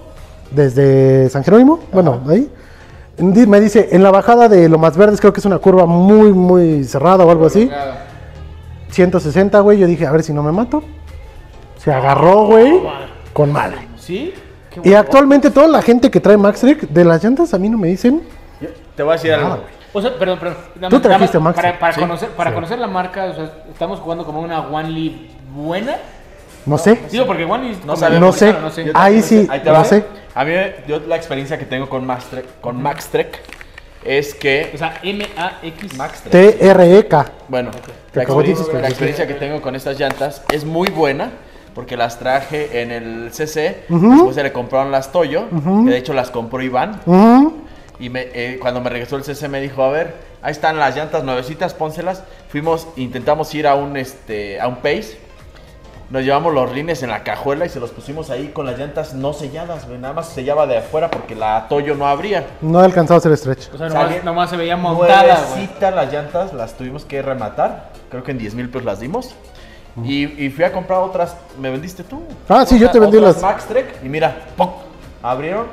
S2: desde San Jerónimo. Bueno, ahí. Me dice, en la bajada de lo más verdes, creo que es una curva muy, muy cerrada o algo así. 160, güey. Yo dije, a ver si no me mato. Se agarró, güey, con madre.
S3: ¿Sí? Qué
S2: Y actualmente toda la gente que trae Maxtrek de las llantas a mí no me dicen.
S4: Yo- Te voy a decir algo.
S2: güey.
S3: O sea, perdón, perdón. Nada
S2: Tú
S3: nada
S2: trajiste Max.
S3: Para, para
S4: Sí,
S3: conocer, para
S2: sí.
S3: conocer la marca, o sea, estamos jugando como una One Leaf buena.
S2: No sé.
S3: Digo, porque One Leaf.
S4: No.
S2: No sé.
S3: claro, no sé.
S4: Yo
S2: Ahí sí.
S4: Ahí te
S2: no
S4: va.
S2: sé.
S4: A mí, yo la experiencia que tengo con Max Trek, con Max Trek es que...
S3: O sea, M-A-X.
S4: Max Trek.
S2: T-R-E-K.
S4: Bueno, la experiencia, la experiencia que tengo con estas llantas es muy buena porque las traje en el CC, después se le compraron las Toyo, que de hecho las compró Iván, y me, eh, cuando me regresó el CC me dijo, a ver, ahí están las llantas nuevecitas, pónselas. Fuimos, intentamos ir a un, este, a un Pace, nos llevamos los rines en la cajuela y se los pusimos ahí con las llantas no selladas, güey, nada más se sellaba de afuera porque la Toyo no abría.
S2: No he alcanzado a hacer stretch.
S3: O sea, nomás,
S4: Salía-
S3: nomás se veía montada, güey.
S4: Las llantas, las tuvimos que rematar. Creo que en 10 mil pesos las dimos. Y, y fui a comprar otras. ¿Me vendiste tú?
S2: Ah, sí, yo te vendí las-
S4: Max Trek. Y mira, ¡pum! Abrieron.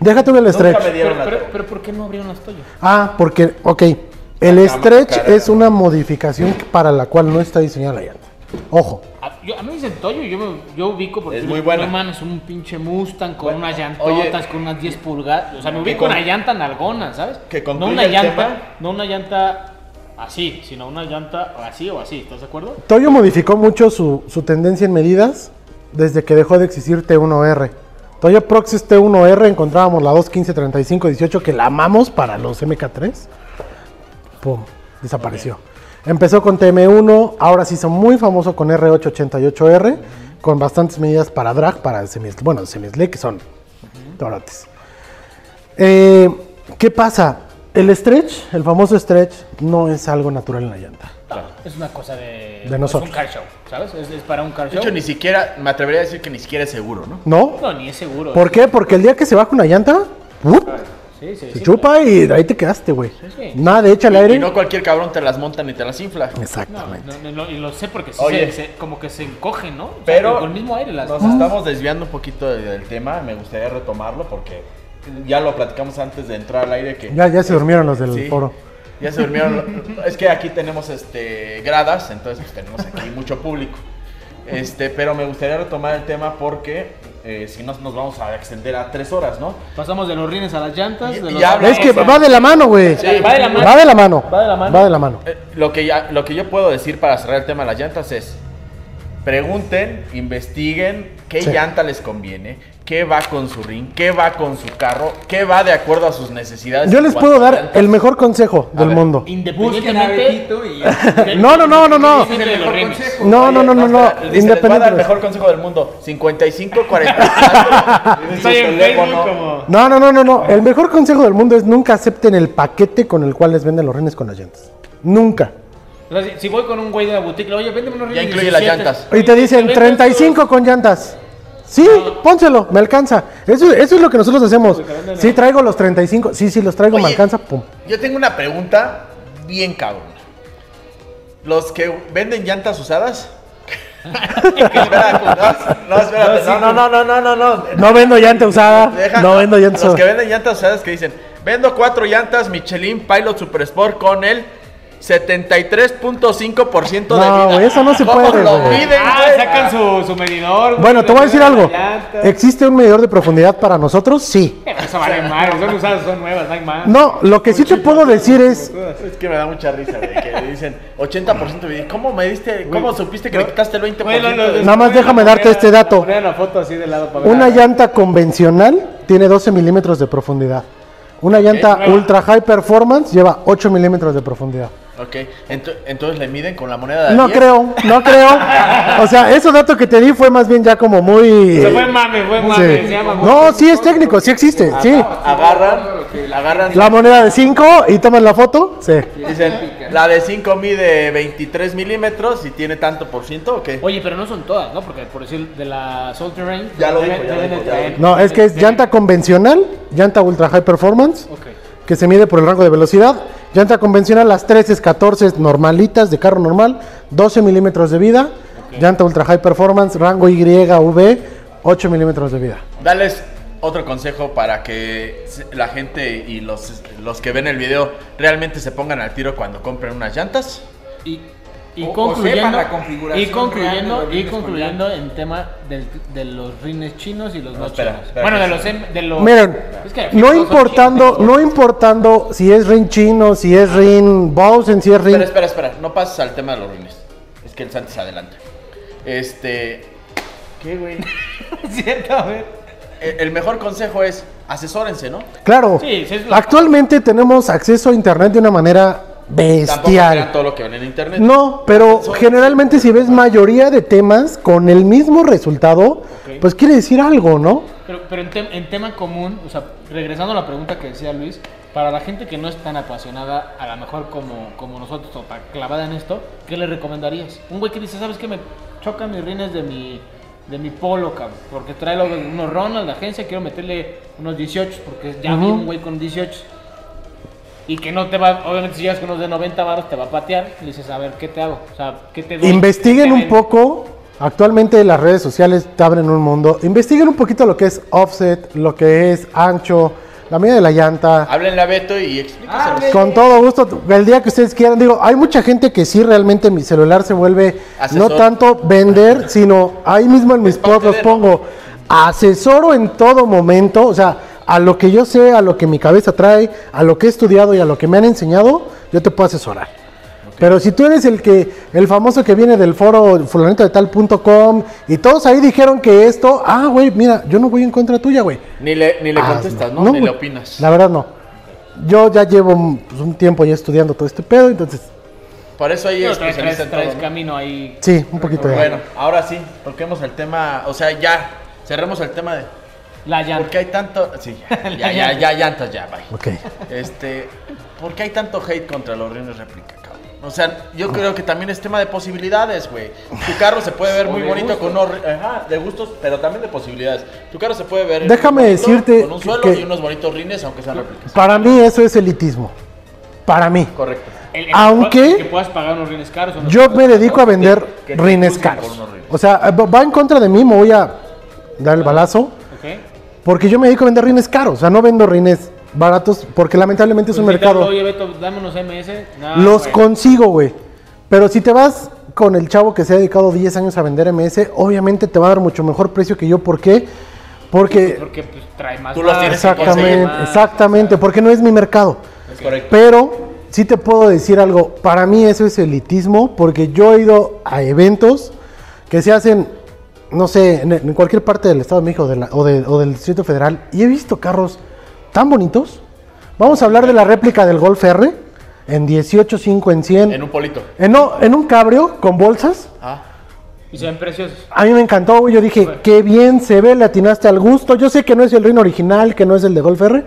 S2: Déjate ver el
S4: Nunca
S2: stretch.
S4: me dieron
S3: Pero,
S4: la
S3: pero, ¿por qué no abrieron las Toyo?
S2: Ah, porque, ok. El
S4: La
S2: stretch es una modificación para la cual no está diseñada la llanta. Ojo.
S3: A, yo- a mí me dicen Toyo yo, me, yo ubico porque
S4: Es muy buena.
S3: No mames, un pinche Mustang con
S4: Bueno,
S3: unas llantotas,
S4: oye,
S3: con unas 10 pulgadas. O sea, me ubico
S4: con-
S3: una llanta nalgona, ¿sabes?
S4: que
S3: no una llanta,
S4: tema.
S3: no una llanta así, sino una llanta así o así, ¿estás de acuerdo?
S2: Toyo modificó mucho su, su tendencia en medidas desde que dejó de existir T1R. Toyo Proxys T1R encontrábamos la 215-35-18 que la amamos para los MK3. Pum, desapareció. Empezó con TM1, ahora sí son muy famosos con R888R, con bastantes medidas para drag, para semis, bueno, semislick, que son torotes. Eh, ¿Qué pasa? El stretch, el famoso stretch, no es algo natural en la llanta.
S3: Es una cosa de,
S2: De nosotros.
S3: Es un car show, ¿sabes? Es, es para un car
S4: De
S3: show.
S4: hecho, ni siquiera, me atrevería a decir que ni siquiera es seguro, ¿no?
S2: ¿No?
S3: No, ni es seguro.
S2: ¿Por qué? Porque el día que se baja una llanta, ¡up!
S3: Sí, sí,
S2: se
S3: sí.
S2: chupa y ahí te quedaste, güey.
S3: sí.
S2: Nada de échale aire.
S4: Y no cualquier cabrón te las monta ni te las infla.
S2: Exactamente.
S3: no, no, y lo sé porque sí
S4: Oye.
S3: se- se- como que se encogen, ¿no? O sea,
S4: Pero
S3: con el mismo aire las
S4: nos estamos desviando un poquito de- del tema. Me gustaría retomarlo porque ya lo platicamos antes de entrar al aire que
S2: Ya, ya se durmieron los del
S4: Sí.
S2: foro.
S4: Ya se durmieron. es que aquí tenemos este gradas, entonces pues, tenemos aquí mucho público. Este, pero me gustaría retomar el tema porque eh, si no nos vamos a extender a tres horas, ¿no?
S3: Pasamos de los rines a las llantas.
S4: Y-
S3: de los
S4: ya
S2: Es que va de la mano, güey.
S3: Sí, va de la mano.
S2: Va de la mano.
S3: Va de la mano.
S2: Va de la mano.
S4: Eh, lo, que ya, lo que yo puedo decir para cerrar el tema de las llantas es, pregunten, investiguen qué
S2: Sí.
S4: llanta les conviene, qué va con su ring, qué va con su carro, qué va de acuerdo a sus necesidades.
S2: Yo les puedo dar el mejor consejo
S4: A
S2: del
S4: ver.
S2: mundo.
S3: Independientemente.
S1: Y (laughs)
S2: No, no, no, no, no. No, no, no, no, no.
S4: dice, les voy a dar el
S2: Independiente.
S4: mejor consejo del mundo. 55, 44. (laughs)
S3: Estoy en Facebook como.
S2: No, no, no, no, no. El mejor consejo del mundo es nunca acepten el paquete con el cual les venden los rines con las llantas. Nunca.
S3: O sea, si, si voy con un güey de la boutique, le, oye, véndeme unos rines.
S4: incluye las
S3: 17.
S4: llantas.
S2: Y te dicen
S3: Vende
S2: 35 con llantas. Sí, pónselo, me alcanza. Eso, eso es lo que nosotros hacemos. Sí, traigo los 35. Sí, sí, los traigo, me alcanza. Pum.
S4: Yo tengo una pregunta bien cabrón. Los que venden llantas usadas. (laughs) No, no, espérate, no, no, no, no, no, no, no.
S2: No vendo llanta usada.
S4: Deja-
S2: no vendo llanta
S4: Los que
S2: usada.
S4: venden llantas usadas que dicen, vendo cuatro llantas Michelin Pilot Super Sport con el 73.5% de
S2: No,
S4: vida.
S2: eso no se
S4: ¿Cómo
S2: puede,
S4: lo miden,
S3: Ah, sacan su, su medidor.
S2: Bueno, te voy a decir algo. ¿Existe un medidor de profundidad para nosotros? Sí.
S3: Eso vale madre, son usadas, son nuevas, no hay más.
S2: No, lo que sí te puedo decir es.
S4: Es que me da mucha risa, güey, que dicen 80% de vida. ¿Cómo me diste, cómo supiste que le quitaste el 20%?
S3: Güey, lo- lo-
S4: de-
S2: Nada más déjame darte este dato.
S3: Poner la foto así de lado para ver.
S2: Una llanta convencional tiene 12 milímetros de profundidad. Una llanta ultra high performance lleva 8 milímetros de profundidad.
S4: Ok, ento- entonces le miden con la moneda de
S2: No
S4: 10.
S2: creo, no creo. O sea, ese dato que te di fue más bien ya como muy.
S3: Se fue mame, fue mame.
S2: Sí.
S3: se llama
S2: No, sí es técnico, sí existe, sí.
S4: Agarran, agarran,
S2: La moneda de 5 y toman la foto, sí.
S4: dicen, la de 5 mide 23 milímetros y tiene tanto por ciento, ¿o qué?
S3: Oye, pero no son todas, ¿no? Porque por decir de la Soul Terrain.
S4: Ya lo dijo, ya dijo, ya
S2: No, es que es llanta convencional, llanta ultra high performance,
S3: Ok.
S2: que se mide por el rango de velocidad. Llanta convencional, las 13, 14 normalitas de carro normal, 12 milímetros de vida. Llanta ultra high performance, rango YV, 8 milímetros de vida.
S4: Dales otro consejo para que la gente y los, los que ven el video realmente se pongan al tiro cuando compren unas llantas.
S3: Y, y
S1: O- o
S3: concluyendo,
S1: sepan la configuración
S3: y concluyendo, y concluyendo en tema del- de los rines chinos y los no,
S4: espera,
S3: chinos.
S4: espera,
S3: bueno, de los, em- de los
S2: Miren,
S3: es que
S2: no importando, no importando si es ring chino, si es ring Bowsen, si es ring...
S4: Espera, espera, espera, no pases al tema de los rines. Es que el Santos adelante. Este. ¿Qué, güey? (laughs) (laughs)
S3: Cierto, a ver.
S4: El, mejor consejo es asesórense, ¿no?
S2: Claro,
S3: Sí, sí es lo-
S2: actualmente tenemos acceso a internet de una manera bestial.
S4: todo lo que ven en internet.
S2: No, pero generalmente si ves mayoría de temas con el mismo resultado, pues quiere decir algo, ¿no?
S3: Pero, pero en, tem- en tema común, o sea, regresando a la pregunta que decía Luis, para la gente que no es tan apasionada, a lo mejor como, como nosotros, o tan clavada en esto, ¿qué le recomendarías? Un güey que dice, ¿sabes qué? Me chocan mis rines de mi, de mi polo, cabrón, porque trae luego unos Ronald de agencia, quiero meterle unos 18, porque ya vi
S2: Ujú.
S3: un güey con 18. Y que no te va, obviamente si llegas con unos de 90 baros te va a patear, le dices, a ver, ¿qué te hago? O sea, ¿qué te doy?
S2: Investiguen
S3: ¿Qué te
S2: un poco. Actualmente las redes sociales te abren un mundo. Investiguen un poquito lo que es offset, lo que es ancho, la medida de la llanta.
S4: Háblenle a Beto y explíquense.
S2: Con todo gusto, el día que ustedes quieran. Digo, hay mucha gente que sí realmente mi celular se vuelve
S4: Asesor.
S2: no tanto vender, sino ahí mismo en mis posts los pongo. Asesoro en todo momento, o sea, a lo que yo sé, a lo que mi cabeza trae, a lo que he estudiado y a lo que me han enseñado, yo te puedo asesorar. Pero si tú eres el que, el famoso que viene del foro fulanito de tal.com y todos ahí dijeron que esto, ah, güey, mira, yo no voy en contra tuya, güey.
S4: Ni le, ni le
S2: Ah,
S4: contestas, ¿no? Ni le opinas.
S2: La verdad no. Yo ya llevo pues, un tiempo ya estudiando todo este pedo, entonces,
S4: Por eso hay
S3: Pero traes, traes-
S4: ¿no?
S3: camino ahí.
S2: sí, un poquito ya.
S4: Bueno, ahora sí, toquemos el tema. O sea, ya. Cerremos el tema de.
S3: La
S4: ¿Por
S3: llanta.
S4: qué hay tanto.? Sí, ya, (laughs) ya, ya, ya, llantas, ya, bye.
S2: Ok.
S4: Este, ¿por qué hay tanto hate contra los rines réplica, cabrón? O sea, yo creo que también es tema de posibilidades, güey. Tu carro se puede ver muy bonito con unos, ajá, de gustos, pero también de posibilidades. Tu carro se puede ver
S2: Déjame decirte
S4: con un suelo
S2: que-
S4: y unos bonitos rines, aunque sean réplicas.
S2: Para mí eso es elitismo. Para mí.
S4: Correcto.
S3: El- el
S2: Aunque-
S3: que, puedas pagar unos rines caros.
S2: Yo me dedico a vender
S4: que te
S2: rines caros.
S4: por unos rines.
S2: O sea, va va en contra de mí, me voy a dar el balazo.
S3: Ok.
S2: Porque yo me dedico a vender rines caros, o sea, no vendo rines baratos porque lamentablemente es un
S3: Pues, si te
S2: mercado.
S3: hablo, Oye, Beto, dame unos MS. No,
S2: Los
S3: güey.
S2: consigo, güey. Pero si te vas con el chavo que se ha dedicado 10 años a vender MS, obviamente te va a dar mucho mejor precio que yo. ¿Por qué? Porque...
S3: Porque pues, trae más.
S4: Tú los tienes que
S2: Exactamente,
S3: más.
S2: exactamente, porque no es mi mercado.
S4: Es correcto.
S2: Pero sí te puedo decir algo, para mí eso es elitismo, porque yo he ido a eventos que se hacen, no sé, en, en cualquier parte del Estado de México de la- o, de- o del Distrito Federal, y he visto carros tan bonitos. Vamos a hablar de la réplica del Golf R en 18.5 en 100.
S4: En un polito.
S2: En, no, en un cabrio con bolsas.
S4: Ah.
S3: Y se ven preciosos.
S2: A mí me encantó, güey. Yo dije, qué bien se ve, le atinaste al gusto. Yo sé que no es el ring original, que no es el de Golf R,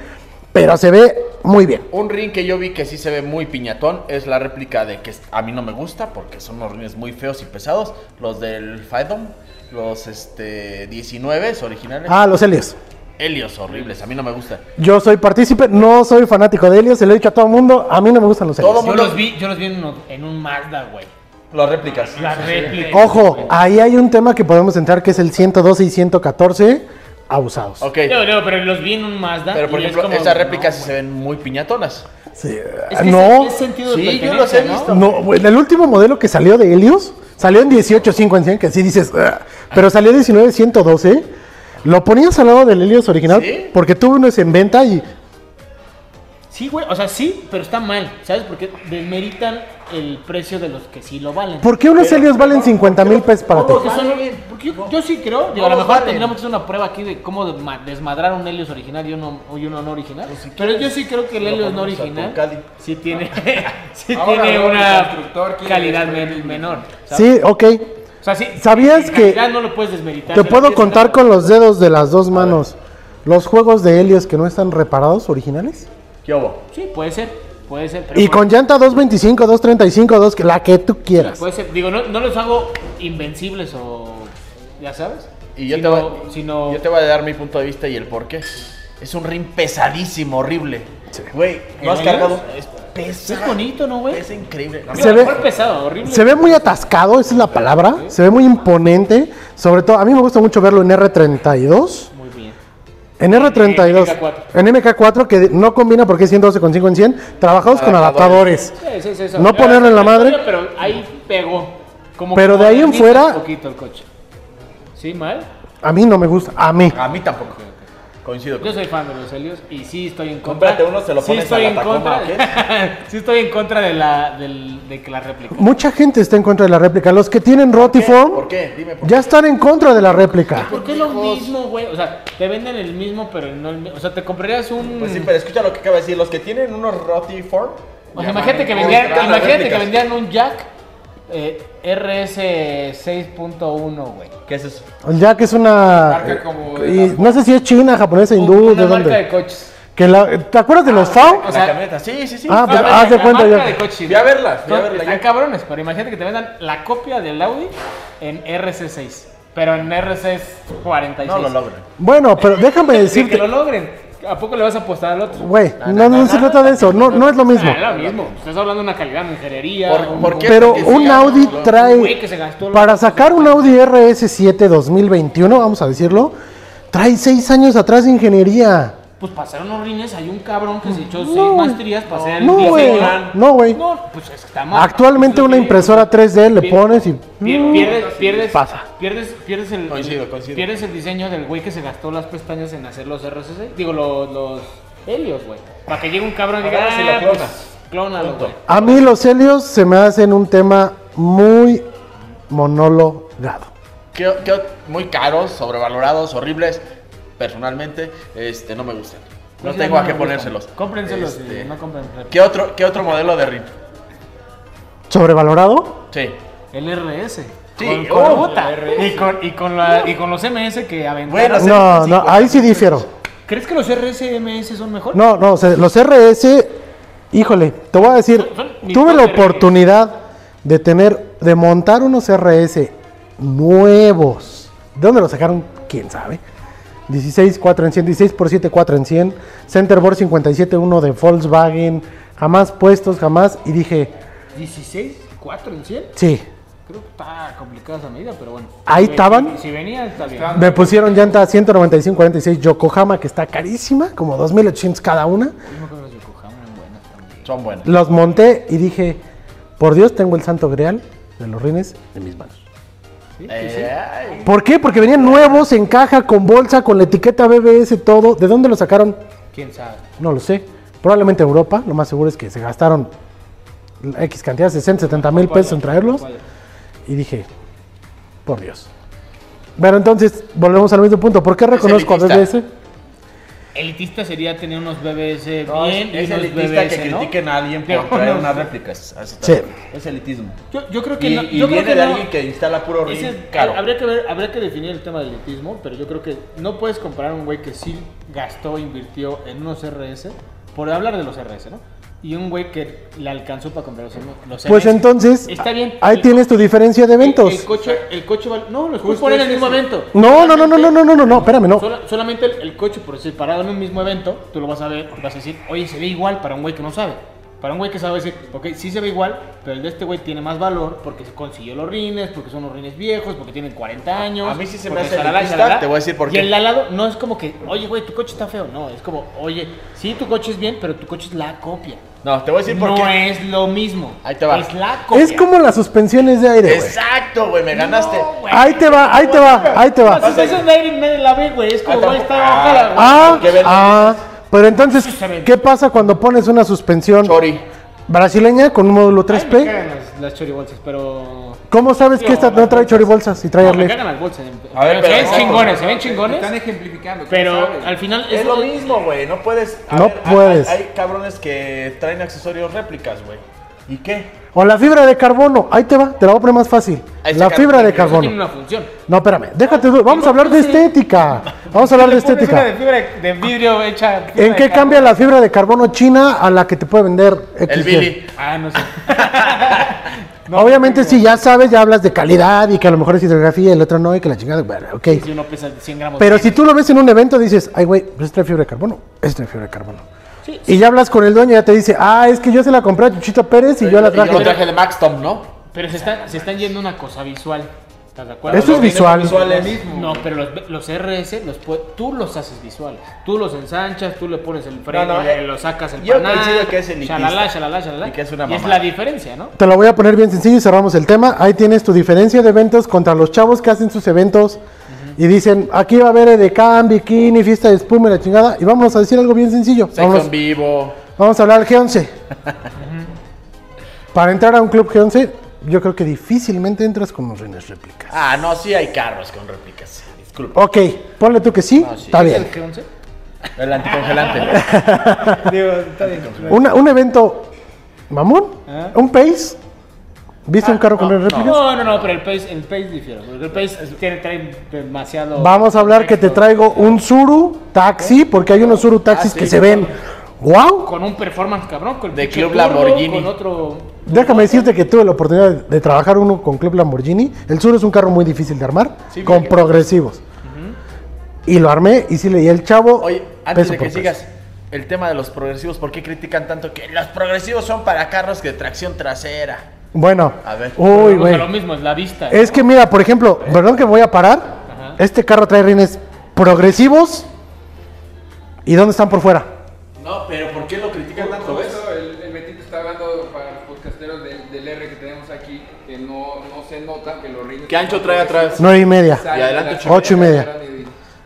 S2: pero se ve muy bien.
S4: Un ring que yo vi que sí se ve muy piñatón es la réplica de que a mí no me gusta porque son unos rines muy feos y pesados. Los del Faedom, los este 19 originales.
S2: Ah, los Helios.
S4: Helios horribles, a mí no me gustan.
S2: Yo soy partícipe, no soy fanático de Helios, se lo he dicho a todo el mundo, a mí no me gustan los
S4: Todo
S2: Helios.
S3: Yo los vi, yo los vi en, un Mazda, güey.
S4: Las réplicas.
S3: La réplica.
S2: Ojo, ahí hay un tema que podemos entrar que es el 112 y 114 abusados.
S4: Ok.
S3: No, no, pero los vi en un Mazda.
S4: Pero por ejemplo, esas réplicas
S3: no,
S4: sí se ven muy piñatonas.
S2: Sí,
S3: Es que
S2: no,
S3: es, sentido de
S4: Sí, yo los he visto.
S2: no, güey, el último modelo que salió de Helios salió en 18.5 en 100, que sí dices, "Ugh", pero salió 19 112. Lo ponías al lado del Helios original
S4: ¿Sí?
S2: porque tuvo unos en venta y
S3: Sí, güey, o sea, sí, pero está mal, ¿sabes? Porque desmeritan el precio de los que sí lo valen.
S2: ¿por qué unos Helios valen 50 mil pesos para ti?
S3: Porque, son- porque yo, yo sí creo, digo, a lo
S4: Todos
S3: mejor
S4: valen.
S3: tendríamos que hacer una prueba aquí de cómo desma- desmadrar un Helios original y uno, y uno no original. pero yo sí creo que el
S4: lo
S3: Helios no
S4: ponemos a
S3: original
S4: Turcali.
S3: sí tiene, (laughs) (laughs) sí
S1: Ahora
S3: tiene
S1: luego el
S3: una
S1: constructor quiere
S3: calidad men- menor. ¿sabes?
S2: Sí, ok.
S3: O sea, sí,
S2: ¿Sabías
S3: en
S2: que-
S3: no lo puedes desmeritar.
S2: Te
S3: pero
S2: puedo
S3: sí es
S2: contar
S3: una-
S2: con los dedos de las dos manos los juegos de Helios que no están reparados originales.
S4: ¿Qué hubo?
S3: Sí, puede ser, puede ser. Pero
S2: Y con llanta 225, 235, 2, la que tú quieras.
S3: Puede ser, digo, no, no los hago invencibles o. ¿Ya sabes?
S4: Y yo,
S3: Sino-
S4: te voy,
S3: sino-
S4: yo te voy a dar mi punto de vista y el por qué. Es un ring pesadísimo, horrible. Güey, ¿lo has
S3: ¿El
S4: cargado? Es pesa.
S3: Es bonito, ¿no, güey?
S4: Es increíble. No,
S2: Se ve-
S3: pesado, horrible.
S2: Se ve muy atascado, esa es la palabra. Se ve muy imponente. Sobre todo, a mí me gusta mucho verlo en R32. En R32.
S3: MK4.
S2: En MK4, que no combina porque es 112,5 en 100. Trabajados con
S4: Adaptadores.
S3: Sí, sí, sí, eso.
S2: No ponerlo en la madre.
S3: Pero ahí pegó. Como
S2: Pero de ahí en fuera-
S3: Un poquito el coche. ¿Sí, mal?
S2: A mí no me gusta. A mí.
S4: A mí tampoco. Coincido.
S3: Yo soy fan de los Helios y sí estoy en contra.
S4: Cómprate uno, se lo
S3: sí
S4: pones
S3: estoy
S4: a la
S3: en
S4: Tacoma,
S3: contra. (laughs) sí estoy en contra de la del, de que la réplica.
S2: Mucha gente está en contra de la réplica. Los que tienen Rotiform
S4: ¿Por qué? Dime por
S2: ya están en contra de la réplica.
S3: ¿Por qué es lo mismo, güey? O sea, te venden el mismo, pero no el mismo. O sea, te comprarías un.
S4: Pues sí, pero escucha lo que acaba de decir. Los que tienen unos Rotiform.
S3: O sea, imagínate que vendían, imagínate que vendían un Jack eh, RS 6.1, güey.
S4: ¿Qué es eso?
S2: Ya que es una.
S1: Marca como de
S2: y no sé si es china, japonesa, hindú,
S3: Una
S2: de
S3: marca
S2: dónde.
S3: de coches.
S2: Que la- ¿Te acuerdas de los FAO?
S3: O sea,
S4: la camioneta. Sí, sí, sí.
S2: Ah, pues,
S3: la-
S2: haz de cuenta
S3: marca
S2: ya.
S3: de coches.
S4: Fui a verlas, fui a verlas
S3: Están
S4: ya.
S3: cabrones, pero imagínate que te vendan la copia del Audi en RC6, pero en RC46.
S4: no lo logran.
S2: Bueno, pero déjame (laughs)
S3: Sí, que
S2: decirte.
S3: lo logren. ¿A poco le vas a apostar al otro?
S2: Güey, no, no se trata de eso. No, no es lo mismo.
S3: Ah, es lo mismo. Estás hablando de una calidad en ingeniería.
S4: ¿Por- qué?
S2: Pero
S4: Porque
S2: un Audi
S4: no, no.
S3: güey
S2: trae.
S3: que se gastó
S2: Para sacar un Audi RS7 2021, vamos a decirlo, trae seis años atrás de ingeniería.
S3: Pues pasaron unos rines, hay un cabrón que se echó
S2: No,
S3: seis
S2: güey.
S3: maestrías para hacer el
S2: No, güey.
S3: diseño.
S2: No, güey.
S3: No, pues está mal.
S2: Actualmente una impresora 3D le pones y.
S3: pier- Pierdes, pierdes,
S2: Pasa.
S3: Pierdes, pierdes el,
S4: Coincido,
S3: el-
S4: coincido.
S3: pierdes el diseño del güey que se gastó las pestañas en hacer los RCC. Digo, los, los Helios, güey. Para que llegue un cabrón y diga, ah, pues, clónalo, güey.
S2: A mí los helios se me hacen un tema muy monologado.
S4: ¿Qué, qué- muy caros, sobrevalorados, horribles. Personalmente, este, no me gustan. No
S3: Pues
S4: tengo a qué ponérselos.
S3: Cómprenselos
S4: Este,
S3: y no compren.
S4: ¿Qué otro, ¿Qué otro modelo de ring?
S2: ¿Sobrevalorado?
S4: Sí.
S3: El RS.
S4: Sí,
S3: Con- con-
S4: oh.
S3: Y con, y, con la- y con los MS que aventaron.
S4: Bueno.
S2: No, no, ahí sí difiero.
S3: ¿Crees que los RS MS son mejores?
S2: No, no, o sea, los RS, híjole, te voy a decir,
S3: Son- son mi
S2: tuve la oportunidad de tener, de montar unos RS nuevos. ¿De dónde los sacaron? ¿Quién sabe? 16, 4 en 100, 16 por 7, 4 en 100. Centerboard 57, 1 de Volkswagen. Jamás puestos, jamás. Y dije,
S3: 16, 4 en 100.
S2: sí.
S3: Creo que está complicada esa medida, pero bueno.
S2: Ahí estaban.
S3: Si venía, está bien.
S2: Me pusieron llanta 195-46 Yokohama, que está carísima, como 2.800 cada una.
S3: Yo me acuerdo que las Yokohama eran buenas también.
S4: Son buenas.
S2: Los monté y dije, por Dios, tengo el santo grial de los rines en mis manos.
S3: Sí, sí, sí.
S4: Eh.
S2: ¿Por qué? Porque venían nuevos, en caja, con bolsa, con la etiqueta BBS, todo. ¿De dónde lo sacaron?
S3: ¿Quién sabe?
S2: No lo sé. Probablemente Europa. Lo más seguro es que se gastaron X cantidad, 60, 70 mil pesos en traerlos. Y dije, por Dios. Bueno, entonces, volvemos al mismo punto. ¿Por qué reconozco a. BBS?
S3: Elitista sería tener unos BBS
S4: No,
S3: bien y
S4: es
S3: unos
S4: elitista
S3: BBS,
S4: que
S3: ¿no?
S4: critiquen a alguien
S3: Pero
S4: por traer
S3: no,
S4: unas
S3: sí.
S4: réplicas. Así
S2: Sí.
S4: Es elitismo.
S3: Yo, yo creo que
S4: Y,
S3: no,
S4: y
S3: creo
S4: viene
S3: que
S4: de
S3: no-
S4: alguien que instala puro ring caro.
S3: habría que ver, habría que definir el tema del elitismo, pero yo creo que no puedes comparar a un güey que sí gastó, invirtió en unos RS, por hablar de los RS, ¿no? Y un güey que le alcanzó para comprar los, los
S2: Pues
S3: MS.
S2: entonces,
S3: está bien.
S2: ahí
S3: El-
S2: tienes tu diferencia de eventos.
S3: El, coche, el coche vale- no, los puedes poner en el mismo evento.
S2: No, no, no, no, no, no, no, no, no, espérame, no.
S3: Sola- solamente el, el coche, por decir, parado en un mismo evento, tú lo vas a ver, vas a decir, oye, se ve igual para un güey que no sabe. Para un güey que sabe decir, ok, sí se ve igual, pero el de este güey tiene más valor porque se consiguió los rines, porque son los rines viejos, porque tienen 40 años.
S4: A mí sí se me hace
S3: shalala.
S4: te voy a decir por
S3: Y
S4: qué.
S3: el de al lado no es como que, oye, güey, tu coche está feo. No, es como, oye, sí, tu coche es bien, pero tu coche es la copia.
S4: No, te voy a decir por
S3: No
S4: qué.
S3: es lo mismo.
S4: Ahí te va.
S3: Es la copia.
S2: Es como las suspensiones de aire, güey.
S4: Exacto, güey, me ganaste.
S3: No, güey.
S2: Ahí te va, ahí te va, ahí te
S3: La
S2: va.
S3: suspensión de aire nadie la ve, güey. Es como, güey, está bajada, güey.
S2: Ah, ah, pero entonces. ¿qué pasa cuando pones una suspensión
S4: Chori.
S2: brasileña con un módulo
S3: Ay, me
S2: 3P?
S3: cagan las, las choribolsas, pero.
S2: ¿Cómo sabes que esta no trae choribolsas y trae
S3: No, me cagan las bolsas.
S4: A ver,
S3: se ven chingones, se ven
S1: Están
S3: chingones.
S1: ejemplificando. ¿quién
S3: Pero al final
S4: Es lo mismo, güey. No puedes. a
S2: No puedes.
S4: Hay, hay cabrones que traen accesorios réplicas, güey. ¿Y qué?
S2: O la fibra de carbono, ahí te va, te la voy a poner más fácil.
S4: Ahí
S2: La fibra de
S3: tiene
S2: carbono.
S3: una función.
S2: No, espérame, déjate, vamos a hablar de estética. Vamos a hablar de
S3: una de
S2: estética.
S3: fibra de vidrio hecha. fibra
S2: ¿En qué cambia la fibra de carbono china a la que te puede vender
S4: El
S2: XY?
S4: Billy.
S3: Ah, no sé. (laughs)
S2: Obviamente, si ya sabes, ya hablas de calidad y que a lo mejor es hidrografía y el otro no, y que la chingada, bueno, ok.
S3: Si uno pesa 100 gramos.
S2: Pero
S3: de-
S2: si tú lo ves en un evento, dices, ay, güey, pues trae fibra de carbono, este trae fibra de carbono.
S3: Sí,
S2: Y ya hablas con el dueño y ya te dice, ah, es que yo se la compré a Chuchito Pérez y yo la
S4: Y yo
S2: traje.
S4: traje de Maxtom, ¿no?
S3: Pero se están, se están yendo una cosa visual. ¿Estás de acuerdo?
S2: Eso es visual.
S3: No, pero los, los RS los tú los haces visuales. Tú los ensanchas, tú le pones el freno,
S4: No, no,
S3: le-
S4: eh,
S3: lo sacas el
S4: yo
S3: panal,
S4: coincido que es elitista.
S3: Shalala, shalala, shalala.
S4: Y que es una
S3: Y es la diferencia, ¿no?
S2: Te lo voy a poner bien sencillo y cerramos el tema. Ahí tienes tu diferencia de eventos contra los chavos que hacen sus eventos y dicen, aquí va a haber edecán, bikini, fiesta de espuma y la chingada. Y vamos a decir algo bien sencillo.
S4: Sexo
S2: Vamos,
S4: en vivo.
S2: vamos a hablar del (laughs) G11. Para entrar a un club G11, yo creo que difícilmente entras con los rines réplicas.
S4: Ah, no, sí hay carros con réplicas. Disculpa.
S2: Ok, ponle tú que sí,
S4: No, sí.
S2: está
S3: ¿Es
S2: bien.
S3: el G11?
S4: El anticongelante. (laughs)
S3: Digo, está bien.
S2: Una- un evento mamón,
S3: ¿Ah?
S2: un pace. ¿Viste un carro con rines réplicas?
S3: No, no, no, pero el Pace, el pace difiere. porque El Pace tiene, trae demasiado.
S2: Vamos a hablar que te traigo un Suru taxi, porque hay unos Suru taxis
S4: Ah, sí,
S2: que se ven. ¡Wow!
S3: Con un performance cabrón. Con el
S4: De Club
S3: turbo,
S4: Lamborghini.
S3: Con otro.
S2: Déjame decirte que tuve la oportunidad de, de trabajar uno con Club Lamborghini. El Suru es un carro muy difícil de armar,
S4: Sí,
S2: con progresivos. Y lo armé y sí leí el chavo.
S4: Oye, antes
S2: peso
S4: de que sigas, el tema de los progresivos, ¿por qué critican tanto que los progresivos son para carros de tracción trasera?
S2: Bueno,
S4: A ver.
S2: uy, güey.
S3: lo mismo, es la vista.
S2: Es que mira, por ejemplo, perdón que me voy a parar.
S3: Ajá.
S2: Este carro trae rines progresivos. ¿Y dónde están por fuera?
S4: No, pero ¿por qué lo critican tanto, ves?
S1: Justo el, el Betito está hablando para los podcasteros del, del R que tenemos aquí, que no, no se nota que los rines...
S4: ¿Qué ancho trae atrás?
S2: Nueve y media.
S4: Y adelante
S1: de la-
S4: ocho
S2: Ocho y media.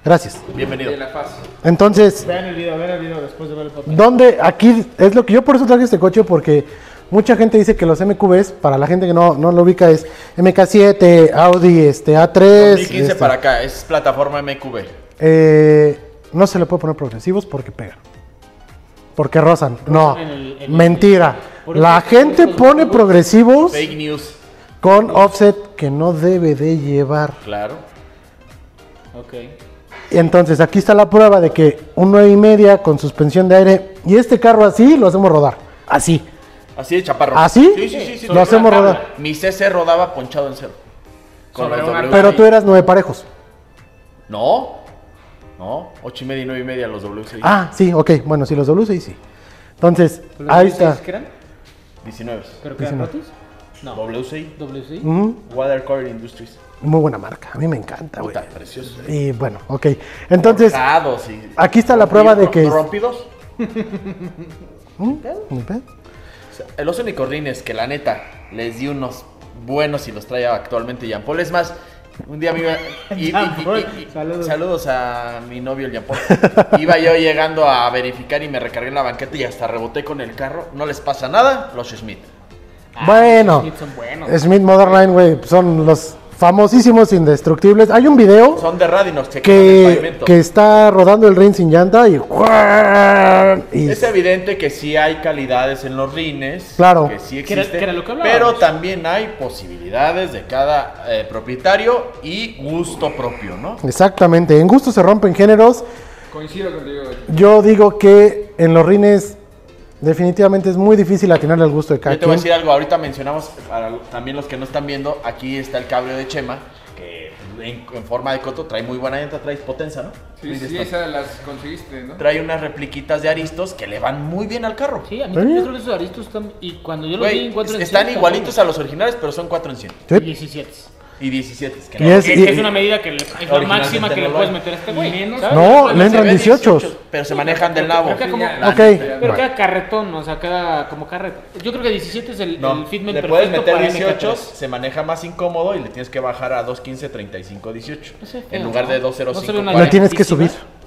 S2: Gracias.
S4: Bienvenido.
S1: De la fase.
S2: Entonces,
S3: Vean el video, vean el video después de ver el podcast.
S2: ¿Dónde? Aquí es lo que yo por eso traje este coche porque mucha gente dice que los MQBs, para la gente que no, no lo ubica, es MK7, Audi este, A3.
S4: 2015
S2: este,
S4: para acá, es plataforma MQB.
S2: eh, no se le puede poner progresivos porque pegan. Porque rozan. No,
S3: en el- en el-
S2: mentira. La gente pone progresivos
S4: Fake news.
S2: con offset que no debe de llevar.
S4: Claro.
S3: Ok.
S2: Y entonces aquí está la prueba de que un 9 y media con suspensión de aire y este carro así lo hacemos rodar. Así.
S4: Así de chaparro.
S2: ¿Así?
S4: Sí, sí, sí. sí.
S2: Lo hacemos rodar.
S4: Mi CC rodaba ponchado en cero. Con los.
S2: Pero tú eras nueve parejos.
S4: No. No. Ocho y media y nueve y media los W6.
S2: Ah, sí, ok. Bueno, si los W6, sí. Entonces,
S3: ¿Pero los
S2: ahí está.
S3: que eran?
S4: 19.
S3: ¿Pero quedan rotos? No.
S4: WCI.
S3: WC.
S2: Ujú.
S4: Watercore Industries.
S2: Muy buena marca, a mí me encanta, güey.
S4: Precioso.
S2: Y bueno, ok. Entonces,
S4: y-
S2: aquí está la prueba de que-
S4: Rompidos. (laughs)
S2: ¿Mm? ¿Me ve?
S4: Los únicos rines que la neta les di unos buenos y los trae actualmente Jean Paul. Es más, un día me iba. (laughs) y- y-
S3: Jean
S4: y-
S3: Paul,
S4: y- y-
S3: saludos.
S4: saludos a mi novio, el Jean Paul. (laughs) Iba yo llegando a verificar y me recargué en la banqueta y hasta reboté con el carro. No les pasa nada, los Schmidt.
S3: Ah,
S2: Bueno,
S3: Smith son buenos.
S2: Smith Modern Line, güey, son los famosísimos indestructibles. Hay un video
S4: Son de
S2: que, que está rodando el ring sin llanta y... y
S4: Es evidente que sí hay calidades en los rines.
S2: Claro.
S4: Que sí
S3: Que era-
S4: existe.
S3: que era lo que
S4: pero también hay posibilidades de cada eh, propietario y gusto propio, ¿no?
S2: Exactamente, en gusto se rompen géneros.
S1: Coincido contigo.
S2: Yo digo que en los rines definitivamente es muy difícil atinarle al gusto de cada
S4: Yo te voy a decir algo, ahorita mencionamos, para también los que no están viendo, aquí está el cable de Chema, que en, en forma de coto trae muy buena llanta, trae potencia, ¿no?
S1: Sí, sí, esas las conseguiste, ¿no?
S4: Trae unas repliquitas de aristos que le van muy bien al carro.
S3: Sí, a mí
S2: ¿Eh?
S3: también yo creo que esos aristos están. Y cuando yo los vi en 4 en
S4: están
S3: 100,
S4: igualitos a los originales, pero son 4 en 100.
S2: Sí.
S3: 17.
S4: Y 17. que
S2: Y
S4: no-
S2: es-
S3: Que,
S2: y-
S3: que es una medida que le- es la máxima que le puedes meter a este güey.
S2: No, le entran
S4: Se ve
S2: 18.
S4: Pero se manejan del nabo.
S3: Que como- Pero
S2: Bueno.
S3: cada carretón, o sea, cada como carretón. Yo creo que 17 es el,
S4: No,
S3: el fitment
S4: le puedes meter
S3: para
S4: 18,
S3: MK3.
S4: se maneja más incómodo y le tienes que bajar a 2.15, 35, 18.
S3: No sé,
S4: en lugar
S3: ¿no?
S4: de
S3: No
S4: 2.05.
S3: se ve una
S2: Le tienes que subir.
S3: Altísima.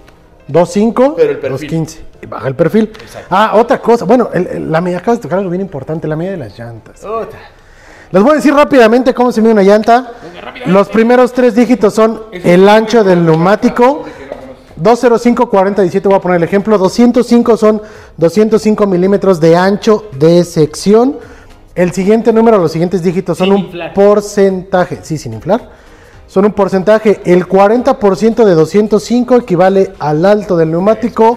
S2: 2.5,
S4: Pero el perfil.
S2: 2.15. Y baja el perfil.
S4: Exacto.
S2: Ah, otra cosa. Bueno, el- el- la medida, acabas de tocar algo bien importante, la medida de las llantas.
S4: Puta.
S2: Les voy a decir rápidamente cómo se mide una llanta. Los primeros tres dígitos son el ancho del neumático. 205, 40, 17, voy a poner el ejemplo. 205 son 205 milímetros de ancho de sección. El siguiente número, los siguientes dígitos son
S3: Sin
S2: un
S3: inflar.
S2: porcentaje. Sí, sin inflar. Son un porcentaje. El 40% de 205 equivale al alto del neumático.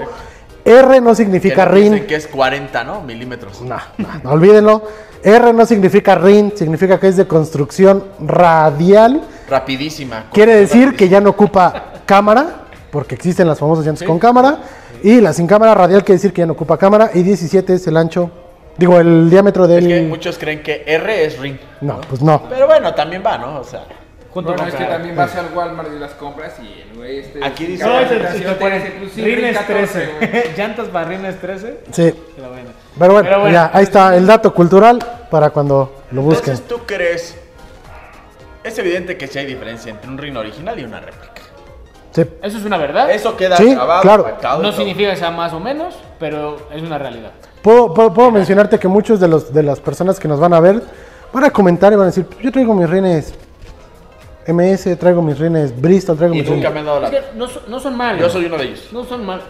S2: R no
S4: Que
S2: significa
S4: nos
S2: rin.
S4: dicen que es 40, ¿no? Milímetros.
S2: No, no, no, olvídenlo. R no significa RIN, significa que es de construcción radial.
S4: Rapidísima.
S2: Quiere decir que ya no ocupa cámara, porque existen las famosas llantas con cámara. Y la sin cámara radial quiere decir que ya no ocupa cámara. Y 17 es el ancho, digo, el diámetro
S4: Es
S2: del...
S4: que muchos creen que R es ring.
S2: No, pues no.
S4: Pero bueno, también va, ¿no? O sea,
S3: Junto
S1: Bueno,
S3: con
S1: es que también vas al Walmart y las compras y el güey este...
S4: Aquí dice-
S3: No,
S1: dice, pues, sí,
S3: rines
S1: 14, güey.
S3: 13. (laughs) Llantas para rines 13.
S2: Sí.
S3: Pero bueno.
S2: Pero bueno,
S3: Pero bueno,
S2: ya, ahí está el dato cultural para cuando lo busquen.
S4: entonces tú crees. Es evidente que sí hay diferencia entre un ring original y una réplica.
S2: Sí.
S3: Eso es una verdad.
S4: Eso queda
S2: Sí,
S4: grabado,
S2: claro.
S3: no significa que sea más o menos, pero es una realidad.
S2: Puedo, puedo- puedo mencionarte que muchos de, los, de las personas que nos van a ver van a comentar y van a decir, yo traigo mis rines MS, traigo mis rines Bristol, traigo
S4: Y
S2: mis
S4: nunca
S2: rines...
S4: me han dado la.
S3: Es que no, son- no son malos.
S4: Yo soy uno de ellos.
S3: No son mal.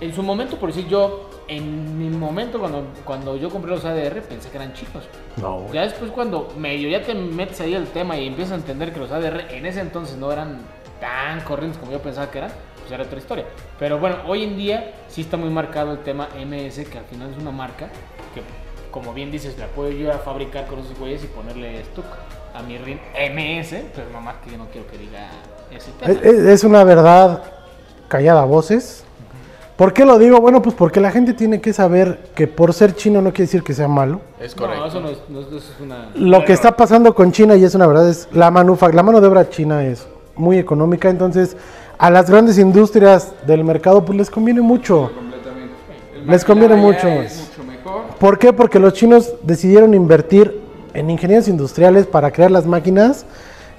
S3: En su momento, por decir yo, en mi momento cuando, cuando yo compré los ADR pensé que eran chicos.
S2: No.
S3: Ya después cuando medio ya te metes ahí el tema y empiezas a entender que los ADR en ese entonces no eran tan corrientes como yo pensaba que eran, pues era otra historia. Pero bueno, hoy en día sí está muy marcado el tema MS, que al final es una marca que, como bien dices, la puedo yo a fabricar con esos güeyes y ponerle stuck a mi MS, pero nomás que yo no quiero que diga ese tema.
S2: Es, es- una verdad callada a voces. ¿Por qué lo digo? Bueno, pues porque la gente tiene que saber que por ser chino no quiere decir que sea malo.
S4: Es correcto.
S3: No, eso no es, no es- eso es una...
S2: Lo que está pasando con China, y es una verdad, es la manufa la mano de obra china es muy económica, entonces a las grandes industrias del mercado pues les conviene mucho.
S1: Completamente.
S2: Les conviene mucho.
S1: Es mucho mejor.
S2: ¿Por qué? Porque los chinos decidieron invertir en ingenieros industriales para crear las máquinas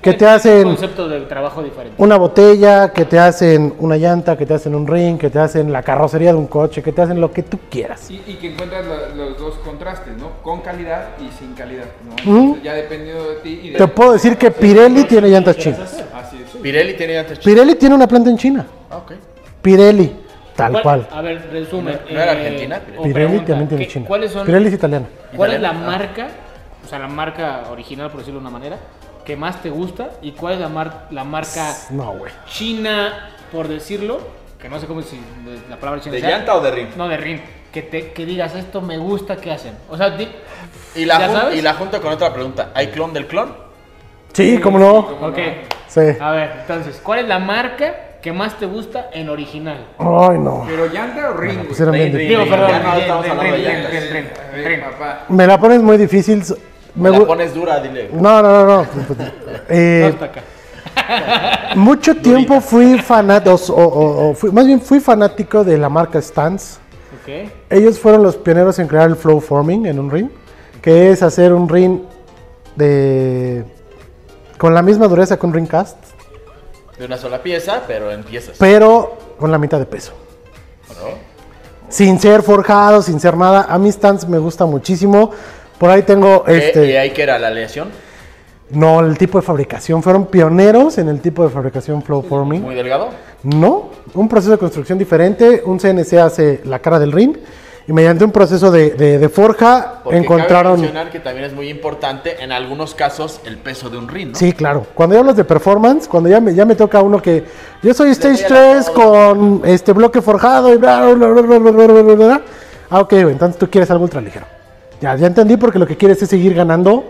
S2: que te
S3: Un
S2: hacen
S3: concepto de trabajo diferente.
S2: una botella, que te hacen una llanta, que te hacen un ring, que te hacen la carrocería de un coche, que te hacen lo que tú quieras.
S1: Y, y que encuentras la- los dos contrastes, ¿no? Con calidad y sin calidad, ¿no? Entonces, ya dependiendo de ti y de...
S2: Te puedo decir que Pirelli tiene llantas chinas.
S1: Así es.
S4: Pirelli tiene llantas chicas.
S2: Pirelli tiene una planta en China.
S4: Ah, ok.
S2: Pirelli, tal cual.
S3: A ver, resumen.
S4: ¿No- no era Argentina?
S3: o
S2: Pirelli
S3: pregunta,
S2: también tiene
S3: ¿qué-
S2: China.
S3: ¿Cuáles son?
S2: Pirelli es italiana.
S3: ¿Cuál es la marca, o sea, la marca original, por decirlo de una manera, que más te gusta? ¿Y cuál es la, mar- la marca
S2: No,
S3: china, por decirlo? Que no sé cómo si la palabra china
S4: ¿De
S3: sea.
S4: llanta o de ring?
S3: No, de ring. Que, te, que digas, esto me gusta, ¿qué hacen? O sea, di-
S4: Y la,
S3: ¿Ya
S4: jun-
S3: sabes?
S4: y la junto con otra pregunta. ¿Hay clon del clon?
S2: Sí, cómo no.
S3: ok.
S2: Sí.
S3: A ver, entonces, ¿cuál es la marca que más te gusta en original?
S2: Ay, no.
S1: ¿Pero llanta o ring, güey?
S2: Pues.
S3: Digo, perdón,
S4: no estamos hablando de llantas.
S2: Me la pones muy difícil. Me
S4: la pones dura, dile.
S2: No, no, no, no. Eh,
S3: Hasta acá. (laughs)
S2: mucho tiempo fui fanático, o, o- o fui- más bien fui fanático de la marca Stance.
S3: Ok.
S2: Ellos fueron los pioneros en crear el flow forming en un ring, que es hacer un ring de con la misma dureza que un ring cast,
S4: De una sola pieza, pero en piezas.
S2: pero con la mitad de peso.
S4: ¿no?
S2: Sin ser forjado, sin ser nada. A mí Stance me gusta muchísimo. Por ahí tengo
S4: ¿Qué-
S2: este.
S4: ¿Y ahí que era la aleación?
S2: No, el tipo de fabricación. Fueron pioneros en el tipo de fabricación flow forming.
S4: Muy delgado.
S2: No, un proceso de construcción diferente. Un CNC hace la cara del ring y mediante un proceso de, de, forja
S4: Porque
S2: encontraron...
S4: Cabe mencionar que también es muy importante en algunos casos el peso de un ring, ¿no?
S2: Sí, claro. Cuando hablas de performance, cuando ya me, ya me toca uno que yo soy stage 3 con este bloque forjado y bla, bla, bla, bla, bla, bla, bla, bla. Ah, ok, entonces tú quieres algo ultraligero. Ya, ya entendí porque lo que quieres es seguir ganando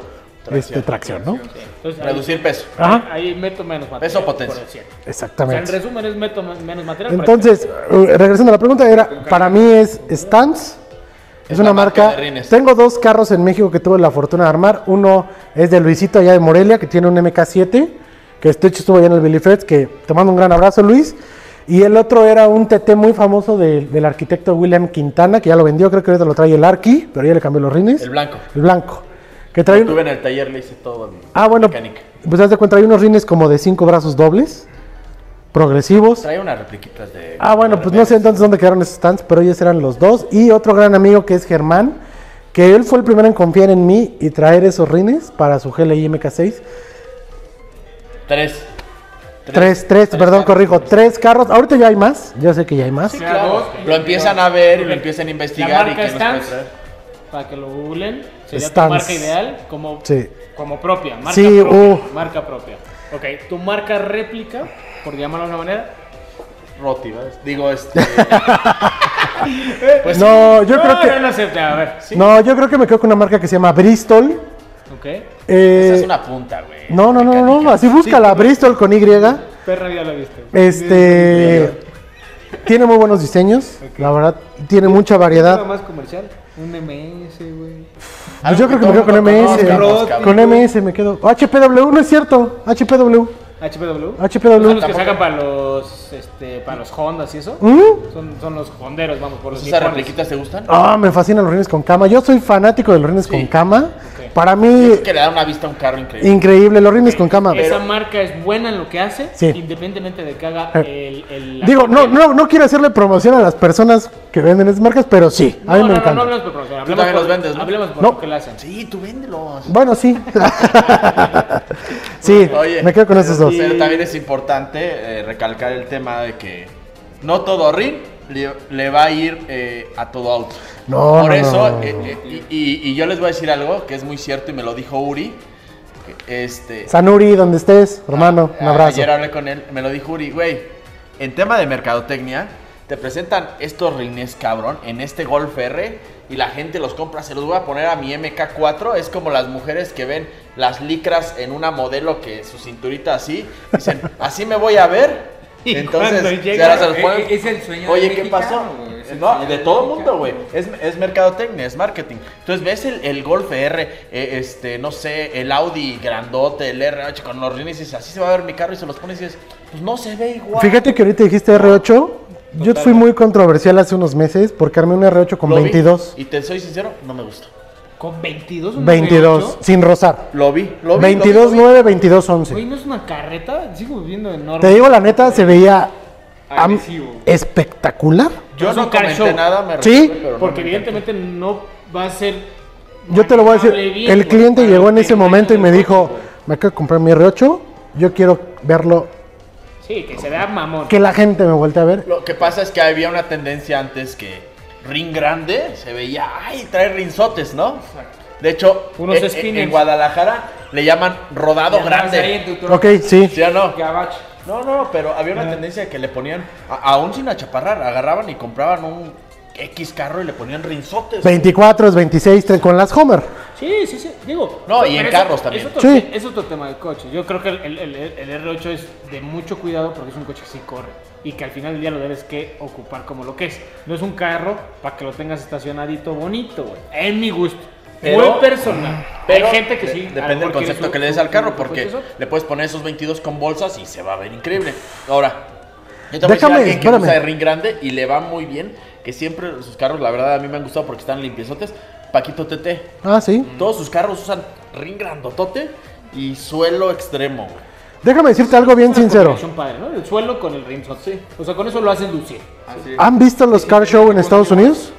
S2: este, tracción, ¿no?
S3: Entonces, ahí,
S4: Reducir peso.
S2: Ajá,
S3: ahí meto menos material.
S4: Peso, potencia.
S3: por decir. O sea, en
S2: exactamente.
S3: resumen es meto men- menos material.
S2: Entonces, eh, regresando a la pregunta, era, para mí es Stance. Es,
S4: Es
S2: una
S4: marca.
S2: Tengo dos carros en México que tuve la fortuna de armar. Uno es de Luisito allá de Morelia, que tiene un MK7, que este hecho estuvo allá en el Billy Freds, que te mando un gran abrazo, Luis. Y el otro era un TT muy famoso de- del arquitecto William Quintana, que ya lo vendió, creo que ahorita lo trae el Arqui, pero ya le cambió los rines.
S4: El blanco.
S2: El blanco. Que trae
S4: Lo
S2: un-
S4: tuve en el taller, le hice todo.
S2: Ah, bueno,
S4: mecánica.
S2: pues haz de cuenta, hay unos rines como de cinco brazos dobles, progresivos.
S4: Trae unas repliquitas de.
S2: Ah, bueno, pues no sé entonces dónde quedaron esos stands, pero ellos eran los dos. Y otro gran amigo que es Germán, que él fue el primero en confiar en mí y traer esos rines para su GLI MK6.
S4: Tres.
S2: Tres, tres, perdón, corrijo, tres carros. Ahorita ya hay más, yo sé que ya hay más.
S4: Sí, claro. Lo empiezan a ver y lo empiezan a investigar.
S3: La
S4: y que nos
S3: para que lo googlen, sería
S2: Stance.
S3: tu marca ideal como,
S2: Sí.
S3: como propia. Marca
S2: Sí,
S3: propia.
S2: uh.
S3: Marca propia. Ok, tu marca réplica, por llamarlo de una manera.
S4: Roti, ¿ves? Digo, este. (laughs) pues
S2: No, yo creo que.
S3: no, no sé, a ver. Sí.
S2: No, yo creo que me quedo con una marca que se llama Bristol.
S3: Ok.
S2: Eh,
S4: Esa es una punta, güey.
S2: No, no, no, no, así búscala, Bristol con Y.
S3: Perra ya la viste.
S2: Este. Tiene muy buenos diseños, la verdad, tiene mucha variedad.
S3: más comercial. Un MS, güey.
S2: Pues yo creo que me quedo con MS.
S4: conozca,
S2: Con. MS me quedo. HPW, no es cierto. HPW.
S3: HPW.
S2: HPW.
S3: Son los que sacan para los, este, para los Hondas y eso.
S2: ¿Mm?
S3: Son, son los honderos, vamos, por los
S4: ¿Esas repliquitas te gustan?
S2: Ah, me fascinan los rines con cama. Yo soy fanático de los rines con cama. Para mí,
S4: Es que le da una vista a un carro increíble.
S2: increíble los rines con cama.
S3: Esa marca es buena en lo que hace,
S2: Sí.
S3: independientemente de que haga
S2: Eh.
S3: el...
S2: Digo, no, no, no quiero hacerle promoción a las personas que venden esas marcas, pero sí, a
S3: No,
S2: mí me
S3: no, no,
S2: encanta.
S3: no hablemos por promoción. Hablemos
S4: también
S3: por,
S4: los vendes, ¿no?
S3: Hablemos por
S2: No.
S3: lo que le hacen.
S4: Sí, tú véndelos.
S2: Bueno, sí. (laughs) sí,
S4: Oye,
S2: me quedo con esos dos.
S4: Pero también es importante eh, recalcar el tema de que no todo ring le, le va a ir eh, a todo auto.
S2: No,
S4: Por
S2: no,
S4: eso,
S2: no,
S4: eh, eh, y, yo les voy a decir algo que es muy cierto y me lo dijo Uri. Este,
S2: Sanuri, donde estés, hermano, un
S4: a-
S2: abrazo.
S4: Ayer hablé con él, me lo dijo Uri, güey, en tema de mercadotecnia, te presentan estos rines, cabrón, en este Golf R y la gente los compra. Se los voy a poner a mi MK4. Es como las mujeres que ven las licras en una modelo que su cinturita así. Dicen, así me voy a ver.
S3: Y
S4: Entonces,
S3: llega-
S4: se los ponen.
S1: es el sueño
S4: Oye, ¿qué
S1: mexicano,
S4: pasó? No, de todo el mundo, güey. Es, es mercadotecnia, es marketing. Entonces ves el, el Golf R, eh, este, no sé, el Audi grandote, el RH con los rines y dices, así se va a ver mi carro y se los pones y dices, pues no se ve igual.
S2: Fíjate que ahorita dijiste R8. Yo fui muy controversial hace unos meses porque armé un R8 con
S4: Lo vi,
S2: 22.
S4: Y te soy sincero, no me gusta.
S3: Con 22, un
S2: 22,
S3: R8.
S2: sin rozar.
S4: Lo vi, lo vi.
S2: 22,
S4: lo vi, lo vi.
S2: 9, 22, 11.
S3: Güey, ¿no es una carreta? Sigo viendo enorme.
S2: Te digo la neta, se veía
S1: Agresivo.
S2: espectacular.
S4: Yo no comenté
S3: show.
S4: nada, me
S2: Sí,
S4: pero no
S3: Porque
S4: me
S3: evidentemente no va a ser...
S2: Yo te lo voy a decir,
S3: bien,
S2: el cliente llegó en ese momento y me dijo,
S3: güey.
S2: me acabo de comprar mi R8, yo quiero verlo,
S3: Sí, que se vea mamón.
S2: que la gente me voltee a ver.
S4: Lo que pasa es que había una tendencia antes que ring grande se veía, ay, trae rinzotes, ¿no? De hecho,
S3: Unos
S4: eh, eh,
S3: spinners.
S4: en Guadalajara le llaman rodado
S1: Ya
S4: grande.
S2: Ok, sí.
S4: ¿Sí o no? No, no, pero había una tendencia que le ponían, a- aún sin achaparrar, agarraban y compraban un X carro y le ponían rinzotes.
S2: 24, 26, tre- con las Homer.
S3: Sí, sí, sí. Digo.
S4: No, y en
S3: eso-
S4: carros también.
S3: Es otro,
S2: Sí.
S3: es otro tema del coche. Yo creo que el, el- el- el R8 es de mucho cuidado porque es un coche que sí corre. Y que al final del día lo debes que ocupar como lo que es. No es un carro para que lo tengas estacionadito bonito, güey. En mi gusto.
S4: Pero-
S3: muy personal.
S4: Pero
S3: Hay gente que
S4: de-
S3: sí.
S4: Depende del concepto
S3: su-
S4: que le des al carro, porque le puedes poner esos 22 con bolsas y se va a ver increíble. Ahora, yo también
S2: Déjame,
S4: alguien que
S2: espérame.
S4: usa de ring grande y le va muy bien, que siempre sus carros, la verdad, a mí me han gustado porque están limpiezotes. Paquito TT,
S2: Ah, sí.
S4: todos sus carros usan ring grandotote y suelo extremo. güey.
S2: Déjame decirte algo bien sincero.
S3: padre, ¿no? El suelo con el rimshot. Sí. O sea, con eso lo hacen lucir.
S1: Así es.
S2: ¿Han visto los car show en Estados Unidos?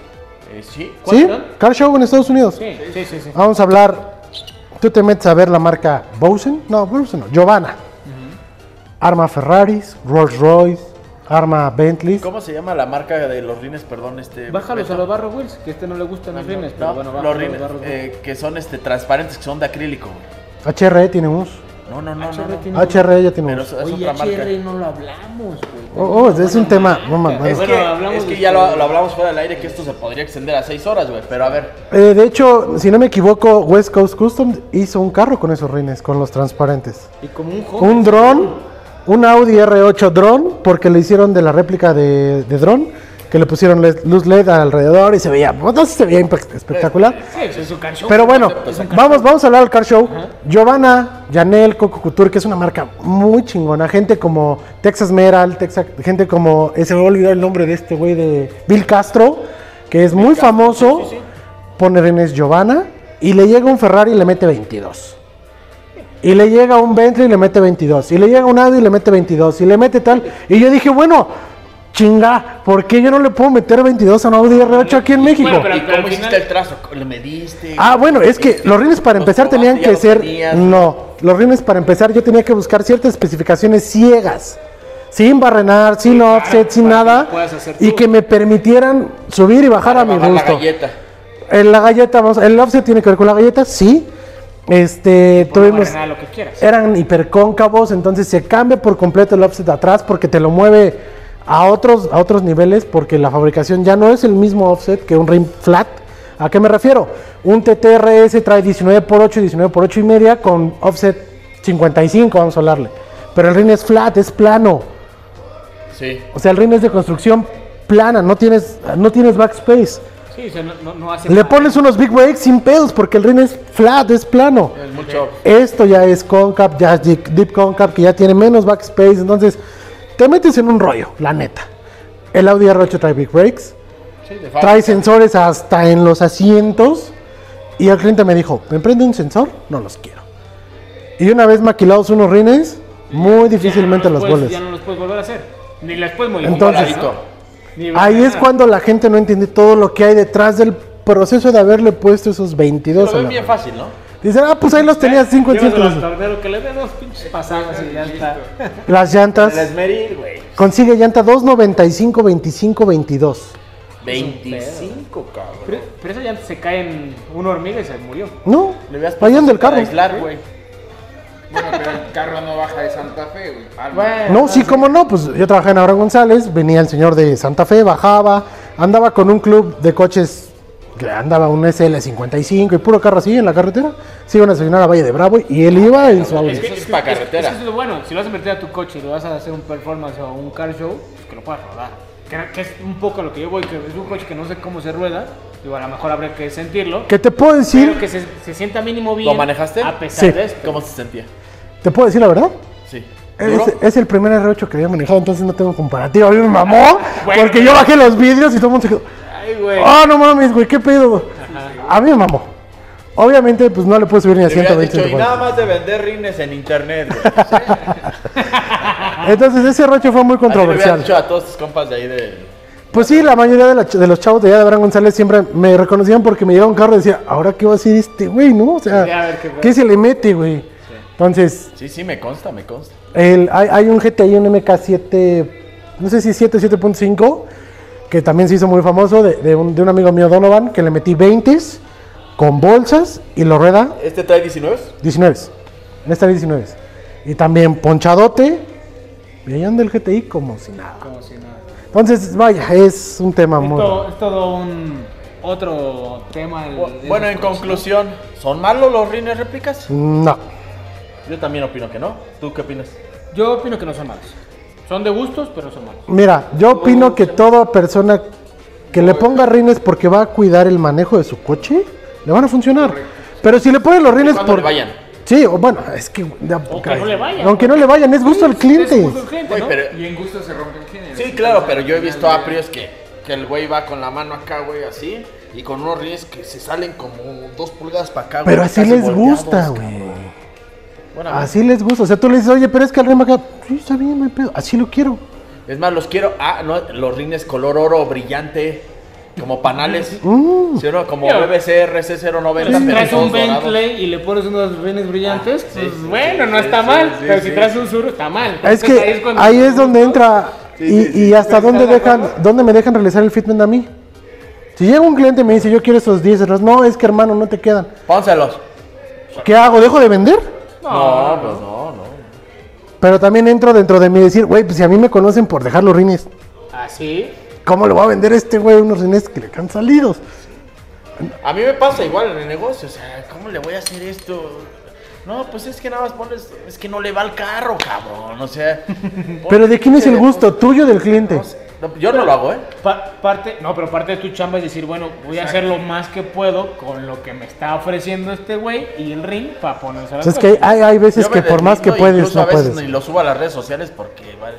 S4: Eh, sí,
S3: ¿Cuál,
S2: ¿Sí? Car show en Estados Unidos.
S3: Sí, sí, sí. sí.
S2: Vamos a hablar. Tú te metes a ver la marca Bowsen. No, Bowsen no. Giovanna. Arma Ferraris, Rolls Royce, arma Bentley.
S4: ¿Cómo se llama la marca de los rines, perdón, este?
S3: Bájalos
S4: Beto?
S3: a los barro wheels, que a este no le gustan los rines, pero
S4: No,
S3: bueno,
S4: los rines
S3: los barro wheels.
S4: eh, que son este transparentes, que son de acrílico. güey.
S2: HRE tiene unos.
S4: No, no, no, no.
S3: HR
S4: no.
S3: tiene-
S2: HRE ya tiene
S4: Pero es,
S3: Oye,
S4: otra marca.
S3: HR no lo hablamos, güey.
S2: Oh, oh, es un tema. no mames.
S4: Es
S3: Bueno,
S4: que,
S3: hablamos
S4: es que
S3: de
S4: ya lo, lo hablamos fuera del aire que esto se podría extender a 6 horas, güey. Pero a ver,
S2: Eh, de hecho, si no me equivoco, West Coast Custom hizo un carro con esos rines, con los transparentes.
S3: Y como un joven.
S2: Un dron, un Audi R8 dron, porque le hicieron de la réplica de, de dron, que le pusieron luz LED alrededor y se veía, bueno, se veía espectacular.
S3: Sí, es su car show.
S2: Pero bueno, vamos, vamos a hablar del car show. Giovanna, Janel, Coco Couture, que es una marca muy chingona. Gente como Texas Meral, Texas, gente como, ese me voy a olvidar el nombre de este güey de Bill Castro, que es muy famoso. Pone renes Giovanna y le llega un Ferrari y le mete 22. Y le llega un Bentley y le mete 22. Y le llega un Audi y le mete 22. Y le mete tal. Y yo dije, bueno, chinga, ¿por qué yo no le puedo meter 22 a un Audi R8 aquí en México?
S3: Bueno, pero-
S4: ¿y cómo hiciste
S3: final-
S4: el trazo? ¿Le mediste?
S2: Ah, bueno, es que los rines para empezar tenían que ser.
S4: tenías.
S2: No, los rines para empezar yo tenía que buscar ciertas especificaciones ciegas. Sin barrenar, sin offset, sin
S3: que
S2: nada. Y que me permitieran subir y bajar
S4: Para
S2: a mi
S4: bajar la
S2: gusto.
S4: galleta.
S2: En la galleta, vamos, el offset tiene que ver con la galleta, sí. Este, tuvimos,
S3: lo que quieras.
S2: eran hipercóncavos, entonces se cambia por completo el offset de atrás porque te lo mueve a otros, a otros niveles porque la fabricación ya no es el mismo offset que un rim flat. ¿A qué me refiero? Un TTRS trae 19 por 8 y 19 por 8 y media con offset 55, vamos a hablarle. Pero el rin es flat, es plano.
S4: Sí.
S2: O sea, el rin es de construcción plana, no tienes, no tienes backspace.
S3: Sí, o sea, no, no, no hace
S2: Le
S3: nada.
S2: pones unos big brakes sin pedos porque el rin es flat, es plano.
S4: Es mucho.
S2: Esto ya es concap, ya es deep, deep concap, que ya tiene menos backspace. Entonces, te metes en un rollo, la neta. El Audi R8 trae big brakes,
S4: Sí,
S2: trae sensores hasta en los asientos. Y el cliente me dijo, ¿me prende un sensor? No los quiero. Y una vez maquilados unos rines, muy difícilmente
S3: no
S2: los
S3: puedes-
S2: vuelves.
S3: Ya no los puedes volver a hacer. Ni las puedes modificar.
S2: Entonces-
S3: ¿no?
S2: Ahí es cuando la gente no entiende todo lo que hay detrás del proceso de haberle puesto esos 22
S4: Lo
S2: a
S4: ven bien fácil, ¿no?
S2: Dicen, ah, pues ahí los tenías 5 en
S3: Llévaselo al
S2: 100.
S3: tornero, que le dé dos pinches pasadas y ya está. (laughs)
S2: Las llantas.
S4: El esmeril, güey.
S2: Consigue llanta 295, 25, 22.
S4: 25, cabrón.
S3: Pero, pero esa ya se cae en una hormiga y se murió.
S2: No, vayan
S4: puesto
S2: del carro.
S4: para aislar, güey.
S1: Bueno, pero el carro no baja de Santa Fe, güey. Alma.
S3: Bueno,
S2: No, sí, cómo no, pues yo trabajé en Abraham González, venía el señor de Santa Fe, bajaba, andaba con un club de coches, que andaba un SL55 y puro carro así en la carretera, se iban a desayunar a Valle de Bravo y él iba en su Audi.
S4: Eso es pa' carretera.
S3: Eso es lo bueno. Si lo vas a meter a tu coche y lo vas a hacer un performance o un car show, pues que lo puedas rodar. Que, que es un poco lo que yo voy, que es un coche que no sé cómo se rueda. Digo, a lo mejor habría que sentirlo.
S2: ¿Qué te puedo decir?
S3: Pero que se, se sienta mínimo bien.
S4: ¿Lo manejaste?
S3: A pesar
S2: Sí.
S3: de esto.
S4: ¿Cómo se sentía?
S2: ¿Te puedo decir la verdad?
S4: Sí.
S2: Es, es el primer R8 que había manejado, entonces no tengo comparativa. A mí me mamó, (laughs)
S3: Bueno.
S2: porque yo bajé los vidrios y todo el mundo se quedó.
S3: Ay, güey.
S2: Oh, no mames, güey, qué pedo. A mí me mamó. Obviamente, pues no le puedo subir ni a
S4: Te hubieras
S2: 120.
S4: dicho, y
S2: 140.
S4: nada más de vender rines en internet, güey. (laughs)
S2: Entonces ese R8 fue muy
S4: Así
S2: controversial.
S4: dicho a todos tus compas de ahí de...
S2: Pues sí, la mayoría de, la- de los chavos de allá de Abraham González siempre me reconocían porque me llegaba un carro y decía, ¿ahora qué va a decir este güey, no? O sea,
S3: Sí, a ver, qué
S2: ¿qué se le mete, güey? Entonces,
S4: Sí, sí, me consta, me consta.
S2: el, hay, hay un GTI, un MK7, no sé si 7 o 7.5, que también se hizo muy famoso, de, de un, de un amigo mío, Donovan, que le metí 20 con bolsas y lo rueda
S4: ¿Este trae 19?
S2: 19. En esta 19. Y también ponchadote. Y ahí anda el GTI como si nada.
S3: Como si nada.
S2: Entonces, vaya, es un tema muy.
S3: Esto es todo un otro tema. el- de
S4: Bueno, en
S3: coches,
S4: conclusión, ¿son malos los rines réplicas?
S2: No.
S4: Yo también opino que no. ¿Tú qué opinas?
S3: Yo opino que no son malos. Son de gustos, pero son malos.
S2: Mira, yo opino que toda persona que le ponga rines porque va a cuidar el manejo de su coche, le van a funcionar. Pero si le ponen los rines
S4: Cuando
S2: por...
S4: le vayan.
S2: Sí, o bueno, es que... de a
S3: O que
S2: poca-
S3: no le vayan.
S2: Aunque no le vayan, es gusto al cliente.
S3: Es cliente,
S4: Güey,
S3: ¿no?
S4: pero-
S1: Y en gusto se rompe el género.
S4: Sí, claro, pero yo he visto a Prius que, que el güey va con la mano acá, güey, así, y con unos rines que se salen como dos pulgadas para acá, güey.
S2: Pero así
S4: casi
S2: les
S4: volteados,
S2: gusta,
S4: cabrón. Bueno,
S2: Así les gusta. O sea, tú le dices, oye, pero es que el rima acá... Sí, está bien, no hay pedo. Así lo quiero.
S4: Es más, los quiero. Ah, no, los rines color oro brillante, como panales. (laughs)
S2: Mm.
S4: ¿Sí o no? Como BBC RC090.
S3: Si traes un. Bentley y le pones unos rines brillantes,
S4: Ah, sí,
S3: pues
S4: sí,
S3: bueno,
S4: sí,
S3: no está
S4: sí,
S3: mal.
S4: sí,
S3: pero
S4: sí.
S3: si traes un sur, está mal.
S2: Es
S3: Entonces,
S2: que
S3: cuando-
S2: ahí es donde entra y,
S4: sí, sí.
S2: y hasta dónde
S3: ¿Estás de
S2: dejan, dónde me dejan realizar el fitment a mí. Si llega un cliente y me dice, yo quiero esos 10 euros, no, es que hermano, no te quedan.
S4: Pónselos.
S2: ¿Qué hago? ¿Dejo de vender?
S4: No, pues no, no.
S2: Pero también entro dentro de mí y decir, güey, pues si a mí me conocen por dejar los rines,
S3: Así.
S2: ¿cómo le voy a vender a este güey unos rines que le han salidos?
S4: A mí me pasa igual en el negocio. O sea, ¿cómo le voy a hacer esto? No, pues es que nada más pones. Es que no le va al carro, cabrón. O sea. (laughs)
S2: Pero ¿de quién es el gusto? ¿Tuyo o del cliente?
S4: No sé. No, yo no lo hago, ¿eh?
S3: Pa- parte, no, pero parte de tu chamba es decir, bueno, voy a hacer lo más que puedo con lo que me está ofreciendo este güey y el ring para ponerse a
S2: O
S3: las
S2: sea, es que
S3: cosas.
S2: hay, hay veces
S4: Yo
S2: que por más que puedes, no
S4: a veces
S2: puedes.
S4: ni lo subo a las redes sociales porque, vale.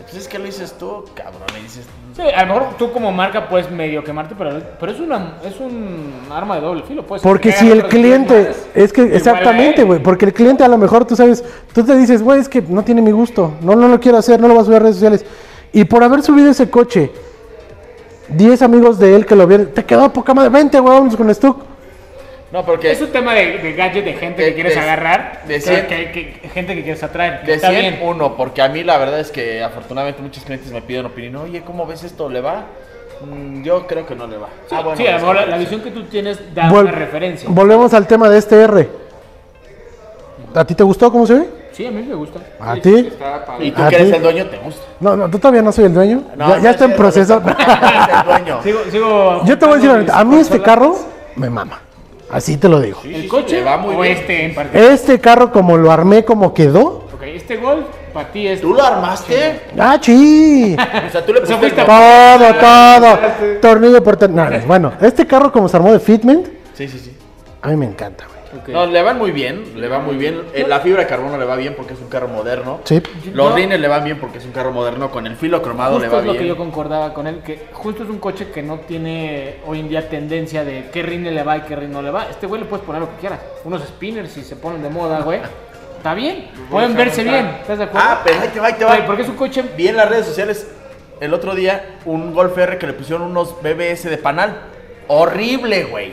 S4: Pues es que lo dices tú, cabrón. Y dices.
S3: Sí, a lo mejor tú como marca puedes medio quemarte, pero, pero es, una, es un arma de doble filo. Pues,
S2: Porque
S3: que
S2: si el cliente,
S3: más,
S2: es que exactamente, güey, porque el cliente a lo mejor tú sabes, tú te dices, güey, es que no tiene mi gusto, no, no lo quiero hacer, no lo voy a subir a redes sociales. Y por haber subido ese coche, 10 amigos de él que lo vieron, te quedó poca madre, vente, güey, vámonos con Stuck.
S4: No, porque.
S3: Es un tema de, de gadget, de gente
S4: De-
S3: que quieres
S4: de-
S3: agarrar,
S4: de
S3: que-
S4: cien-
S3: que- que- gente que quieres atraer. que
S4: De
S3: está
S4: 100,
S3: bien.
S4: uno, porque a mí la verdad es que afortunadamente muchos clientes me piden opinión. Oye, ¿cómo ves esto? ¿Le va? Mm, yo creo que no le va.
S3: Sí,
S4: Ah, bueno,
S3: sí,
S4: pues,
S3: la visión que tú tienes da
S2: Vol-
S3: una referencia.
S2: Volvemos al tema de este R. ¿A ti te gustó cómo se ve?
S3: Sí, a mí me gusta.
S2: ¿A
S1: Sí,
S2: ti?
S4: Y tú
S2: ¿A
S4: que eres
S2: ti?
S4: el dueño, ¿te gusta?
S2: No, no, tú todavía no soy el dueño.
S4: No,
S2: ya,
S4: no
S2: ya está en
S4: es
S2: proceso.
S4: cierto, eres el dueño. (laughs)
S3: Sigo, sigo
S2: Yo te voy a decir, ahorita, a mí este carro me mama. Así te lo digo.
S4: Sí,
S3: ¿El coche
S4: va muy
S3: o
S4: bien.
S3: este en particular?
S2: Este carro como lo armé, como quedó.
S3: Ok, este Golf para ti es...
S4: ¿Tú lo armaste?
S2: ¡Ah, sí! (laughs)
S4: O sea, tú le
S3: O sea,
S4: pusiste...
S2: Todo, todo. Tornillo por tornillo. No, no, Bueno, este carro como se armó de fitment,
S4: Sí, sí, sí.
S2: a mí me encanta,
S4: No, le van muy bien, le va muy bien. Eh, La fibra de carbono le va bien porque es un carro moderno.
S2: Sí.
S4: Los rines le van bien porque es un carro moderno. Con el filo cromado le va
S3: es lo que
S4: bien.
S3: yo concordaba con él, que justo es un coche que no tiene hoy en día tendencia de qué rine le va y qué rine no le va. Este güey le puedes poner lo que quieras. Unos spinners si se ponen de moda, güey. (laughs) Está bien, pueden verse bien, ¿estás de acuerdo?
S4: Ah, pero ahí te va, ahí te va.
S3: Güey, porque es un coche...
S4: Vi en las redes sociales el otro día un Golf R que le pusieron unos BBS de panal. Horrible, güey.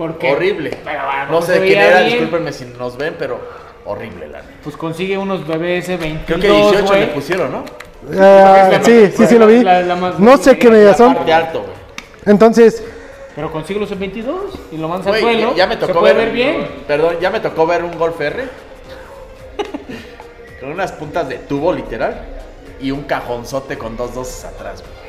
S3: Porque,
S4: Horrible.
S3: Pero, bueno,
S4: No
S3: se
S4: sé de quién era,
S3: bien.
S4: discúlpenme si nos ven, pero horrible, la neta.
S3: Pues consigue unos BBS 22,
S4: Creo que 18
S3: güey.
S4: le pusieron, ¿no?
S2: Ah, sí, sí, sí lo vi.
S3: La- la más-
S2: No sé qué medidas son.
S4: Parte alto, güey.
S2: Entonces,
S3: Pero consigue los en 22 y lo mandas al suelo.
S4: ya, me
S3: se
S4: tocó
S3: puede
S4: ver,
S3: ver bien.
S4: Perdón, ya me tocó ver un Golf R (laughs) con unas puntas de tubo literal y un cajonzote con dos doces atrás, güey.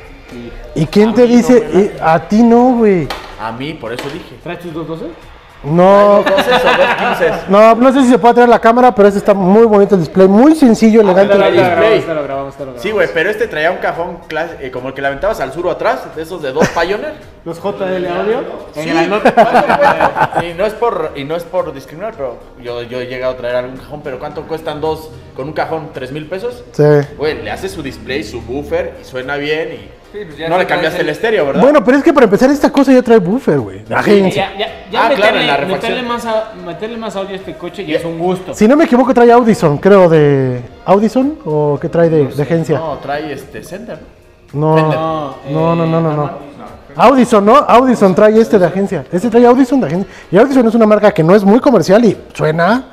S2: ¿Y quién te
S4: no
S2: dice? a ti no, güey.
S4: A mí, por eso dije.
S3: ¿Traes tus 212?
S2: No,
S4: Dos doces o dos quinces.
S2: no, no sé si se puede traer la cámara, pero este está muy bonito el display, muy sencillo, elegante.
S4: pero
S3: Te lo grabamos, grabamos.
S4: Sí, güey, pero este traía un cajón clas- eh, como el que le aventabas al sur o atrás, de esos de dos Pioneer.
S3: Los JL audio.
S4: Sí, (laughs) y no es por y no es por discriminar, pero yo, yo he llegado a traer algún cajón, pero ¿cuánto cuestan dos con un cajón? ¿Tres mil pesos?
S2: Sí.
S4: Güey, le hace su display, su buffer y suena bien y
S1: Sí, pues ya
S4: no le cambiaste el
S1: el-
S4: estéreo, ¿verdad?
S2: Bueno, pero es que para empezar esta cosa ya trae buffer, güey. Agencia.
S3: Ya, ya, ya
S4: Ah,
S3: meterle,
S4: claro, en la
S3: meterle, más a- meterle más audio a este coche ya es un gusto.
S2: Si no me equivoco, trae Audison, creo, de... ¿Audison? ¿O qué trae de, de agencia?
S4: No, trae este Sender.
S2: No,
S4: Fender.
S2: no,
S3: eh,
S2: no, no, no, no. Audison, ¿no? Audison trae este de agencia. Este trae Audison de agencia. Y Audison es una marca que no es muy comercial y suena.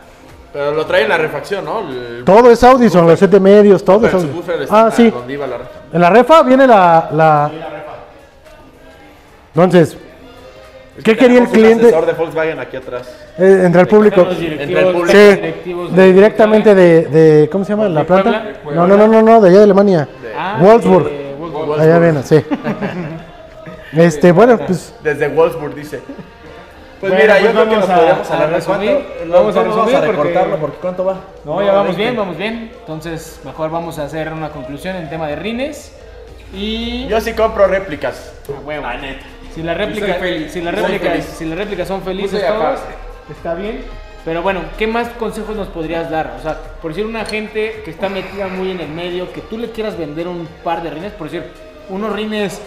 S4: Pero lo trae en la refacción, ¿no? El-
S2: Todo es Audison, los set de medios, todo es Audison. Ah, sí.
S4: donde iba la refa.
S2: En la refa viene la... la... Entonces, ¿qué quería el cliente?
S4: de Volkswagen aquí atrás.
S2: Eh, entre el público.
S4: Entre el público.
S2: Sí, de, directamente de, de- ¿Cómo se llama? ¿La
S3: ¿De
S2: planta? No, no, no, no, no, de allá de Alemania.
S3: Ah,
S2: Wolfsburg.
S3: de Wolfsburg.
S2: Allá viene, sí. (laughs) Este, bueno, pues...
S4: Desde Wolfsburg dice. Pues
S3: Bueno,
S4: mira,
S3: pues
S4: yo creo que
S3: vamos
S4: nos
S3: a-
S4: podríamos
S3: a resumir.
S4: ¿Cuánto?
S3: Vamos a resumir porque-
S4: recortarlo porque ¿cuánto va?
S3: No, ya vamos
S4: 20.
S3: bien, vamos bien. Entonces, mejor vamos a hacer una conclusión en tema de rines. Y.
S4: Yo sí compro réplicas.
S3: A huevo.
S4: La neta.
S3: Si las réplicas, si réplicas,
S1: feliz.
S3: si las réplicas son felices todos, está bien. Pero bueno, ¿qué más consejos nos podrías dar? O sea, por decir una gente que está metida muy en el medio, que tú le quieras vender un par de rines, por decir, unos rines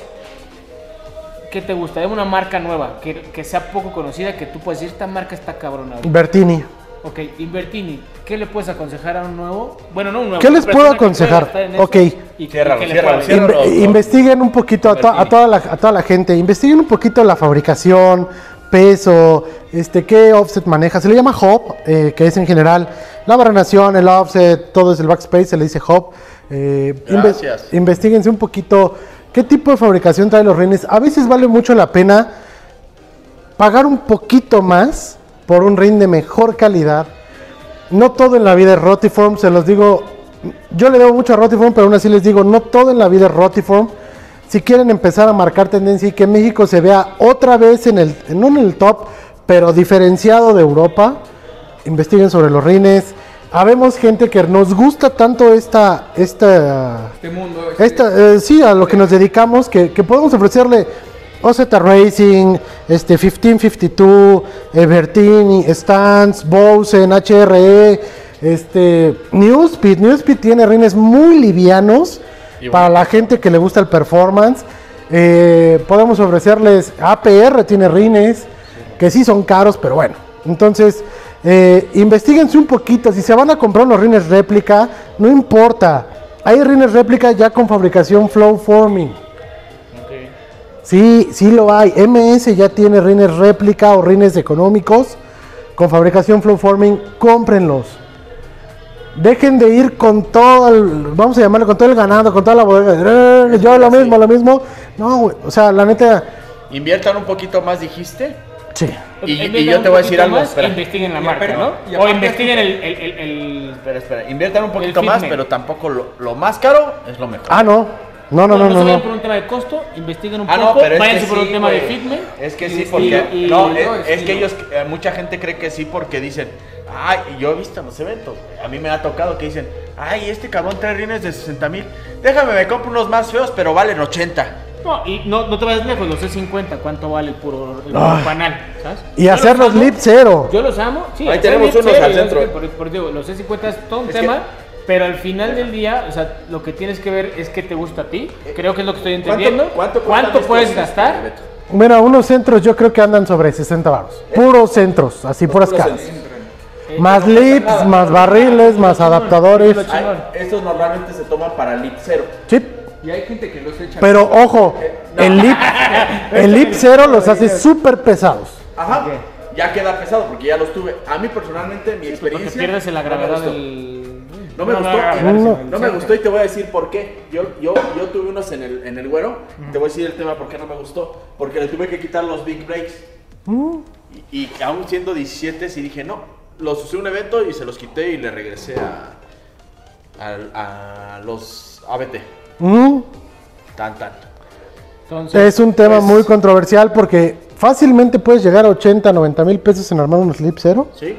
S3: que te gusta, de una marca nueva, que, que sea poco conocida, que tú puedes decir, esta marca está cabrona. ahorita".
S2: Bertini.
S3: Ok, Invertini, ¿qué le puedes aconsejar a un nuevo? Bueno, no un nuevo.
S2: ¿Qué les puedo aconsejar? Ok.
S3: y- que
S4: ciérralo, ciérralo.
S2: Inve- investiguen un poquito a, to- a toda la, a toda la gente, investiguen un poquito la fabricación, peso, este, qué offset maneja. Se le llama hop, eh, que es en general la barrenación, el offset, todo es el backspace, se le dice hop. Eh, inve-
S4: Gracias.
S2: Investíguense un poquito qué tipo de fabricación trae los rines. A veces vale mucho la pena pagar un poquito más por un rin de mejor calidad. No todo en la vida es Rotiform, se los digo. Yo le debo mucho a Rotiform, pero aún así les digo, no todo en la vida es Rotiform. Si quieren empezar a marcar tendencia y que México se vea otra vez en el, no en el top, pero diferenciado de Europa, investiguen sobre los rines. Habemos gente que nos gusta tanto esta, esta
S1: Este mundo. este-
S2: esta, eh, sí, a lo que nos dedicamos, que, que podemos ofrecerle OZ Racing, este 1552, Evertini, Stance, Bowsen, HRE, este Newspeed. Newspeed tiene rines muy livianos para la gente que le gusta el performance. Eh, podemos ofrecerles APR, tiene rines que sí son caros, pero bueno. Entonces, eh, investiguense un poquito. Si se van a comprar unos rines réplica, no importa. Hay rines réplica ya con fabricación flow forming. Sí, sí lo hay. MS ya tiene rines réplica o rines económicos con fabricación flow forming. Cómprenlos. Dejen de ir con todo el, vamos a llamarlo, con todo el ganado, con toda la bodega. Eh, Yo lo mismo, lo mismo. No, o sea, la neta,
S4: Inviertan un poquito más, dijiste.
S2: sí.
S4: Y- y yo
S3: un
S4: te voy a decir algo, espera.
S3: Investiguen la
S1: Y
S3: marca, ¿no?
S1: y
S3: O investiguen el, el, el, el-
S4: Espera, espera. Inviertan un poquito más, pero tampoco lo, lo más caro es lo mejor.
S2: Ah, no. No, no, no,
S3: se
S2: no,
S3: vayan
S2: no.
S3: por un tema de costo, investiguen un
S4: Ah,
S3: poco,
S4: no, pero es
S3: váyanse
S4: que
S3: por un
S4: sí,
S3: tema de
S4: güey.
S3: fitment.
S4: Es que sí, porque.
S3: y-
S4: no,
S3: y-
S4: es,
S1: no,
S4: es que ellos. eh, mucha gente cree que sí porque dicen. Ay, yo he visto en los eventos. A mí me ha tocado que dicen. Ay, este cabrón trae rines de 60 mil. Déjame, me compro unos más feos, pero valen 80.
S3: No, y no, no te vayas lejos, los C50, ¿cuánto vale el puro, el puro
S2: Ay.
S3: panal? ¿sabes?
S2: Y
S3: Yo
S2: hacer los lip cero.
S3: Yo los amo, sí.
S4: Ahí tenemos unos
S3: cero,
S4: al centro.
S3: que Por, por digo, los C50 es todo un
S4: Es que-
S3: tema, pero al final del día, o sea, lo que tienes que ver es qué te gusta a ti. Creo que es lo que estoy entendiendo.
S4: cuánto estos,
S3: puedes
S4: este,
S3: gastar?
S2: Mira, unos centros yo creo que andan sobre 60 baros. Puros centros, así puras caras.
S3: Eh,
S2: Más lips, más barriles, más adaptadores.
S4: Estos normalmente se toman para lip cero.
S2: Sí,
S1: Y hay gente que los echa.
S2: pero ojo, el lip, (laughs) el lip cero los hace súper pesados.
S4: Ajá. Ya queda pesado porque ya los tuve. A mí personalmente, mi
S3: Porque
S4: experiencia.
S3: pierdes en la
S4: no me
S3: gravedad
S4: gustó.
S3: del.
S4: No me gustó.
S2: No.
S4: me gustó y te voy a decir por qué. Yo, yo, yo tuve unos en el, en el güero. Te voy a decir el tema por qué no me gustó. Porque le tuve que quitar los big breaks. Y, y aún siendo 17, sí dije no. Los usé en un evento y se los quité y le regresé a, a, a los ABT.
S2: Mm,
S4: Tan, tan.
S3: Entonces,
S2: Es un tema
S4: Pues-
S2: muy controversial porque fácilmente puedes llegar a 80, 90 mil pesos en armar unos lip cero.
S4: ¿Sí?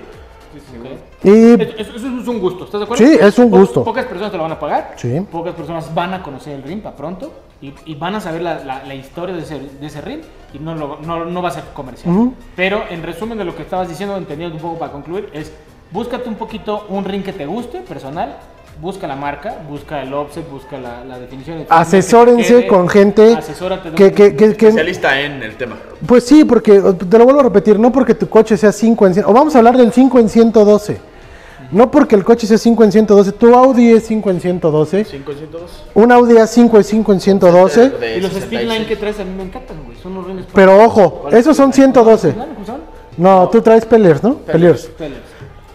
S2: Y
S3: Eso, es un gusto, ¿estás de acuerdo?
S2: Sí, es un
S3: Po-
S2: gusto.
S3: pocas personas te lo van a pagar.
S2: Sí.
S3: Pocas personas van a conocer el RIM para pronto y, y van a saber la, la- la historia de ese, de ese RIM y no, lo- no, no va a ser comercial. Pero en resumen de lo que estabas diciendo, entendiendo un poco para concluir, es búscate un poquito un RIM que te guste, personal. Busca la marca, busca el offset, busca la, la definición. de que
S2: asesórense
S3: quede,
S2: con gente
S3: de
S2: que, que, que- que-
S4: Especialista en el tema.
S2: Pues sí, porque te lo vuelvo a repetir, no porque tu coche sea 5 en 100, o vamos a hablar del 5 en 112. No porque el coche sea 5 en 112, tu Audi es 5 en 112,
S4: 502.
S2: un Audi A5 es 5 en 112,
S3: Y los Speedline que traes a mí me encantan, güey. Son unos rines.
S2: pero ojo, esos son 112.
S3: ¿Cómo son?
S2: No, tú traes Pellers, ¿no? Pellers.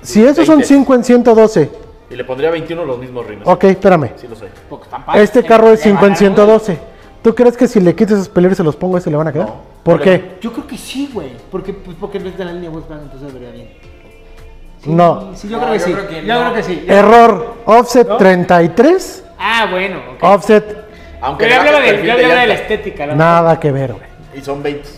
S2: Si esos son
S4: 20.
S2: 5 en 112,
S4: Y le pondría 21 los mismos rines.
S2: ok, espérame.
S4: Sí, lo sé.
S2: Este carro es
S3: Le
S2: 5 en
S3: van a-
S2: 112. ¿Tú crees que si le quitas esos y se los pongo, ese le van a quedar?
S4: No.
S2: ¿Por qué?
S3: Yo creo que sí, güey. Porque, pues, porque es de la línea Volkswagen, entonces debería bien. Sí,
S2: No.
S3: Sí, yo
S1: No,
S3: creo que
S1: yo
S3: sí.
S1: creo que
S3: yo
S1: no.
S3: creo que sí.
S2: Error, offset 33,
S3: Ah, bueno. ok.
S2: offset
S4: Aunque
S3: Pero yo
S4: le
S3: hablaba de, yo
S4: de
S3: hablaba de la estética. ¿no?
S2: nada que ver, güey.
S4: Y son 20.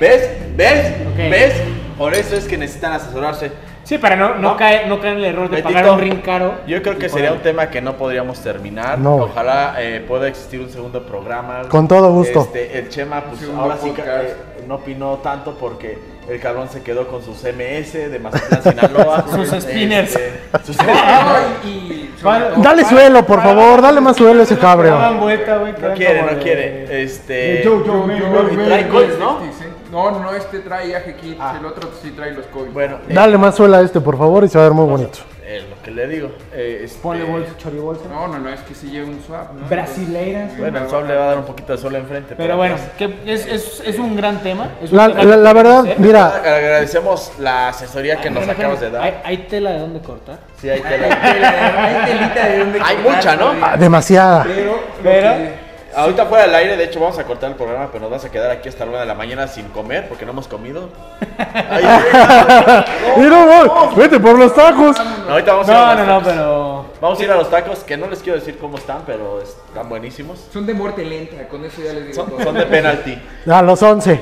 S4: ¿Ves? ¿Ves?
S3: Ok.
S4: ¿Ves? Por eso es que necesitan asesorarse.
S3: Sí, para no, no,
S4: No.
S3: caer, no caer en el error de
S4: Betito,
S3: pagar un ring caro.
S4: Yo creo que sería un tema que no podríamos terminar.
S2: No.
S4: Ojalá eh, pueda existir un segundo programa.
S2: Con todo gusto.
S4: Este, el Chema, pues
S1: segundo
S4: ahora sí que, eh, no opinó tanto porque el cabrón se quedó con sus MS de Mazatlán, Sinaloa. (laughs)
S3: Sus spinners.
S4: Este, sus (laughs)
S1: y, y
S2: Dale suelo, por favor, dale más suelo a ese cabreo.
S3: vuelta, güey, que
S4: No quiere, no
S3: de-
S4: quiere. Este.
S3: Joe, Joe, Joe,
S1: Yo-
S3: Joe,
S4: ¿no?
S1: No, este trae AG Kits,
S4: Ah.
S1: el otro sí trae los Colts.
S4: Bueno, eh,
S2: Dale más suelo a este, por favor, y se va a ver muy bonito.
S4: eh, lo que le digo. eh, este,
S3: Ponle bolsa, choribolsa.
S1: No, no, no, es que sí lleva un swap, ¿no?
S3: Brasileiras.
S4: Bueno, el sol le va a dar un poquito de sol enfrente.
S3: Pero bueno, que es, es, es un gran tema. Es un
S2: La, verdad, mira,
S4: Agradecemos la asesoría que nos acabas de dar.
S3: ¿Hay, hay tela de dónde cortar.
S4: Sí, hay tela.
S1: Hay telita de dónde
S4: Hay
S1: cortar
S4: mucha, ¿no?
S1: todavía.
S2: demasiada.
S1: Pero,
S3: Pero-
S4: Ahorita fuera del aire, de hecho vamos a cortar el programa, pero nos vamos a quedar aquí hasta la una de la mañana sin comer porque no hemos comido. (laughs) Ay, (laughs)
S2: Mira, voy, vete por los tacos.
S4: no, ahorita vamos a ir
S3: No,
S4: a
S3: no,
S4: los
S3: no,
S4: tacos.
S3: pero.
S4: Vamos a ir a los tacos, que no les quiero decir cómo están, pero están buenísimos.
S1: son de muerte lenta, con eso ya les digo
S4: Son,
S1: todo.
S4: son de penalty.
S2: A los 11.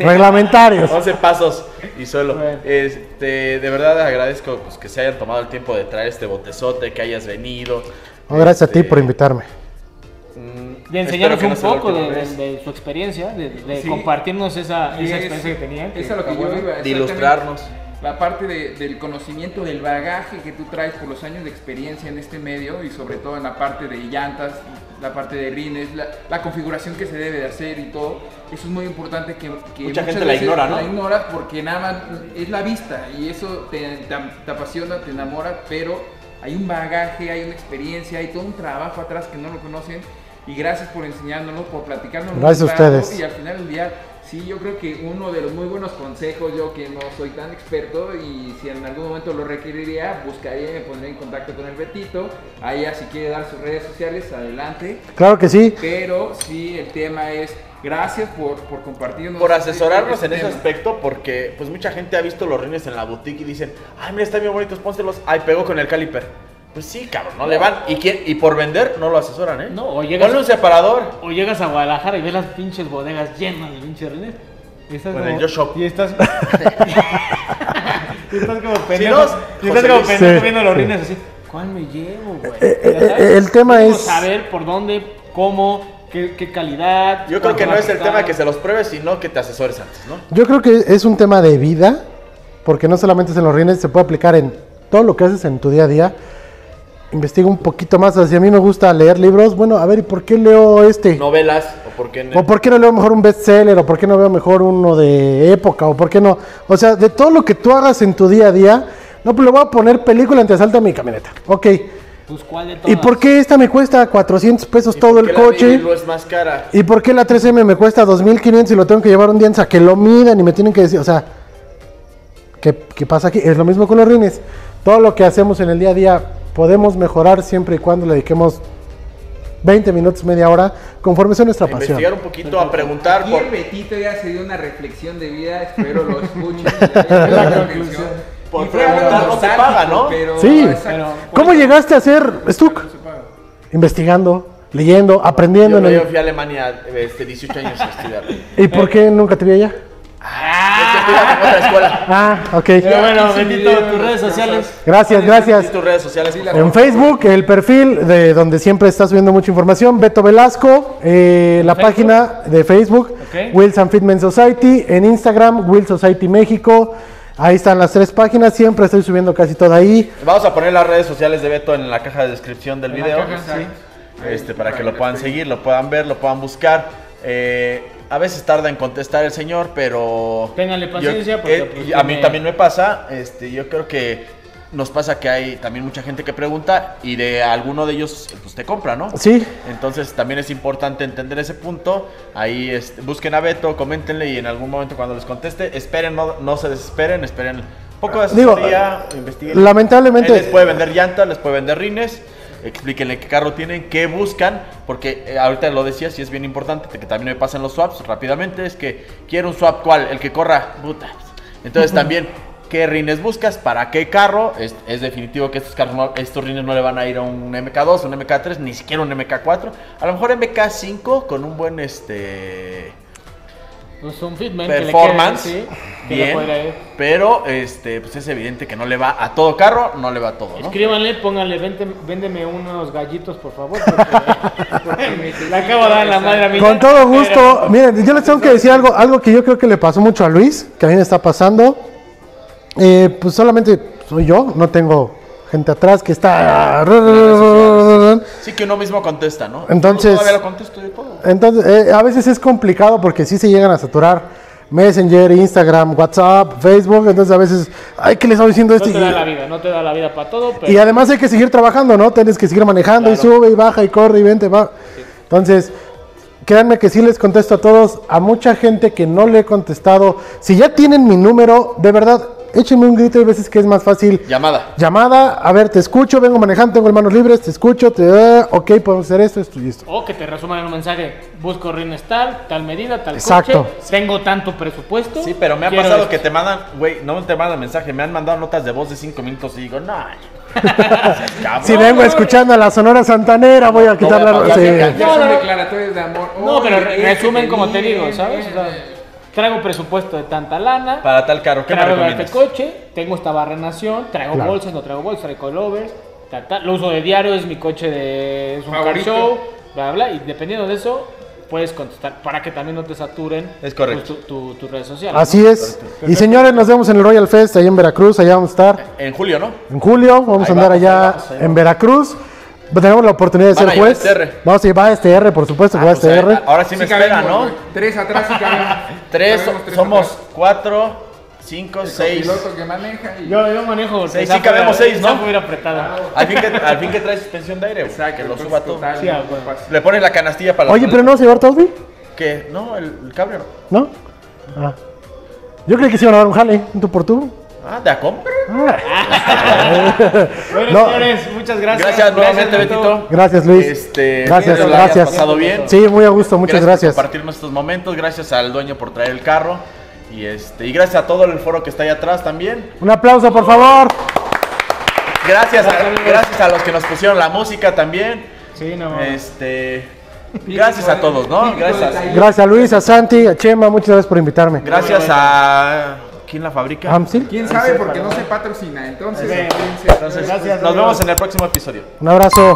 S2: Reglamentarios. (laughs)
S4: 11 pasos y suelo.
S3: Bueno.
S4: Este, de verdad agradezco pues, que se hayan tomado el tiempo de traer este botezote, que hayas venido.
S2: No, gracias a ti
S4: Este,
S2: por invitarme.
S4: Mm,
S3: De enseñarnos
S4: no
S3: un poco de, de- de su experiencia, de, de
S1: Sí.
S3: compartirnos esa, esa
S1: es-
S3: experiencia que tenían.
S1: Es a lo que yo iba.
S4: De ilustrarnos.
S1: La parte de- del conocimiento, del bagaje que tú traes por los años de experiencia en este medio y sobre todo en la parte de llantas, la parte de rines, la, la configuración que se debe de hacer y todo. Eso es muy importante que, que
S4: Mucha
S1: muchas
S4: gente la ignora, ¿no?
S1: La ignora porque nada más es la vista y eso te, te, te apasiona, te enamora, pero hay un bagaje, hay una experiencia, hay todo un trabajo atrás que no lo conocen. Y gracias por enseñárnoslo, por platicarnos.
S2: Gracias a ustedes.
S1: Y al final del día, sí, yo creo que uno de los muy buenos consejos, yo que no soy tan experto y si en algún momento lo requeriría, buscaría y me pondría en contacto con el Betito. Ahí si quiere dar sus redes sociales, adelante.
S2: Claro que sí.
S1: Pero sí, el tema es, gracias por, por compartirnos.
S4: Por asesorarnos
S1: este
S4: en ese aspecto, porque pues mucha gente ha visto los rines en la boutique y dicen, ay, mira, están bien bonitos, pónselos. Ay, pegó con el caliper. Pues sí, cabrón, no le van. Y, quién- y por vender no lo asesoran, ¿eh?
S3: No, o llegas-
S4: Ponle un separador.
S3: O llegas a Guadalajara y ves las pinches bodegas llenas de pinches rines. Y estás
S4: Con
S3: como,
S4: el Yo Shop.
S3: Y estás. (laughs) (laughs) y estás como pendejo.
S4: no,
S3: y estás
S4: José
S3: como pendejo
S2: Sí,
S3: viendo los
S2: sí.
S3: rines así. ¿Cuál me llevo, güey?
S2: Eh, eh, el tema es-
S3: saber por dónde, cómo, qué, qué calidad.
S4: Yo creo que no es el tema que se los pruebes, sino que te asesores antes, ¿no?
S2: Yo creo que es un tema de vida, porque no solamente es en los rines, se puede aplicar en todo lo que haces en tu día a día. Investiga un poquito más. Si a mí me gusta leer libros, bueno, a ver, ¿y por qué leo este?
S4: Novelas, o por qué no.
S2: ¿O por qué no leo mejor un bestseller? ¿O por qué no veo mejor uno de época? ¿O por qué no? O sea, de todo lo que tú hagas en tu día a día, no, pues le voy a poner película antesalta a mi camioneta. Ok.
S3: Pues, ¿cuál de todas?
S2: ¿Y por qué esta me cuesta 400 pesos
S4: ¿Y
S2: todo el
S4: la
S2: coche?
S4: Blue es más cara.
S2: ¿Y por qué la 3M me cuesta 2.500 y lo tengo que llevar un día a que lo midan y me tienen que decir, o sea, ¿qué, qué pasa aquí? Es lo mismo con los rines. Todo lo que hacemos en el día a día podemos mejorar siempre y cuando le dediquemos 20 minutos, media hora, conforme sea nuestra
S4: A
S2: pasión.
S4: investigar un poquito, a preguntar
S1: Aquí
S4: por...
S1: el Betito ya se dio una reflexión de vida, (laughs) espero lo escuchen.
S3: La conclusión.
S4: Por preguntar no se paga, ¿no?
S1: pero-
S2: Sí.
S3: Pero,
S2: ¿Cómo llegaste a ser Stuck?
S1: No se paga.
S2: Investigando, leyendo, aprendiendo.
S4: Yo,
S2: en
S4: yo
S2: el-
S4: fui a Alemania este, 18 años a estudiar.
S2: ¿Y por qué nunca te vi allá?
S4: Es que escuela.
S2: Ah, ok.
S3: Pero bueno, Betito, tus redes sociales.
S2: Gracias, gracias.
S4: ¿Y tus redes sociales?
S2: En Facebook, el perfil de donde siempre está subiendo mucha información, Beto Velasco, eh, la
S3: Facebook?
S2: página de Facebook,
S3: Ok.
S2: Wilson Fitment Society, en Instagram, Will Society México, ahí están las tres páginas, siempre estoy subiendo casi todo ahí.
S4: Vamos a poner las redes sociales de Beto en la caja de descripción del
S3: En
S4: video.
S3: caja, sí.
S4: Este, para que lo puedan seguir, lo puedan ver, lo puedan buscar. Eh, a veces tarda en contestar el señor, pero.
S3: Ténganle
S4: yo-
S3: paciencia, porque,
S4: eh,
S3: pues,
S4: a mí
S3: tiene-
S4: también me pasa. Este, yo creo que nos pasa que hay también mucha gente que pregunta y de alguno de ellos pues te compra, ¿no?
S2: Sí,
S4: Entonces también es importante entender ese punto. Ahí este, busquen a Beto, coméntenle y en algún momento cuando les conteste, esperen, no, no se desesperen, esperen poco de
S2: Digo,
S4: asesoría, investiguen.
S2: lamentablemente-
S4: Él les puede vender llantas, les puede vender rines. Explíquenle qué carro tienen, qué buscan, porque eh, ahorita lo decías y es bien importante que también me pasen los swaps rápidamente. Es que quiero un swap, ¿cuál? El que corra, puta. Entonces (laughs) también, ¿qué rines buscas? ¿Para qué carro? Es, es definitivo que estos, carros no- estos rines no le van a ir a un MK2, un MK3, ni siquiera un MK4. A lo mejor MK5 con un buen este
S3: Pues un fitman que le quede,
S4: performance,
S3: sí, que le
S4: bien, pero este, pues es evidente que no le va a todo carro, no le va a todo, ¿no?
S3: Escríbanle, pónganle, "Vente- véndeme unos gallitos, por favor. Porque, (laughs) porque le acabo de dar la madre a mi
S2: Con todo gusto. Miren, yo les tengo que decir algo, algo que yo creo que le pasó mucho a Luis, que a mí me está pasando. Eh, pues solamente soy yo, no tengo gente atrás que está...
S4: Sí que uno mismo contesta, ¿no?
S2: Entonces-
S4: Yo todavía lo contesto yo todo.
S2: Entonces, eh, a veces es complicado porque sí se llegan a saturar Messenger, Instagram, WhatsApp, Facebook. Entonces, a veces, ay, ¿qué le estaba diciendo
S3: No
S2: este?
S3: te da la vida, no te da la vida para todo, pero
S2: Y además hay que seguir trabajando, ¿no? Tienes que seguir manejando y sube y baja y corre y vente, va. Entonces, créanme que sí les contesto a todos, a mucha gente que no le he contestado. Si ya tienen mi número, de verdad, échenme un grito. Hay veces que es más fácil.
S4: Llamada.
S2: Llamada, a ver, te escucho, vengo manejando, tengo manos libres, te escucho, te, ah, ok, podemos hacer esto, esto y esto.
S3: O que te resuman en un mensaje, busco rines tal, tal medida, tal
S2: Exacto.
S3: coche, tengo tanto presupuesto.
S4: Sí, pero me ha pasado
S3: esto.
S4: que te mandan, güey, no te mandan mensaje, me han mandado notas de voz de 5 minutos y digo, no. (laughs)
S2: Si vengo escuchando a la Sonora Santanera, voy a quitar la...
S4: ya
S2: sí.
S4: sé,
S1: Ya
S3: No,
S1: son
S3: no.
S1: declaratorios de amor.
S3: No, pero resumen como te digo, ¿sabes? O sea,
S1: viene.
S3: Traigo presupuesto de tanta lana,
S4: Para tal carro, ¿qué me
S3: traigo este
S4: recomiendas?
S3: coche, tengo esta barrenación, traigo
S2: Claro.
S3: bolsas, no traigo bolsas, traigo tal. lo uso de diario, es mi coche de es un car show, bla, bla, bla, y dependiendo de eso, puedes contestar para que también no te saturen
S4: Es correcto.
S3: pues, tu- tu- tus redes sociales.
S2: Así
S3: ¿no?
S2: es. Y señores, nos vemos en el Royal Fest, allá en Veracruz, allá vamos a estar.
S4: En julio, ¿no?
S2: En julio, vamos
S4: Ahí
S2: a andar
S4: vamos,
S2: allá
S4: vamos,
S2: en
S4: vamos.
S2: Veracruz. Tenemos la oportunidad de
S4: Van
S2: ser
S4: a llevar
S2: juez.
S4: STR.
S2: Vamos a llevar STR, por supuesto que va
S4: Ah, pues,
S2: STR.
S4: eh, ahora sí me
S1: Sí
S4: espera,
S1: cabemos,
S4: ¿no?
S1: güey. Tres atrás y cabemos. (laughs)
S4: Tres,
S1: Cabemos tres
S4: somos
S1: atrás.
S4: cuatro, cinco,
S1: El
S4: seis.
S1: copiloto que maneja y...
S3: Yo, yo manejo
S4: Seis,
S3: esa
S4: sí cabemos seis, ¿no?
S3: fuera apretada.
S4: Al fin que, al fin que trae suspensión de aire, güey,
S1: Exacto,
S4: que lo
S1: entonces,
S4: suba todo.
S1: total,
S3: Sí, ah, bueno.
S4: Le pones la canastilla para la
S2: Oye, pero no vas a llevar Tosby,
S4: ¿Qué? No, el, el cabrio no.
S2: ¿no? Ah. Yo creí que se iban a dar un jale, un tú por tú.
S4: Ah, ¿de a compra? (laughs)
S3: Bueno,
S2: No.
S3: señores, muchas gracias.
S4: Gracias nuevamente. Betito.
S2: Gracias, Luis.
S4: Este,
S2: gracias,
S4: hayas
S2: gracias.
S4: pasado bien.
S2: Sí, muy a gusto, muchas gracias.
S4: por compartirnos estos momentos. Gracias al dueño por traer el carro. Y este, y gracias a todo el foro que está ahí atrás también.
S2: Un aplauso, por favor.
S4: Gracias a, gracias a los que nos pusieron la música también.
S3: Sí, no.
S4: Este, gracias a todos, ¿no? Gracias.
S2: Gracias a Luis, a Santi, a Chema, muchas gracias por invitarme.
S4: Gracias a ¿quién la fabrica?
S2: Amsil,
S1: ¿Quién sabe? Porque no se patrocina. Entonces,
S3: Sí.
S1: fíjense.
S4: Entonces,
S3: Gracias,
S4: nos vemos en el próximo episodio.
S2: un abrazo.